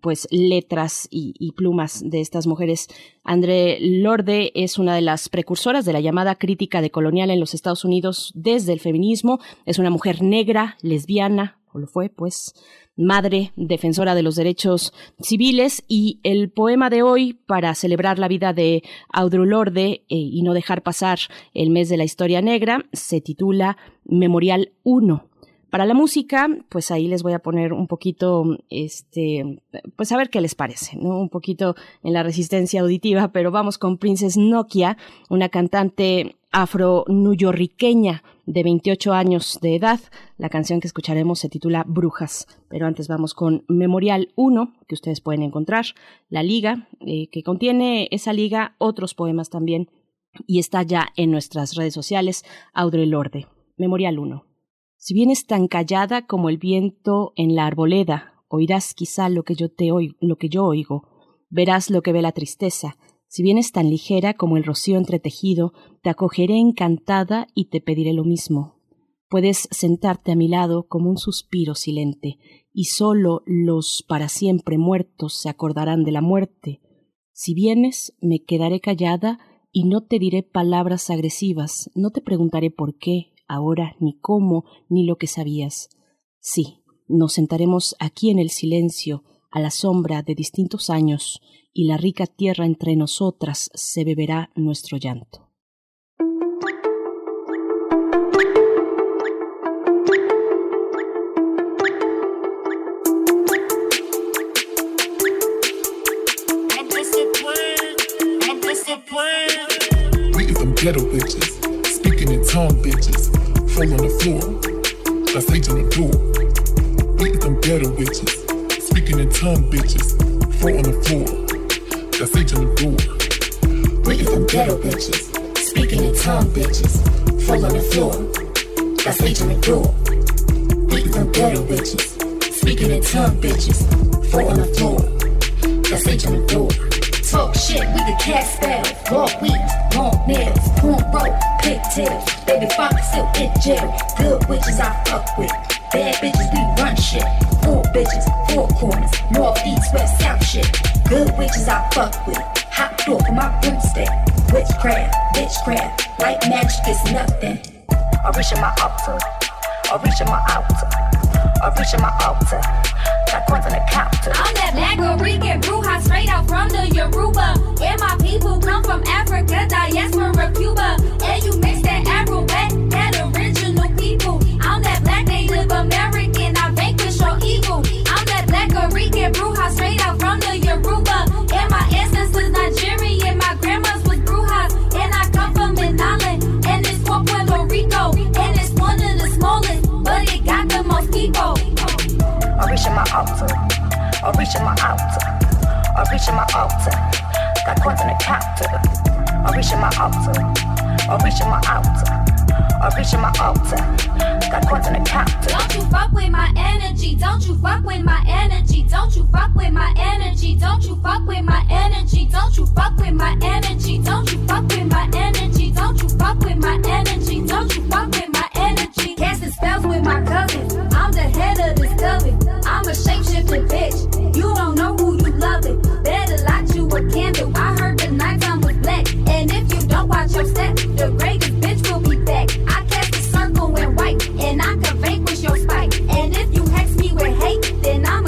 pues letras y, y, plumas de estas mujeres. André Lorde es una de las precursoras de la llamada crítica decolonial en los Estados Unidos desde el feminismo. Es una mujer negra, lesbiana, o lo fue, pues, madre defensora de los derechos civiles y el poema de hoy para celebrar la vida de Audre Lorde eh, y no dejar pasar el mes de la historia negra se titula Memorial 1. Para la música, pues ahí les voy a poner un poquito, este, pues a ver qué les parece, ¿no? Un poquito en la resistencia auditiva, pero vamos con Princess Nokia, una cantante afro-nuyorriqueña de 28 años de edad. La canción que escucharemos se titula Brujas, pero antes vamos con Memorial 1, que ustedes pueden encontrar, la liga, eh, que contiene esa liga otros poemas también, y está ya en nuestras redes sociales, Audre Lorde. Memorial 1. Si vienes tan callada como el viento en la arboleda, oirás quizá lo que yo te oigo, lo que yo oigo, verás lo que ve la tristeza. Si vienes tan ligera como el rocío entretejido, te acogeré encantada y te pediré lo mismo. Puedes sentarte a mi lado como un suspiro silente, y sólo los para siempre muertos se acordarán de la muerte. Si vienes, me quedaré callada y no te diré palabras agresivas, no te preguntaré por qué, ahora ni cómo, ni lo que sabías. Sí, nos sentaremos aquí en el silencio, a la sombra de distintos años, y la rica tierra entre nosotras se beberá nuestro llanto. Fall on the floor. I say to the door. Beat them ghetto bitches. Speaking in tongue bitches. Fall on the floor. I say to the door. Beat them ghetto bitches. Speaking in tongue bitches. Fall on the floor. I say to the door. Beat them ghetto bitches. Speaking in tongue bitches. Fall on the floor. I say to the door. Talk shit, we can cast spells. Long weeds, long nails, corn rope, pigtails. Baby funk still in jail. Good witches I fuck with. Bad bitches we run shit. Four bitches, four corners. North, east, west, south shit. Good witches I fuck with. Hot door for my broomstick. Witchcraft, witchcraft. White magic is nothing. I reach in my altar. I reach in my altar. I reach in my altar got coins on the counter. I'm that black Rican bruja straight out from the Yoruba. And my people come from Africa, diaspora, Cuba. And you mix that Afro-Wet, that original people. I'm that black Native American, I vanquish your evil. I'm that black Rican bruja straight people. I'm reaching my altar. I'm reaching my altar. I'm reaching my altar. Got coins on the counter. I'm reaching my altar. I'm reaching my altar. I'm reaching my altar. Got coins on the counter. Don't you fuck with my energy. Don't you fuck with my energy. Don't you fuck with my energy. Don't you fuck with my energy. Don't you fuck with my energy. Don't you fuck with my energy. Don't you fuck with my energy. Don't you fuck with my Casting spells with my cousins. I'm the head of this coven. I'm a shapeshifting bitch. You don't know who you love it. Better light you a candle. I heard the nighttime was black. And if you don't watch your step, the greatest bitch will be back. I cast a circle in white, and I can vanquish your spite. And if you hex me with hate, then I'ma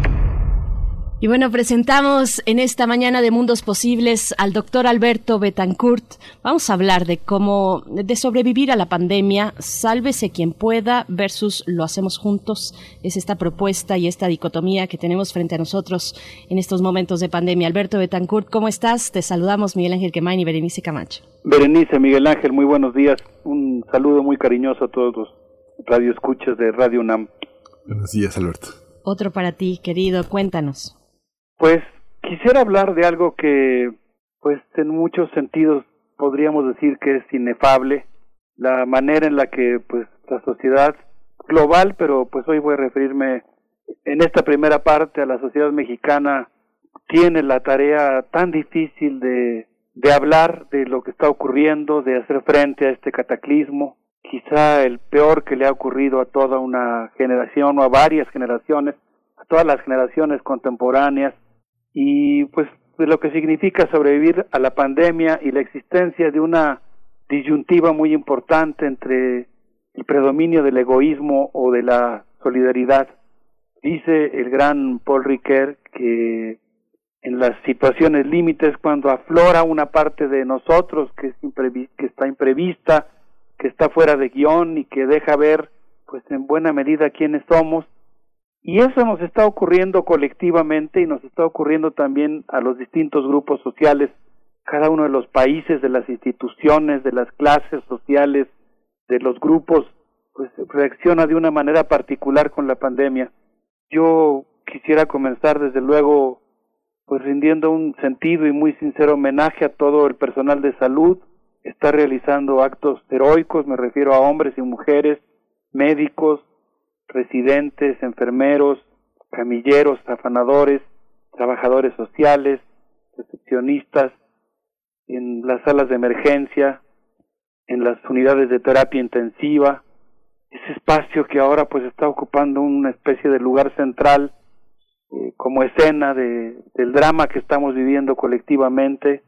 Y bueno, presentamos en esta mañana de Mundos Posibles al doctor Alberto Betancourt. Vamos a hablar de cómo, de sobrevivir a la pandemia, sálvese quien pueda versus lo hacemos juntos. Es esta propuesta y esta dicotomía que tenemos frente a nosotros en estos momentos de pandemia. Alberto Betancourt, ¿cómo estás? Te saludamos Miguel Ángel Quemain y Berenice Camacho. Berenice, Miguel Ángel, muy buenos días. Un saludo muy cariñoso a todos los radioescuchas de Radio UNAM. Buenos días, Alberto. Otro para ti, querido, cuéntanos. Pues quisiera hablar de algo que, pues en muchos sentidos podríamos decir que es inefable, la manera en la que, pues, la sociedad global, pero pues hoy voy a referirme en esta primera parte a la sociedad mexicana, tiene la tarea tan difícil de, de hablar de lo que está ocurriendo, de hacer frente a este cataclismo, quizá el peor que le ha ocurrido a toda una generación o a varias generaciones, a todas las generaciones contemporáneas, y pues de lo que significa sobrevivir a la pandemia y la existencia de una disyuntiva muy importante entre el predominio del egoísmo o de la solidaridad. Dice el gran Paul Ricoeur que en las situaciones límites cuando aflora una parte de nosotros que, es que está imprevista, que está fuera de guion y que deja ver pues en buena medida quiénes somos, y eso nos está ocurriendo colectivamente y nos está ocurriendo también a los distintos grupos sociales, cada uno de los países, de las instituciones, de las clases sociales, de los grupos, pues reacciona de una manera particular con la pandemia. Yo quisiera comenzar desde luego pues rindiendo un sentido y muy sincero homenaje a todo el personal de salud, está realizando actos heroicos, me refiero a hombres y mujeres, médicos, residentes, enfermeros, camilleros, afanadores, trabajadores sociales, recepcionistas, en las salas de emergencia, en las unidades de terapia intensiva, ese espacio que ahora pues está ocupando una especie de lugar central eh, como escena de, del drama que estamos viviendo colectivamente,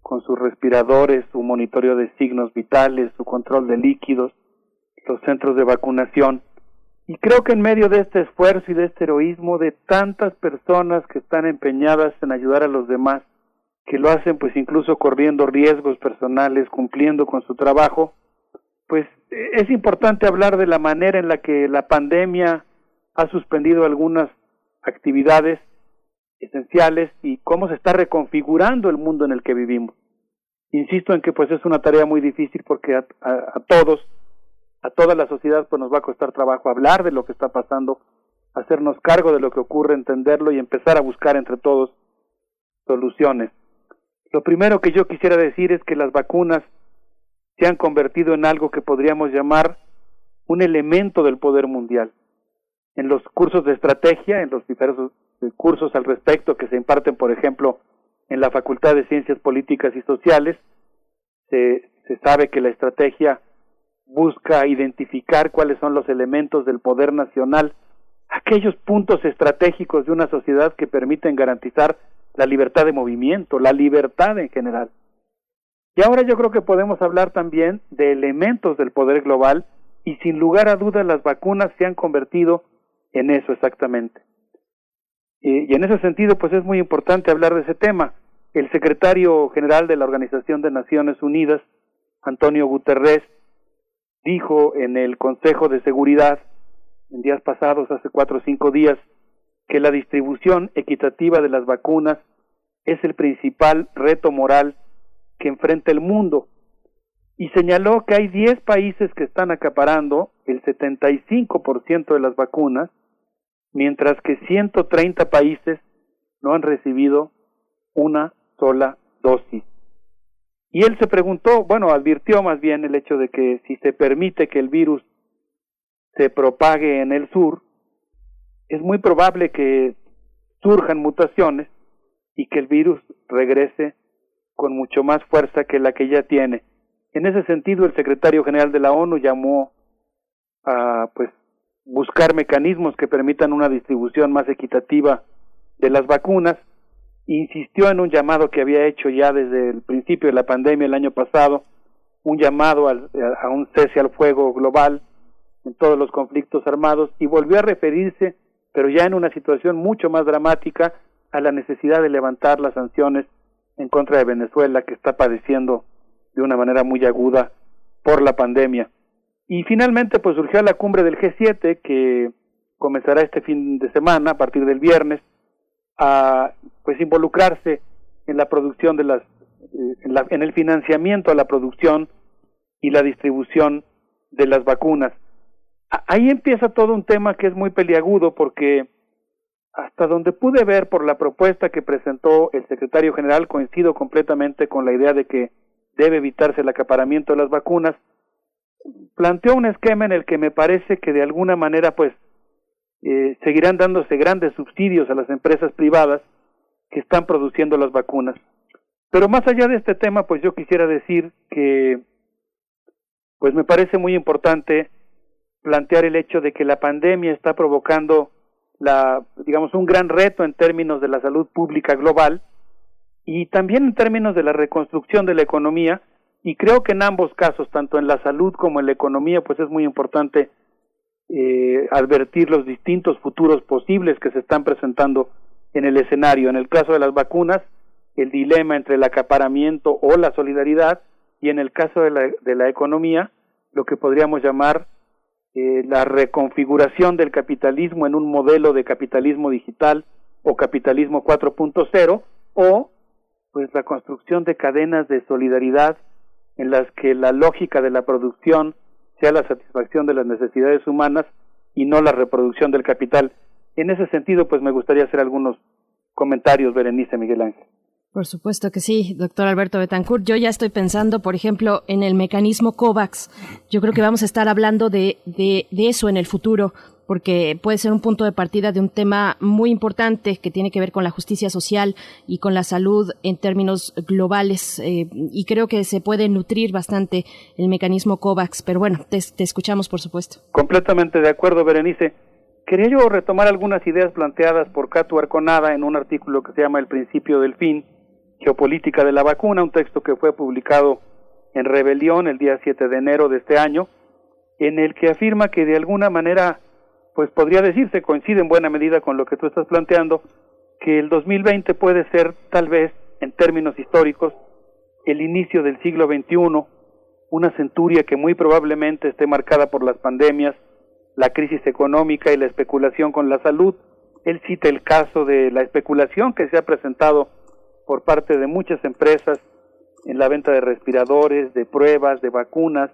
con sus respiradores, su monitoreo de signos vitales, su control de líquidos, los centros de vacunación. Y creo que en medio de este esfuerzo y de este heroísmo de tantas personas que están empeñadas en ayudar a los demás, que lo hacen pues incluso corriendo riesgos personales, cumpliendo con su trabajo, pues es importante hablar de la manera en la que la pandemia ha suspendido algunas actividades esenciales y cómo se está reconfigurando el mundo en el que vivimos. Insisto en que pues es una tarea muy difícil porque a, a todos a toda la sociedad pues nos va a costar trabajo hablar de lo que está pasando, hacernos cargo de lo que ocurre, entenderlo y empezar a buscar entre todos soluciones. Lo primero que yo quisiera decir es que las vacunas se han convertido en algo que podríamos llamar un elemento del poder mundial. En los cursos de estrategia, en los diversos cursos al respecto que se imparten, por ejemplo, en la Facultad de Ciencias Políticas y Sociales, se, se sabe que la estrategia busca identificar cuáles son los elementos del poder nacional, aquellos puntos estratégicos de una sociedad que permiten garantizar la libertad de movimiento, la libertad en general. Y ahora yo creo que podemos hablar también de elementos del poder global y sin lugar a dudas las vacunas se han convertido en eso exactamente. Y, en ese sentido, pues es muy importante hablar de ese tema. El secretario general de la Organización de Naciones Unidas, Antonio Guterres, dijo en el Consejo de Seguridad en días pasados, hace cuatro o cinco días, que la distribución equitativa de las vacunas es el principal reto moral que enfrenta el mundo y señaló que hay 10 países que están acaparando el 75% de las vacunas, mientras que 130 países no han recibido una sola dosis. Y él se preguntó, bueno, advirtió más bien el hecho de que si se permite que el virus se propague en el sur, es muy probable que surjan mutaciones y que el virus regrese con mucho más fuerza que la que ya tiene. En ese sentido, el secretario general de la ONU llamó a pues buscar mecanismos que permitan una distribución más equitativa de las vacunas insistió en un llamado que había hecho ya desde el principio de la pandemia el año pasado, un llamado a un cese al fuego global en todos los conflictos armados y volvió a referirse, pero ya en una situación mucho más dramática, a la necesidad de levantar las sanciones en contra de Venezuela que está padeciendo de una manera muy aguda por la pandemia. Y finalmente pues surgió la cumbre del G7 que comenzará este fin de semana a partir del viernes a pues involucrarse en la producción de las eh, en, la, en el financiamiento a la producción y la distribución de las vacunas. Ahí empieza todo un tema que es muy peliagudo porque hasta donde pude ver por la propuesta que presentó el secretario general, coincido completamente con la idea de que debe evitarse el acaparamiento de las vacunas, planteó un esquema en el que me parece que de alguna manera pues eh, seguirán dándose grandes subsidios a las empresas privadas que están produciendo las vacunas. Pero más allá de este tema, pues yo quisiera decir que pues me parece muy importante plantear el hecho de que la pandemia está provocando la, digamos, un gran reto en términos de la salud pública global y también en términos de la reconstrucción de la economía y creo que en ambos casos, tanto en la salud como en la economía, pues es muy importante eh, advertir los distintos futuros posibles que se están presentando en el escenario. En el caso de las vacunas, el dilema entre el acaparamiento o la solidaridad y en el caso de la, de la economía, lo que podríamos llamar eh, la reconfiguración del capitalismo en un modelo de capitalismo digital o capitalismo 4.0 o pues la construcción de cadenas de solidaridad en las que la lógica de la producción sea la satisfacción de las necesidades humanas y no la reproducción del capital. En ese sentido, pues me gustaría hacer algunos comentarios, Berenice Miguel Ángel. Por supuesto que sí, doctor Alberto Betancourt. Yo ya estoy pensando, por ejemplo, en el mecanismo COVAX. Yo creo que vamos a estar hablando de, de, eso en el futuro, porque puede ser un punto de partida de un tema muy importante que tiene que ver con la justicia social y con la salud en términos globales. Eh, y creo que se puede nutrir bastante el mecanismo COVAX. Pero bueno, te, te escuchamos, por supuesto. Completamente de acuerdo, Berenice. Quería yo retomar algunas ideas planteadas por Catu Arconada en un artículo que se llama El principio del fin Geopolítica de la Vacuna, un texto que fue publicado en Rebelión el día 7 de enero de este año, en el que afirma que de alguna manera, pues podría decirse, coincide en buena medida con lo que tú estás planteando, que el 2020 puede ser tal vez, en términos históricos, el inicio del siglo XXI, una centuria que muy probablemente esté marcada por las pandemias, la crisis económica y la especulación con la salud. Él cita el caso de la especulación que se ha presentado por parte de muchas empresas en la venta de respiradores, de pruebas, de vacunas,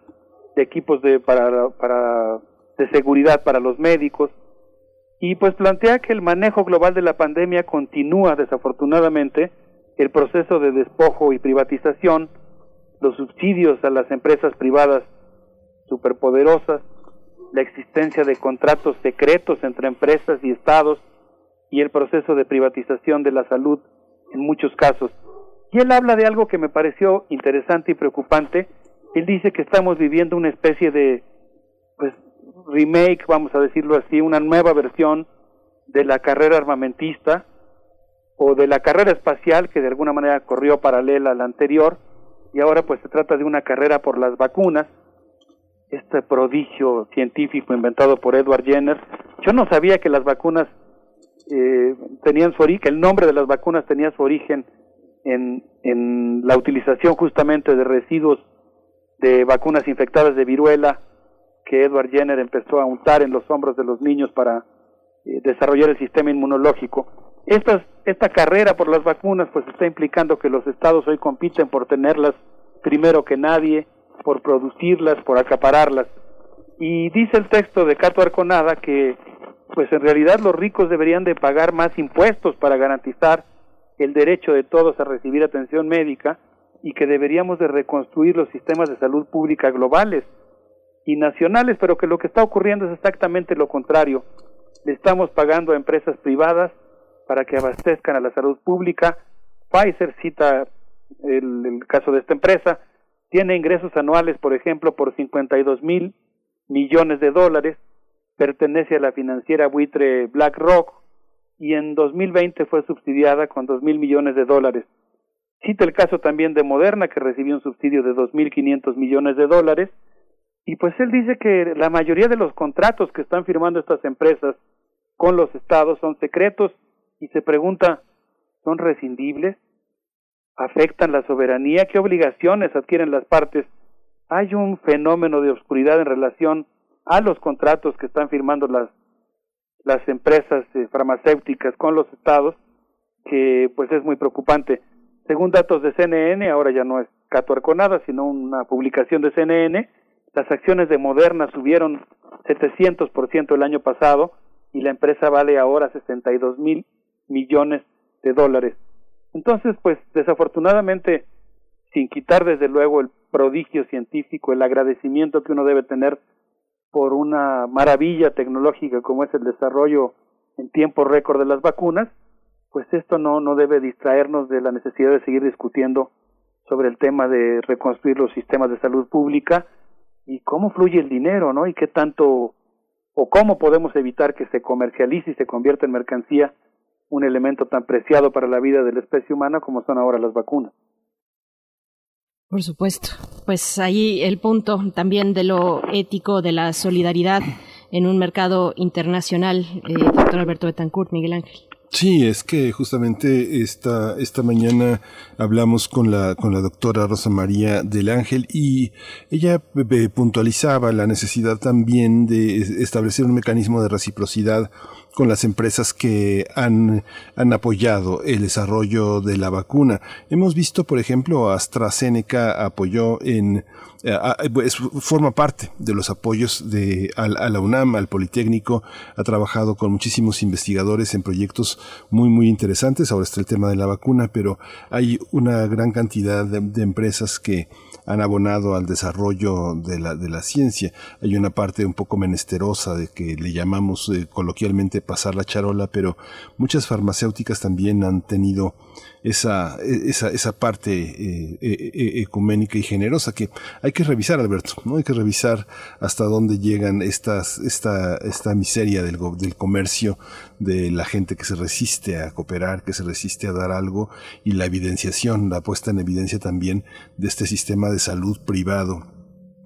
de equipos de, para, para, de seguridad para los médicos, y pues plantea que el manejo global de la pandemia continúa desafortunadamente el proceso de despojo y privatización, los subsidios a las empresas privadas superpoderosas, la existencia de contratos secretos entre empresas y estados y el proceso de privatización de la salud en muchos casos. Y él habla de algo que me pareció interesante y preocupante. Él dice que estamos viviendo una especie de pues remake, vamos a decirlo así, una nueva versión de la carrera armamentista o de la carrera espacial que de alguna manera corrió paralela a la anterior y ahora pues se trata de una carrera por las vacunas, este prodigio científico inventado por Edward Jenner. Yo no sabía que las vacunas eh, tenían su origen, el nombre de las vacunas tenía su origen en, en la utilización justamente de residuos de vacunas infectadas de viruela que Edward Jenner empezó a untar en los hombros de los niños para eh, desarrollar el sistema inmunológico. Esta, esta carrera por las vacunas pues está implicando que los estados hoy compiten por tenerlas primero que nadie, por producirlas, por acapararlas. Y dice el texto de Cato Arconada que pues en realidad los ricos deberían de pagar más impuestos para garantizar el derecho de todos a recibir atención médica y que deberíamos de reconstruir los sistemas de salud pública globales y nacionales, pero que lo que está ocurriendo es exactamente lo contrario. Le estamos pagando a empresas privadas para que abastezcan a la salud pública. Pfizer cita el, el caso de esta empresa, tiene ingresos anuales, por ejemplo, por 52 mil millones de dólares, pertenece a la financiera buitre BlackRock y en 2020 fue subsidiada con dos mil millones de dólares. Cita el caso también de Moderna, que recibió un subsidio de 2.500 millones de dólares, y pues él dice que la mayoría de los contratos que están firmando estas empresas con los estados son secretos, y se pregunta, son rescindibles, afectan la soberanía, qué obligaciones adquieren las partes. Hay un fenómeno de oscuridad en relación a los contratos que están firmando las las empresas eh, farmacéuticas con los estados que pues es muy preocupante. Según datos de CNN, ahora ya no es Cato Arconada, sino una publicación de CNN, las acciones de Moderna subieron 700% el año pasado y la empresa vale ahora 62 mil millones de dólares. Entonces, pues desafortunadamente, sin quitar desde luego el prodigio científico, el agradecimiento que uno debe tener por una maravilla tecnológica como es el desarrollo en tiempo récord de las vacunas, pues esto no, no debe distraernos de la necesidad de seguir discutiendo sobre el tema de reconstruir los sistemas de salud pública y cómo fluye el dinero, ¿no? Y qué tanto o cómo podemos evitar que se comercialice y se convierta en mercancía un elemento tan preciado para la vida de la especie humana como son ahora las vacunas. Por supuesto. Pues ahí el punto también de lo ético, de la solidaridad en un mercado internacional, eh, doctor Alberto Betancourt, Miguel Ángel. Sí, es que justamente esta, esta mañana hablamos con la, con la doctora Rosa María del Ángel y ella eh, puntualizaba la necesidad también de establecer un mecanismo de reciprocidad con las empresas que han, han apoyado el desarrollo de la vacuna. Hemos visto, por ejemplo, AstraZeneca apoyó en eh, pues, forma parte de los apoyos de a, la UNAM, al Politécnico, ha trabajado con muchísimos investigadores en proyectos muy muy interesantes. Ahora está el tema de la vacuna, pero hay una gran cantidad de empresas que han abonado al desarrollo de la, de la ciencia. Hay una parte un poco menesterosa de que le llamamos eh, coloquialmente pasar la charola, pero muchas farmacéuticas también han tenido esa, esa, esa parte eh, eh, ecuménica y generosa que hay que revisar, Alberto, ¿no? Hay que revisar hasta dónde llegan estas, esta, esta miseria del, del comercio, de la gente que se resiste a cooperar, que se resiste a dar algo, y la evidenciación, la puesta en evidencia también de este sistema de salud privado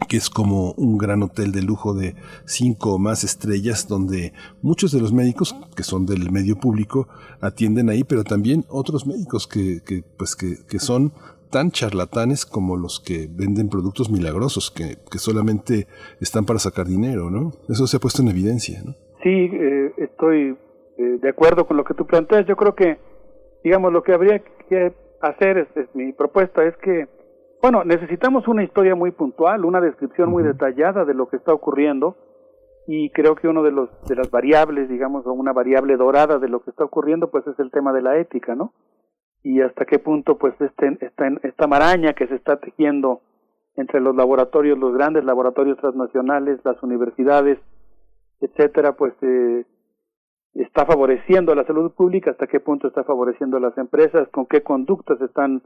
que es como un gran hotel de lujo de cinco o más estrellas donde muchos de los médicos que son del medio público atienden ahí, pero también otros médicos que, que pues que, que son tan charlatanes como los que venden productos milagrosos que, que, solamente están para sacar dinero, ¿no? Eso se ha puesto en evidencia, ¿no? Sí, eh, estoy eh, de acuerdo con lo que tú planteas. Yo creo que, digamos, lo que habría que hacer, es, es mi propuesta, es que bueno, necesitamos una historia muy puntual, una descripción muy detallada de lo que está ocurriendo y creo que uno de los de las variables, digamos, o una variable dorada de lo que está ocurriendo, pues es el tema de la ética, ¿no? Y hasta qué punto, pues, este, esta, esta maraña que se está tejiendo entre los laboratorios, los grandes laboratorios transnacionales, las universidades, etcétera, pues eh, está favoreciendo a la salud pública, hasta qué punto está favoreciendo a las empresas, con qué conductas están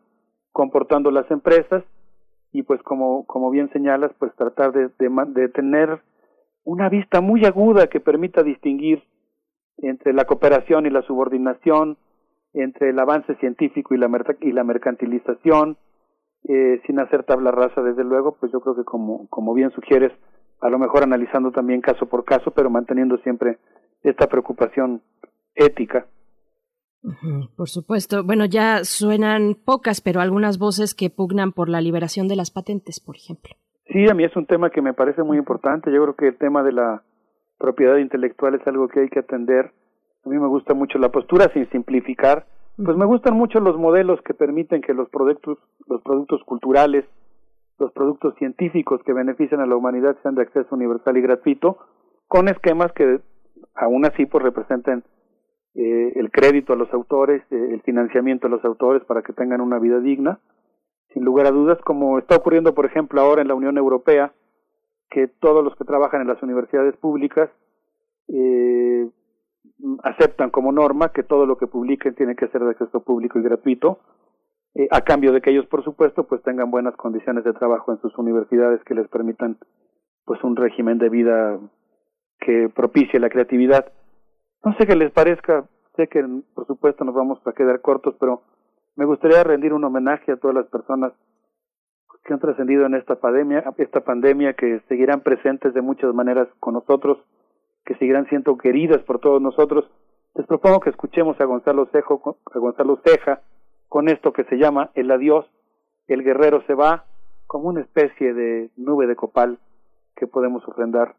comportando las empresas y pues como, como bien señalas, pues tratar de, de, tener una vista muy aguda que permita distinguir entre la cooperación y la subordinación, entre el avance científico y la, y la mercantilización, eh, sin hacer tabla rasa, desde luego, pues yo creo que como, como bien sugieres, a lo mejor analizando también caso por caso, pero manteniendo siempre esta preocupación ética. Por supuesto. Bueno, ya suenan pocas, pero algunas voces que pugnan por la liberación de las patentes, por ejemplo. Sí, a mí es un tema que me parece muy importante. Yo creo que el tema de la propiedad intelectual es algo que hay que atender. A mí me gusta mucho la postura sin simplificar. Pues me gustan mucho los modelos que permiten que los productos, los productos culturales, los productos científicos que benefician a la humanidad sean de acceso universal y gratuito, con esquemas que aún así pues representen eh, el crédito a los autores, eh, el financiamiento a los autores para que tengan una vida digna. Sin lugar a dudas, como está ocurriendo, por ejemplo, ahora en la Unión Europea, que todos los que trabajan en las universidades públicas eh, aceptan como norma que todo lo que publiquen tiene que ser de acceso público y gratuito, eh, a cambio de que ellos, por supuesto, pues tengan buenas condiciones de trabajo en sus universidades que les permitan pues un régimen de vida que propicie la creatividad. No sé qué les parezca, sé que por supuesto nos vamos a quedar cortos, pero me gustaría rendir un homenaje a todas las personas que han trascendido en esta pandemia, esta pandemia que seguirán presentes de muchas maneras con nosotros, que seguirán siendo queridas por todos nosotros. Les propongo que escuchemos a Gonzalo, a Gonzalo Ceja con esto que se llama El adiós, el guerrero se va, como una especie de nube de copal que podemos ofrendar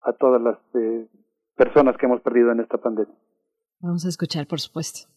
a todas las eh, personas que hemos perdido en esta pandemia. Vamos a escuchar, por supuesto.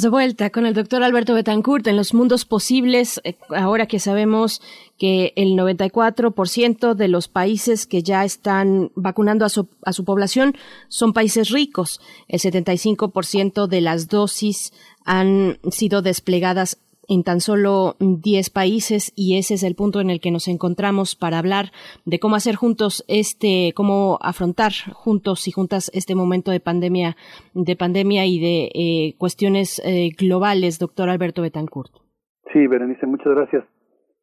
De vuelta con el doctor Alberto Betancourt en los mundos posibles, eh, ahora que sabemos que el 94% de los países que ya están vacunando a su población son países ricos. El 75% de las dosis han sido desplegadas en tan solo 10 países y ese es el punto en el que nos encontramos para hablar de cómo hacer juntos este, cómo afrontar juntos y juntas este momento de pandemia, de pandemia y de eh, cuestiones eh, globales, doctor Alberto Betancourt. Sí, Berenice, muchas gracias.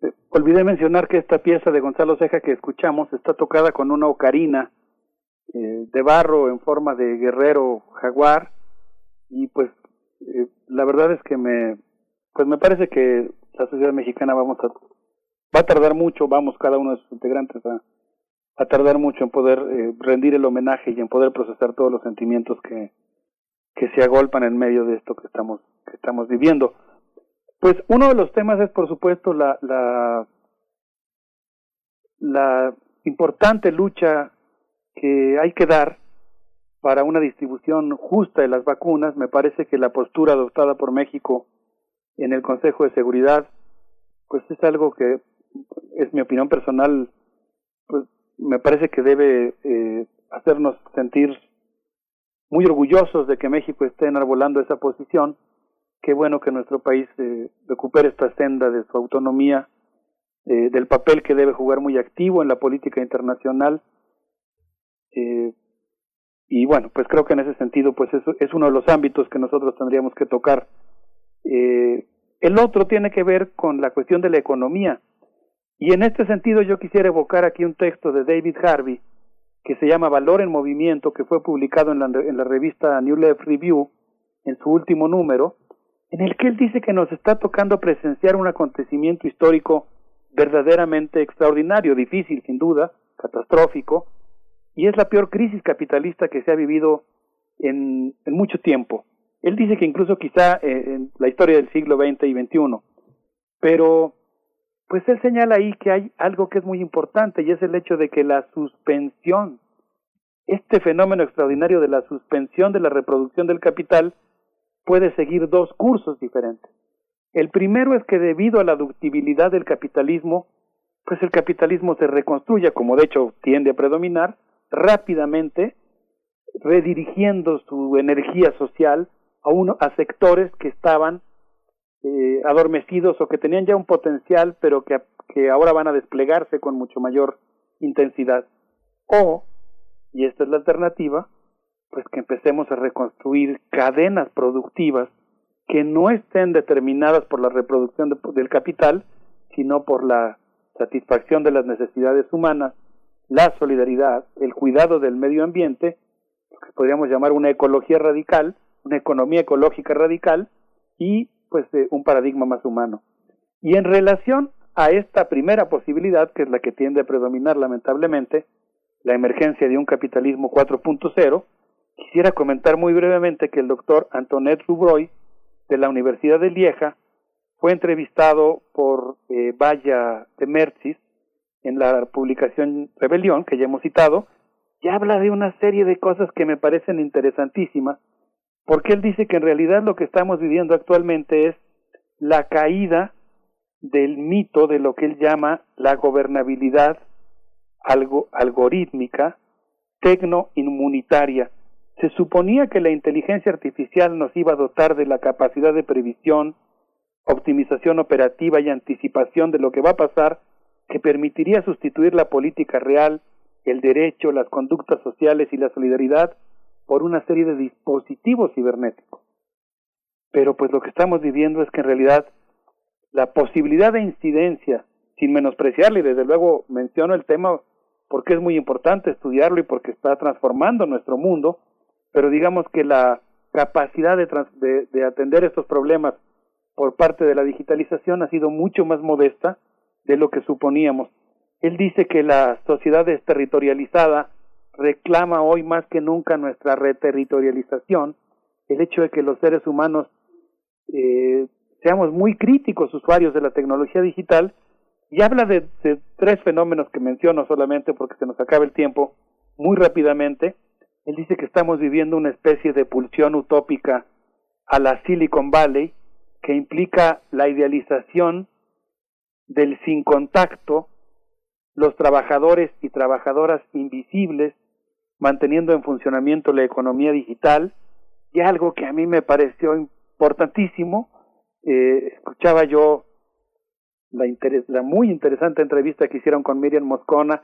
Eh, olvidé mencionar que esta pieza de Gonzalo Ceja que escuchamos está tocada con una ocarina de barro en forma de guerrero jaguar y pues la verdad es que me, pues me parece que la sociedad mexicana vamos a va a tardar mucho, vamos cada uno de sus integrantes a, a tardar mucho en poder eh, rendir el homenaje y en poder procesar todos los sentimientos que, que se agolpan en medio de esto que estamos que estamos viviendo. Pues uno de los temas es por supuesto la la la importante lucha que hay que dar para una distribución justa de las vacunas. Me parece que la postura adoptada por México en el Consejo de Seguridad, pues es algo que es mi opinión personal, pues me parece que debe eh, hacernos sentir muy orgullosos de que México esté enarbolando esa posición. Qué bueno que nuestro país eh, recupere esta senda de su autonomía, eh, del papel que debe jugar muy activo en la política internacional. Eh, y bueno, pues creo que en ese sentido, pues eso es uno de los ámbitos que nosotros tendríamos que tocar eh, el otro tiene que ver con la cuestión de la economía. Y en este sentido yo quisiera evocar aquí un texto de David Harvey que se llama Valor en Movimiento, que fue publicado en la, en la revista New Left Review en su último número, en el que él dice que nos está tocando presenciar un acontecimiento histórico verdaderamente extraordinario, difícil sin duda, catastrófico, y es la peor crisis capitalista que se ha vivido en, mucho tiempo. Él dice que incluso quizá eh, en la historia del siglo XX y XXI, pero pues él señala ahí que hay algo que es muy importante y es el hecho de que la suspensión, este fenómeno extraordinario de la suspensión de la reproducción del capital, puede seguir dos cursos diferentes. El primero es que debido a la ductibilidad del capitalismo, pues el capitalismo se reconstruya, como de hecho tiende a predominar, rápidamente, redirigiendo su energía social a, uno, a sectores que estaban eh, adormecidos o que tenían ya un potencial, pero que, que ahora van a desplegarse con mucho mayor intensidad. O, y esta es la alternativa, pues que empecemos a reconstruir cadenas productivas que no estén determinadas por la reproducción del capital, sino por la satisfacción de las necesidades humanas, la solidaridad, el cuidado del medio ambiente, lo que podríamos llamar una ecología radical, una economía ecológica radical y pues un paradigma más humano. Y en relación a esta primera posibilidad, que es la que tiende a predominar lamentablemente, la emergencia de un capitalismo 4.0, quisiera comentar muy brevemente que el doctor Antoinette Rubroy, de la Universidad de Lieja, fue entrevistado por eh, Vaya de Mercis en la publicación Rebelión, que ya hemos citado, y habla de una serie de cosas que me parecen interesantísimas, porque él dice que en realidad lo que estamos viviendo actualmente es la caída del mito de lo que él llama la gobernabilidad algo, algorítmica, tecno-inmunitaria. Se suponía que la inteligencia artificial nos iba a dotar de la capacidad de previsión, optimización operativa y anticipación de lo que va a pasar que permitiría sustituir la política real, el derecho, las conductas sociales y la solidaridad por una serie de dispositivos cibernéticos. Pero pues lo que estamos viviendo es que en realidad la posibilidad de incidencia, sin menospreciarle, y desde luego menciono el tema porque es muy importante estudiarlo y porque está transformando nuestro mundo, pero digamos que la capacidad de, de atender estos problemas por parte de la digitalización ha sido mucho más modesta de lo que suponíamos. Él dice que la sociedad territorializada reclama hoy más que nunca nuestra reterritorialización, el hecho de que los seres humanos eh, seamos muy críticos usuarios de la tecnología digital, y habla de, de, tres fenómenos que menciono solamente porque se nos acaba el tiempo muy rápidamente. Él dice que estamos viviendo una especie de pulsión utópica a la Silicon Valley que implica la idealización del sin contacto, los trabajadores y trabajadoras invisibles, manteniendo en funcionamiento la economía digital, y algo que a mí me pareció importantísimo, eh, escuchaba yo la, la muy interesante entrevista que hicieron con Miriam Moscona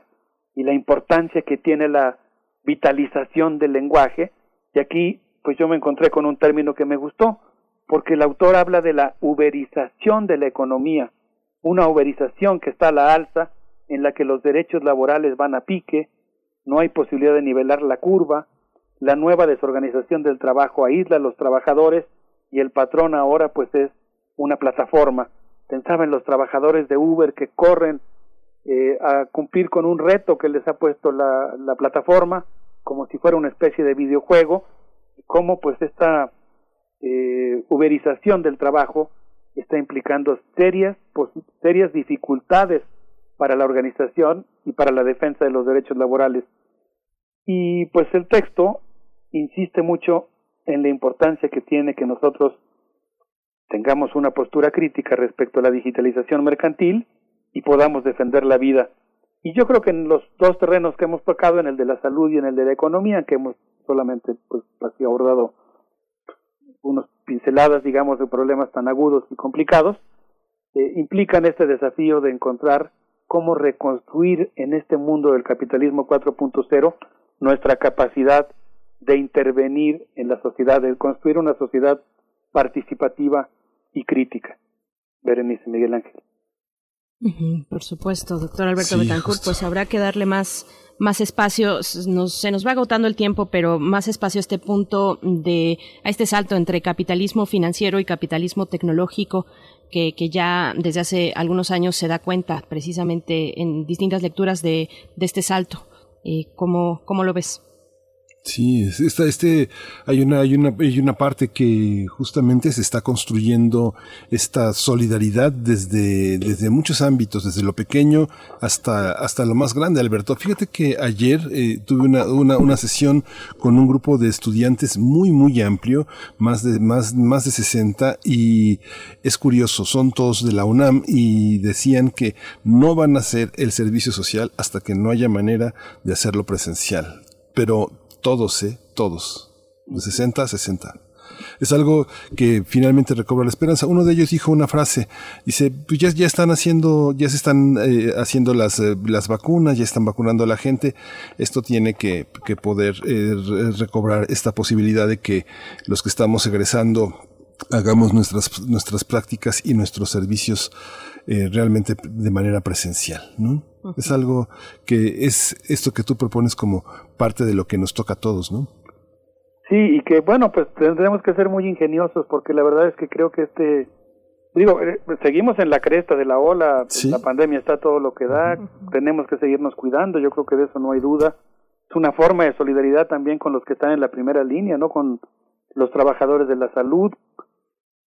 y la importancia que tiene la vitalización del lenguaje, y aquí pues yo me encontré con un término que me gustó, porque el autor habla de la uberización de la economía, una uberización que está a la alza, en la que los derechos laborales van a pique, no hay posibilidad de nivelar la curva, la nueva desorganización del trabajo aísla a los trabajadores y el patrón ahora pues es una plataforma. Pensaba en los trabajadores de Uber que corren eh, a cumplir con un reto que les ha puesto la, la plataforma, como si fuera una especie de videojuego, cómo pues esta eh, uberización del trabajo está implicando serias, serias dificultades para la organización y para la defensa de los derechos laborales. Y pues el texto insiste mucho en la importancia que tiene que nosotros tengamos una postura crítica respecto a la digitalización mercantil y podamos defender la vida. Y yo creo que en los dos terrenos que hemos tocado, en el de la salud y en el de la economía, que hemos solamente pues así abordado unas pinceladas, digamos, de problemas tan agudos y complicados, eh, implican este desafío de encontrar cómo reconstruir en este mundo del capitalismo 4.0 nuestra capacidad de intervenir en la sociedad, de construir una sociedad participativa y crítica. Berenice Miguel Ángel. por supuesto, doctor Alberto Betancourt, pues habrá que darle más más espacio, nos, se nos va agotando el tiempo, pero más espacio a este punto de, a este salto entre capitalismo financiero y capitalismo tecnológico, que, que ya desde hace algunos años se da cuenta precisamente en distintas lecturas de, de este salto ¿cómo, ¿Cómo lo ves? Sí, esta, este, hay una, hay una, hay una parte que justamente se está construyendo esta solidaridad desde, desde muchos ámbitos, desde lo pequeño hasta, hasta lo más grande, Alberto. Fíjate que ayer eh, tuve una, una, una, sesión con un grupo de estudiantes muy, muy amplio, más de, más, más de 60, y es curioso, son todos de la UNAM y decían que no van a hacer el servicio social hasta que no haya manera de hacerlo presencial. Pero todos, ¿eh? Todos. De 60 a 60. Es algo que finalmente recobra la esperanza. Uno de ellos dijo una frase, dice, pues ya, ya están haciendo, ya se están eh, haciendo las, eh, las vacunas, ya están vacunando a la gente. Esto tiene que, que poder eh, recobrar esta posibilidad de que los que estamos egresando hagamos nuestras, nuestras prácticas y nuestros servicios eh, realmente de manera presencial, ¿no? Es algo que es esto que tú propones como parte de lo que nos toca a todos, ¿no? Sí, y que bueno, pues tendremos que ser muy ingeniosos porque la verdad es que creo que este, digo, eh, seguimos en la cresta de la ola, la pandemia está todo lo que da, tenemos que seguirnos cuidando, yo creo que de eso no hay duda. Es una forma de solidaridad también con los que están en la primera línea, ¿no? Con los trabajadores de la salud.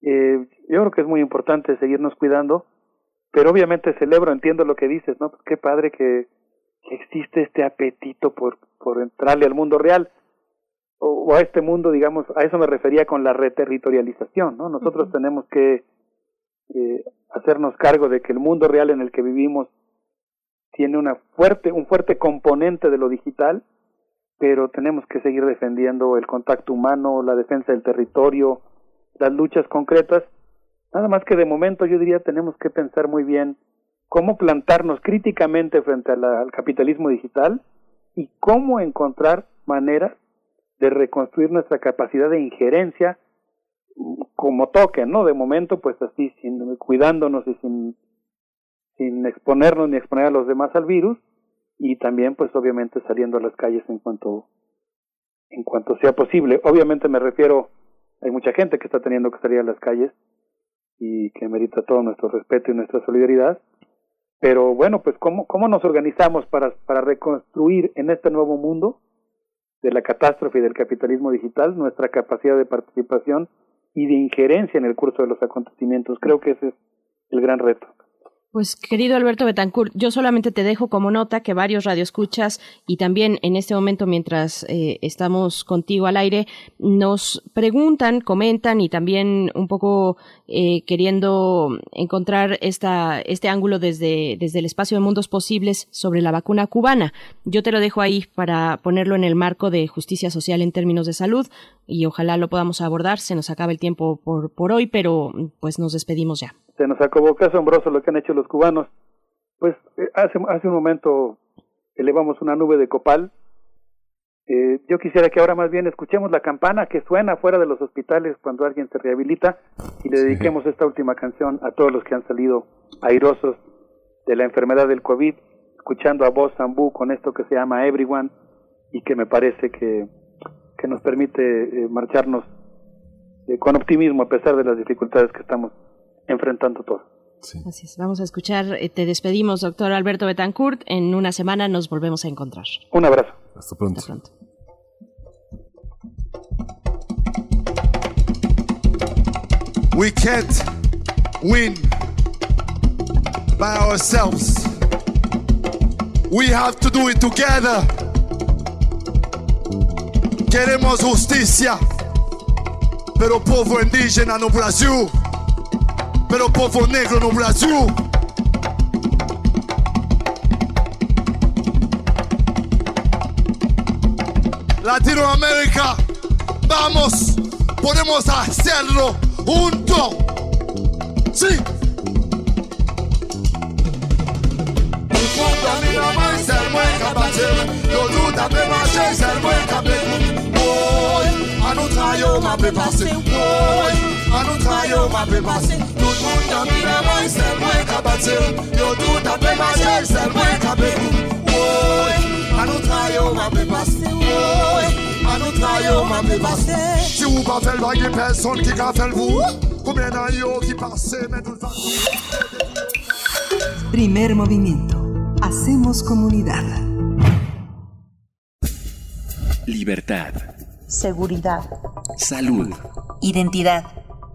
Eh, yo creo que es muy importante seguirnos cuidando pero obviamente celebro, entiendo lo que dices, ¿no? Pues qué padre que, existe este apetito por, por entrarle al mundo real o, a este mundo, digamos, a eso me refería con la reterritorialización, ¿no? Nosotros tenemos que eh, hacernos cargo de que el mundo real en el que vivimos tiene una fuerte, un fuerte componente de lo digital, pero tenemos que seguir defendiendo el contacto humano, la defensa del territorio, las luchas concretas Nada más que de momento yo diría tenemos que pensar muy bien cómo plantarnos críticamente frente al capitalismo digital y cómo encontrar maneras de reconstruir nuestra capacidad de injerencia como toque, ¿no? De momento, pues así, sin, cuidándonos y sin, sin exponernos ni exponer a los demás al virus y también, pues obviamente, saliendo a las calles en cuanto, en cuanto sea posible. Obviamente me refiero, hay mucha gente que está teniendo que salir a las calles y que merita todo nuestro respeto y nuestra solidaridad. Pero bueno, pues ¿cómo, cómo nos organizamos para, para reconstruir en este nuevo mundo de la catástrofe y del capitalismo digital nuestra capacidad de participación y de injerencia en el curso de los acontecimientos? Creo que ese es el gran reto. Pues querido Alberto Betancourt, yo solamente te dejo como nota que varios radioescuchas y también en este momento mientras eh, estamos contigo al aire nos preguntan, comentan y también un poco eh, queriendo encontrar esta, este ángulo desde, desde el espacio de mundos posibles sobre la vacuna cubana. Yo te lo dejo ahí para ponerlo en el marco de justicia social en términos de salud y ojalá lo podamos abordar. Se nos acaba el tiempo por, por hoy, pero pues nos despedimos ya se nos acabó, qué asombroso lo que han hecho los cubanos. Pues eh, hace, hace un momento elevamos una nube de copal. Eh, yo quisiera que ahora más bien escuchemos la campana que suena fuera de los hospitales cuando alguien se rehabilita y le dediquemos esta última canción a todos los que han salido airosos de la enfermedad del COVID, escuchando a voz Zambú con esto que se llama Everyone y que me parece que, que nos permite eh, marcharnos con optimismo a pesar de las dificultades que estamos enfrentando todo. Así es. Vamos a escuchar, eh, te despedimos, doctor Alberto Betancourt. En una semana nos volvemos a encontrar. Un abrazo. Hasta pronto. Hasta pronto. We can't win by ourselves. We have to do it together. Queremos justicia, pero povo indígena no Brasil. Pero povo negro no Brasil. Latinoamérica, vamos, podemos hacerlo juntos. Sí. An nou tra yo ma pe pase Tout moun nan mi nan mwen Sel mwen ka bate Yo tout a pe pase Sel mwen ka pe Woy An nou tra yo ma pe pase Woy An nou tra yo ma pe pase Si ou pa fel bagi person ki ka fel vou Koumyen nan yo ki pase Men tout Primer movimiento. Hacemos comunidad. Libertad. Seguridad. Salud. Identidad.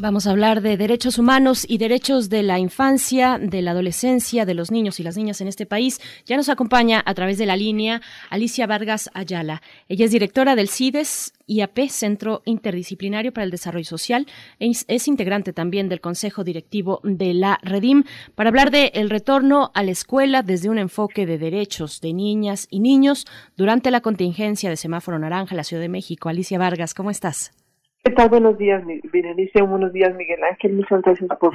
Vamos a hablar de derechos humanos y derechos de la infancia, de la adolescencia, de los niños y las niñas en este país. Ya nos acompaña a través de la línea Alicia Vargas Ayala. Ella es directora del CIDES IAP, Centro Interdisciplinario para el Desarrollo Social. Es, es integrante también del Consejo Directivo de la Redim para hablar de el retorno a la escuela desde un enfoque de derechos de niñas y niños durante la contingencia de semáforo naranja en la Ciudad de México. Alicia Vargas, ¿cómo estás? ¿Qué tal? Buenos días, Berenice. Buenos días, Miguel Ángel. Muchas gracias por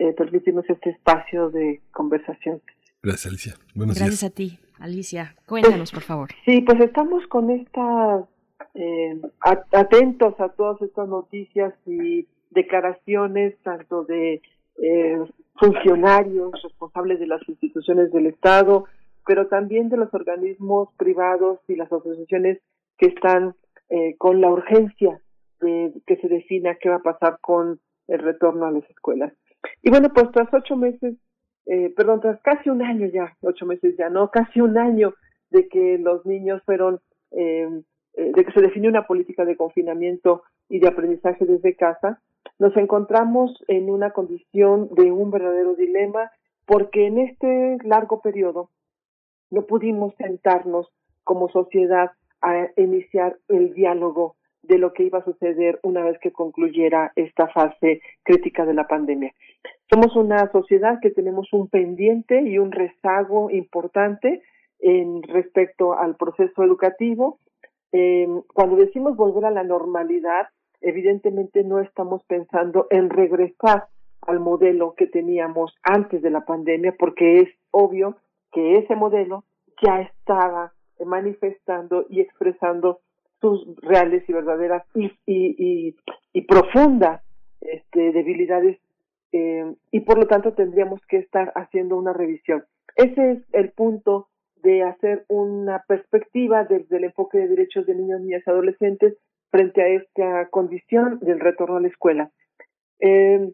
eh, permitirnos este espacio de conversación. Gracias, Alicia. Buenos Gracias días. a ti, Alicia. Cuéntanos, por favor. Sí, pues estamos con esta, eh, atentos a todas estas noticias y declaraciones, tanto de eh, funcionarios responsables de las instituciones del Estado, pero también de los organismos privados y las asociaciones que están eh, con la urgencia que se defina qué va a pasar con el retorno a las escuelas. Y bueno, pues tras ocho meses, eh, perdón, tras casi un año ya, ocho meses ya, no, casi un año de que los niños fueron, eh, eh, de que se definió una política de confinamiento y de aprendizaje desde casa, nos encontramos en una condición de un verdadero dilema porque en este largo periodo no pudimos sentarnos como sociedad a iniciar el diálogo de lo que iba a suceder una vez que concluyera esta fase crítica de la pandemia. Somos una sociedad que tenemos un pendiente y un rezago importante en respecto al proceso educativo. Eh, cuando decimos volver a la normalidad, evidentemente no estamos pensando en regresar al modelo que teníamos antes de la pandemia, porque es obvio que ese modelo ya estaba manifestando y expresando sus reales y verdaderas y, y, y, profundas este, debilidades eh, y por lo tanto tendríamos que estar haciendo una revisión. Ese es el punto de hacer una perspectiva desde el enfoque de derechos de niños, niñas y adolescentes frente a esta condición del retorno a la escuela. Eh,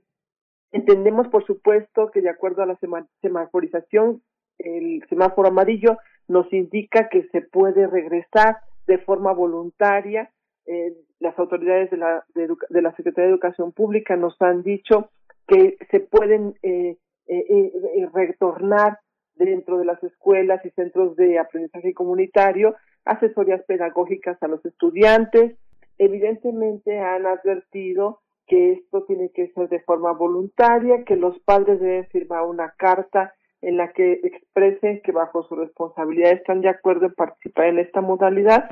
entendemos, por supuesto, que de acuerdo a la semaforización, el semáforo amarillo nos indica que se puede regresar de forma voluntaria. Eh, las autoridades de la, de, la Secretaría de Educación Pública nos han dicho que se pueden eh, eh, retornar dentro de las escuelas y centros de aprendizaje comunitario asesorías pedagógicas a los estudiantes. Evidentemente han advertido que esto tiene que ser de forma voluntaria, que los padres deben firmar una carta en la que expresen que bajo su responsabilidad están de acuerdo en participar en esta modalidad,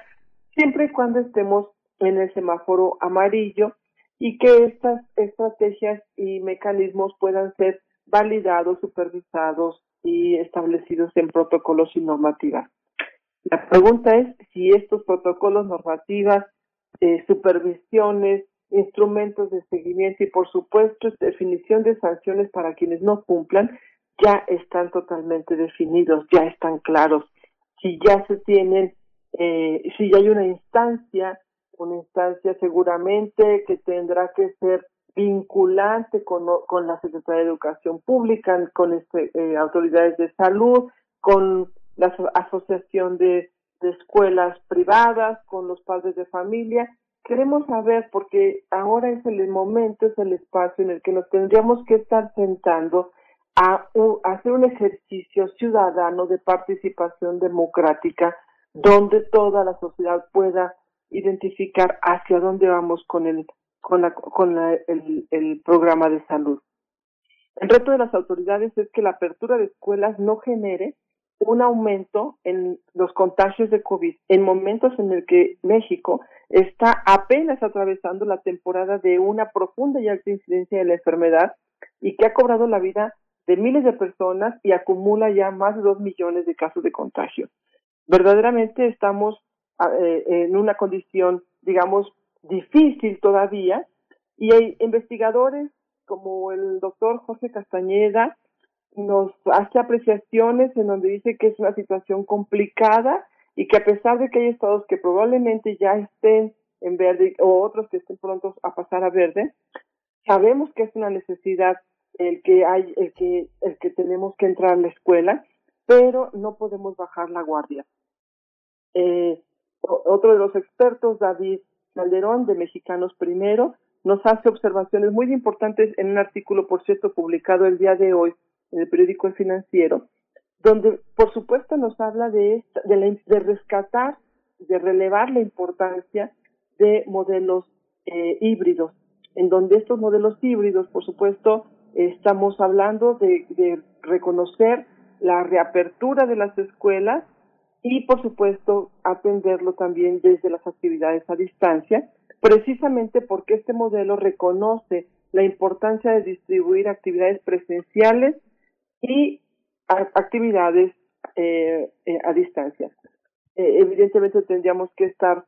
siempre y cuando estemos en el semáforo amarillo y que estas estrategias y mecanismos puedan ser validados, supervisados y establecidos en protocolos y normativas. La pregunta es si estos protocolos, normativas, eh, supervisiones, instrumentos de seguimiento y, por supuesto, definición de sanciones para quienes no cumplan, ya están totalmente definidos, ya están claros. Si ya se tienen, eh, si ya hay una instancia, una instancia seguramente que tendrá que ser vinculante con, con la Secretaría de Educación Pública, con este, eh, autoridades de salud, con la Asociación de, de Escuelas Privadas, con los padres de familia. Queremos saber, porque ahora es el momento, es el espacio en el que nos tendríamos que estar sentando a, hacer un ejercicio ciudadano de participación democrática donde toda la sociedad pueda identificar hacia dónde vamos con el con la con la, el, el programa de salud. El reto de las autoridades es que la apertura de escuelas no genere un aumento en los contagios de COVID en momentos en el que México está apenas atravesando la temporada de una profunda y alta incidencia de la enfermedad y que ha cobrado la vida de miles de personas y acumula ya más de dos millones de casos de contagio. Verdaderamente estamos eh, en una condición, digamos, difícil todavía y hay investigadores como el doctor José Castañeda nos hace apreciaciones en donde dice que es una situación complicada y que a pesar de que hay estados que probablemente ya estén en verde o otros que estén prontos a pasar a verde, sabemos que es una necesidad el que hay, el que, el que tenemos que entrar a la escuela, pero no podemos bajar la guardia. Eh, otro de los expertos, David Calderón, de Mexicanos Primero, nos hace observaciones muy importantes en un artículo, por cierto, publicado el día de hoy en el periódico El Financiero, donde, por supuesto, nos habla de, de, de rescatar, de relevar la importancia de modelos eh, híbridos, en donde estos modelos híbridos, por supuesto, estamos hablando de, reconocer la reapertura de las escuelas y, por supuesto, atenderlo también desde las actividades a distancia, precisamente porque este modelo reconoce la importancia de distribuir actividades presenciales y actividades eh, eh, a distancia. Eh, evidentemente tendríamos que estar,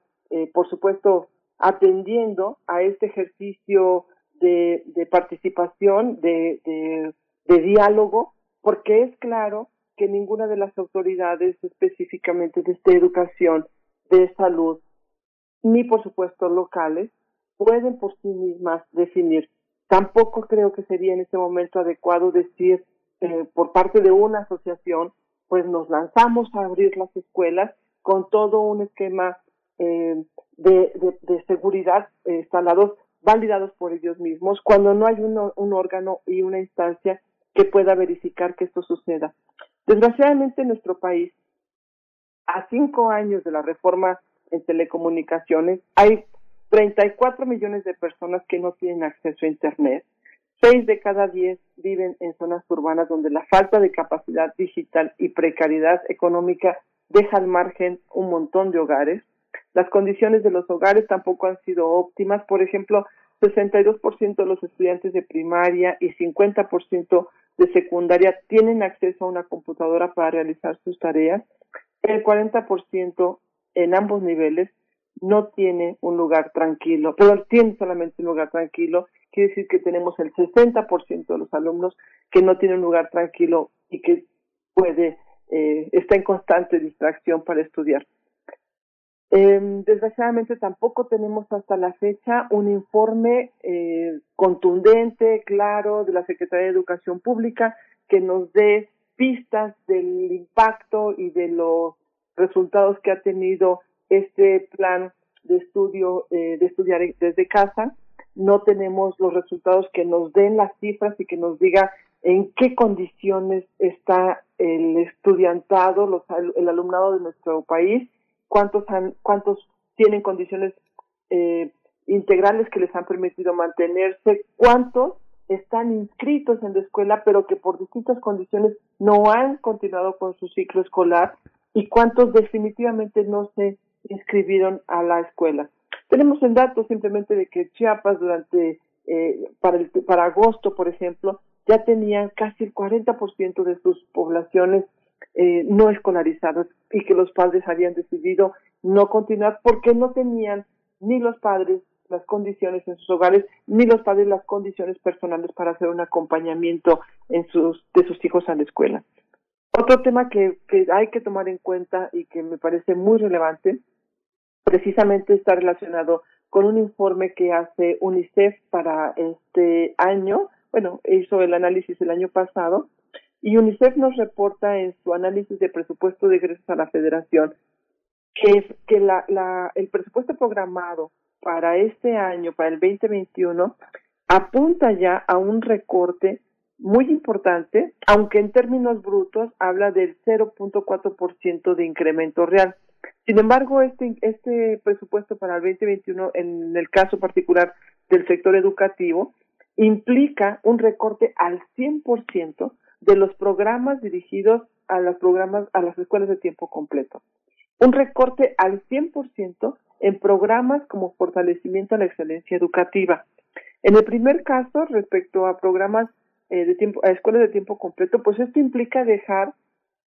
por supuesto, atendiendo a este ejercicio de, participación, de, diálogo, porque es claro que ninguna de las autoridades específicamente de educación, de salud, ni por supuesto locales, pueden por sí mismas definir. Tampoco creo que sería en este momento adecuado decir eh, por parte de una asociación, pues nos lanzamos a abrir las escuelas con todo un esquema eh, de, de, seguridad eh, instalados, validados por ellos mismos, cuando no hay un órgano y una instancia que pueda verificar que esto suceda. Desgraciadamente en nuestro país, a cinco años de la reforma en telecomunicaciones, hay 34 millones de personas que no tienen acceso a Internet. Seis de cada diez viven en zonas urbanas donde la falta de capacidad digital y precariedad económica deja al margen un montón de hogares. Las condiciones de los hogares tampoco han sido óptimas. Por ejemplo, 62% de los estudiantes de primaria y 50% de secundaria tienen acceso a una computadora para realizar sus tareas. El 40% en ambos niveles no tiene un lugar tranquilo, pero tiene solamente un lugar tranquilo. Quiere decir que tenemos el 60% de los alumnos que no tienen un lugar tranquilo y que puede, eh, está en constante distracción para estudiar. Eh, desgraciadamente tampoco tenemos hasta la fecha un informe eh, contundente, claro, de la Secretaría de Educación Pública que nos dé pistas del impacto y de los resultados que ha tenido este plan de estudio eh, de estudiar desde casa. No tenemos los resultados que nos den las cifras y que nos diga en qué condiciones está el estudiantado, los, el alumnado de nuestro país cuántos han, cuántos tienen condiciones eh, integrales que les han permitido mantenerse, cuántos están inscritos en la escuela pero que por distintas condiciones no han continuado con su ciclo escolar y cuántos definitivamente no se inscribieron a la escuela. Tenemos el dato simplemente de que Chiapas durante eh, para agosto, por ejemplo, ya tenían casi el 40% de sus poblaciones eh, no escolarizados y que los padres habían decidido no continuar porque no tenían ni los padres las condiciones en sus hogares ni los padres las condiciones personales para hacer un acompañamiento en sus de sus hijos a la escuela. Otro tema que, que hay que tomar en cuenta y que me parece muy relevante precisamente está relacionado con un informe que hace UNICEF para este año, bueno, hizo el análisis el año pasado, y UNICEF nos reporta en su análisis de presupuesto de egresos a la federación que, el presupuesto programado para este año, para el 2021, apunta ya a un recorte muy importante, aunque en términos brutos habla del 0.4% de incremento real. Sin embargo, este, este presupuesto para el 2021, en el caso particular del sector educativo, implica un recorte al 100% de los programas dirigidos a las programas a las escuelas de tiempo completo. Un recorte al 100% en programas como fortalecimiento a la excelencia educativa. En el primer caso, respecto a programas eh, de tiempo, a escuelas de tiempo completo, pues esto implica dejar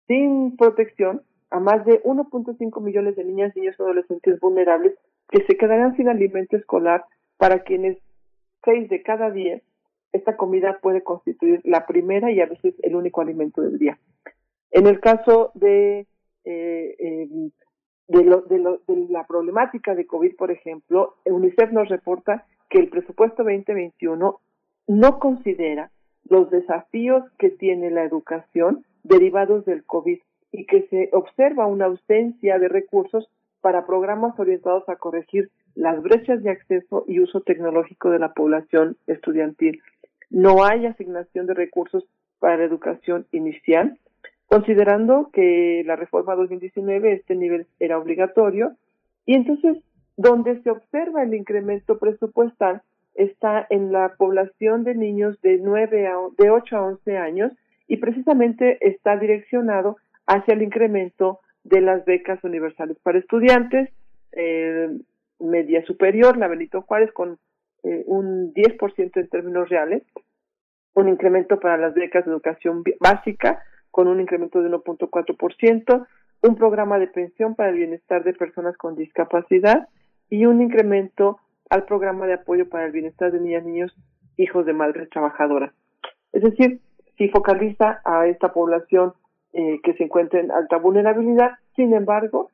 sin protección a más de 1.5 millones de niñas, niños y adolescentes vulnerables que se quedarán sin alimento escolar para quienes 6 de cada 10 esta comida puede constituir la primera y a veces el único alimento del día. En el caso de, eh, em, lo, de, lo, de, la problemática de COVID, por ejemplo, UNICEF nos reporta que el presupuesto 2021 no considera los desafíos que tiene la educación derivados del COVID y que se observa una ausencia de recursos para programas orientados a corregir las brechas de acceso y uso tecnológico de la población estudiantil. No hay asignación de recursos para educación inicial, considerando que la reforma 2019 este nivel era obligatorio y entonces donde se observa el incremento presupuestal está en la población de niños de 9 a, de 8 a 11 años y precisamente está direccionado hacia el incremento de las becas universales para estudiantes, eh, media superior, la Benito Juárez con eh, un 10% en términos reales, un incremento para las becas de educación básica con un incremento de 1.4%, un programa de pensión para el bienestar de personas con discapacidad y un incremento al programa de apoyo para el bienestar de niñas, niños, hijos de madres trabajadoras. Es decir, si focaliza a esta población eh, que se encuentra en alta vulnerabilidad, sin embargo,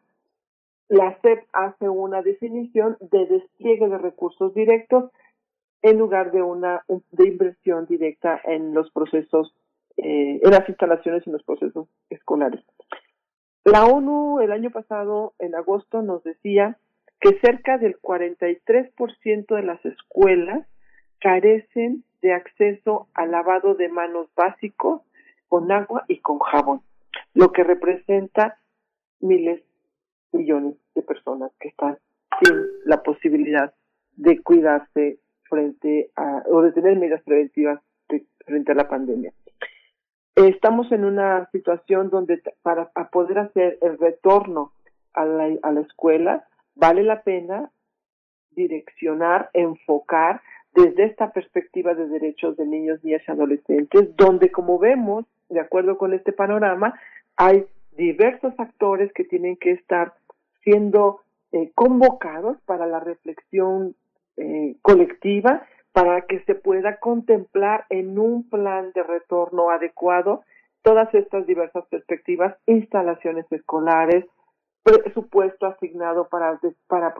la SEP hace una definición de despliegue de recursos directos en lugar de una de inversión directa en los procesos, eh, en las instalaciones y en los procesos escolares. La ONU el año pasado, en agosto, nos decía que cerca del 43% de las escuelas carecen de acceso al lavado de manos básico con agua y con jabón, lo que representa miles, millones de personas que están sin la posibilidad de cuidarse frente a, o de tener medidas preventivas frente a la pandemia. Estamos en una situación donde para poder hacer el retorno a la, a la escuela vale la pena direccionar, enfocar desde esta perspectiva de derechos de niños, niñas y adolescentes, donde como vemos, de acuerdo con este panorama, hay diversos actores que tienen que estar siendo eh, convocados para la reflexión eh, colectiva, para que se pueda contemplar en un plan de retorno adecuado todas estas diversas perspectivas, instalaciones escolares, presupuesto asignado para, para,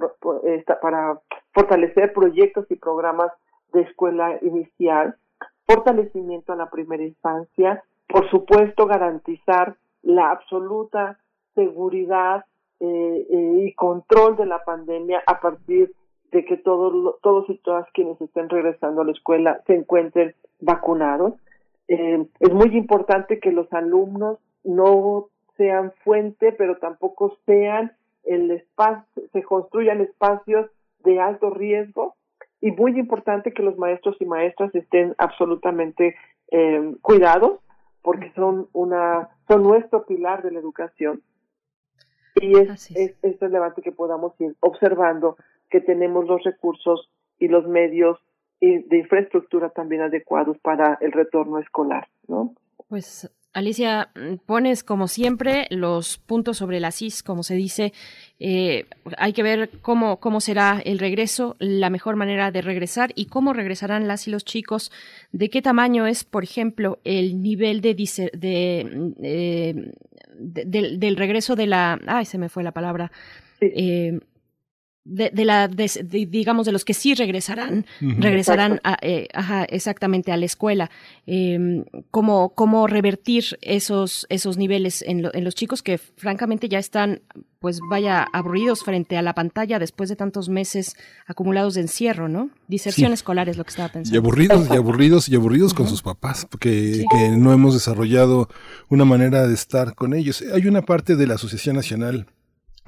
para fortalecer proyectos y programas de escuela inicial, fortalecimiento a la primera infancia, por supuesto garantizar la absoluta seguridad eh, eh, y control de la pandemia a partir de que todos, todos y todas quienes estén regresando a la escuela se encuentren vacunados. Eh, es muy importante que los alumnos no sean fuente, pero tampoco sean el espacio, se construyan espacios de alto riesgo y muy importante que los maestros y maestras estén absolutamente eh, cuidados porque son una son nuestro pilar de la educación y es, es. es, relevante que podamos ir observando que tenemos los recursos y los medios de infraestructura también adecuados para el retorno escolar, ¿no? Pues Alicia, mm, pones como siempre los puntos sobre la CIS, como se dice. Eh, hay que ver cómo, cómo será el regreso, la mejor manera de regresar y cómo regresarán las y los chicos. De qué tamaño es, por ejemplo, el nivel de, de, eh, del regreso de la. Ay, se me fue la palabra. Eh, de, de la digamos de los que sí regresarán regresarán a, eh, ajá, exactamente a la escuela. Eh, cómo cómo revertir esos esos niveles en, en, los chicos que francamente ya están pues vaya aburridos frente a la pantalla después de tantos meses acumulados de encierro no diserción escolar es lo que estaba pensando. y aburridos y aburridos y aburridos con sus papás porque que no hemos desarrollado una manera de estar con ellos. Hay una parte de la asociación nacional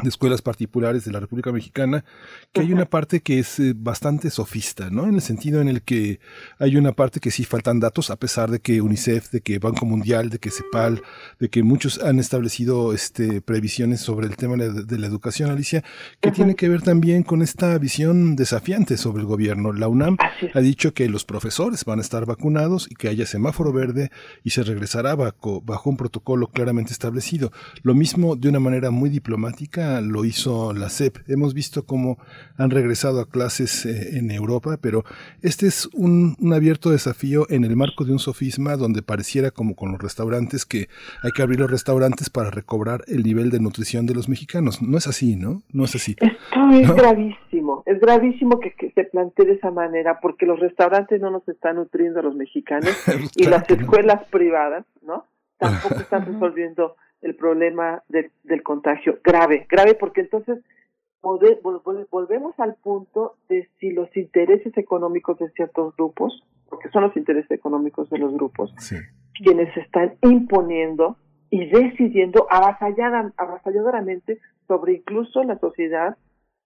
de escuelas particulares de la República Mexicana, que hay una parte que es eh, bastante sofista, ¿no? En el sentido en el que hay una parte que sí faltan datos, a pesar de que UNICEF, de que Banco Mundial, de que CEPAL, de que muchos han establecido este, previsiones sobre el tema de, la educación, Alicia, que tiene que ver también con esta visión desafiante sobre el gobierno. La UNAM ha dicho que los profesores van a estar vacunados y que haya semáforo verde y se regresará bajo, bajo un protocolo claramente establecido. Lo mismo de una manera muy diplomática lo hizo la CEP. Hemos visto cómo han regresado a clases eh, en Europa, pero este es un, abierto desafío en el marco de un sofisma donde pareciera como con los restaurantes que hay que abrir los restaurantes para recobrar el nivel de nutrición de los mexicanos. No es así, ¿no? No es así. Esto es gravísimo. es gravísimo que, que, se plantee de esa manera porque los restaurantes no nos están nutriendo a los mexicanos y las escuelas privadas, ¿no? Tampoco están resolviendo el problema de, del contagio. Grave, grave porque entonces volvemos al punto de si los intereses económicos de ciertos grupos, porque son los intereses económicos de los grupos, quienes están imponiendo y decidiendo avasalladoramente sobre incluso la sociedad,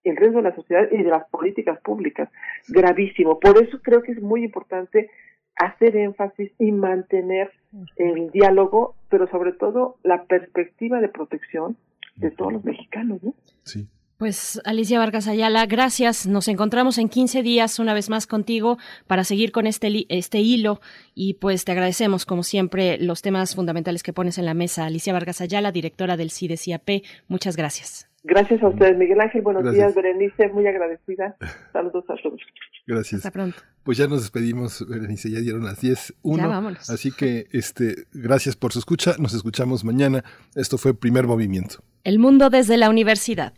el resto de la sociedad y de las políticas públicas. Gravísimo. Por eso creo que es muy importante hacer énfasis y mantener el diálogo, pero sobre todo la perspectiva de protección de todos los mexicanos. ¿no? Sí. Pues Alicia Vargas Ayala, gracias. Nos encontramos en 15 días una vez más contigo para seguir con este, este hilo y pues te agradecemos como siempre los temas fundamentales que pones en la mesa. Alicia Vargas Ayala, directora del CIDES-IAP, muchas gracias. Gracias a ustedes, Miguel Ángel. Buenos días, Berenice. Muy agradecida. Saludos a todos. Gracias. Hasta pronto. Pues ya nos despedimos, Berenice. Ya dieron las 10. Ya vámonos. Así que este, gracias por su escucha. Nos escuchamos mañana. Esto fue Primer Movimiento. El mundo desde la universidad.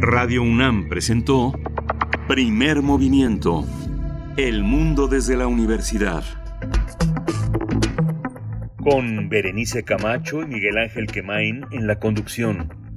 Radio UNAM presentó Primer Movimiento. El mundo desde la universidad. Con Berenice Camacho y Miguel Ángel Quemain en la conducción.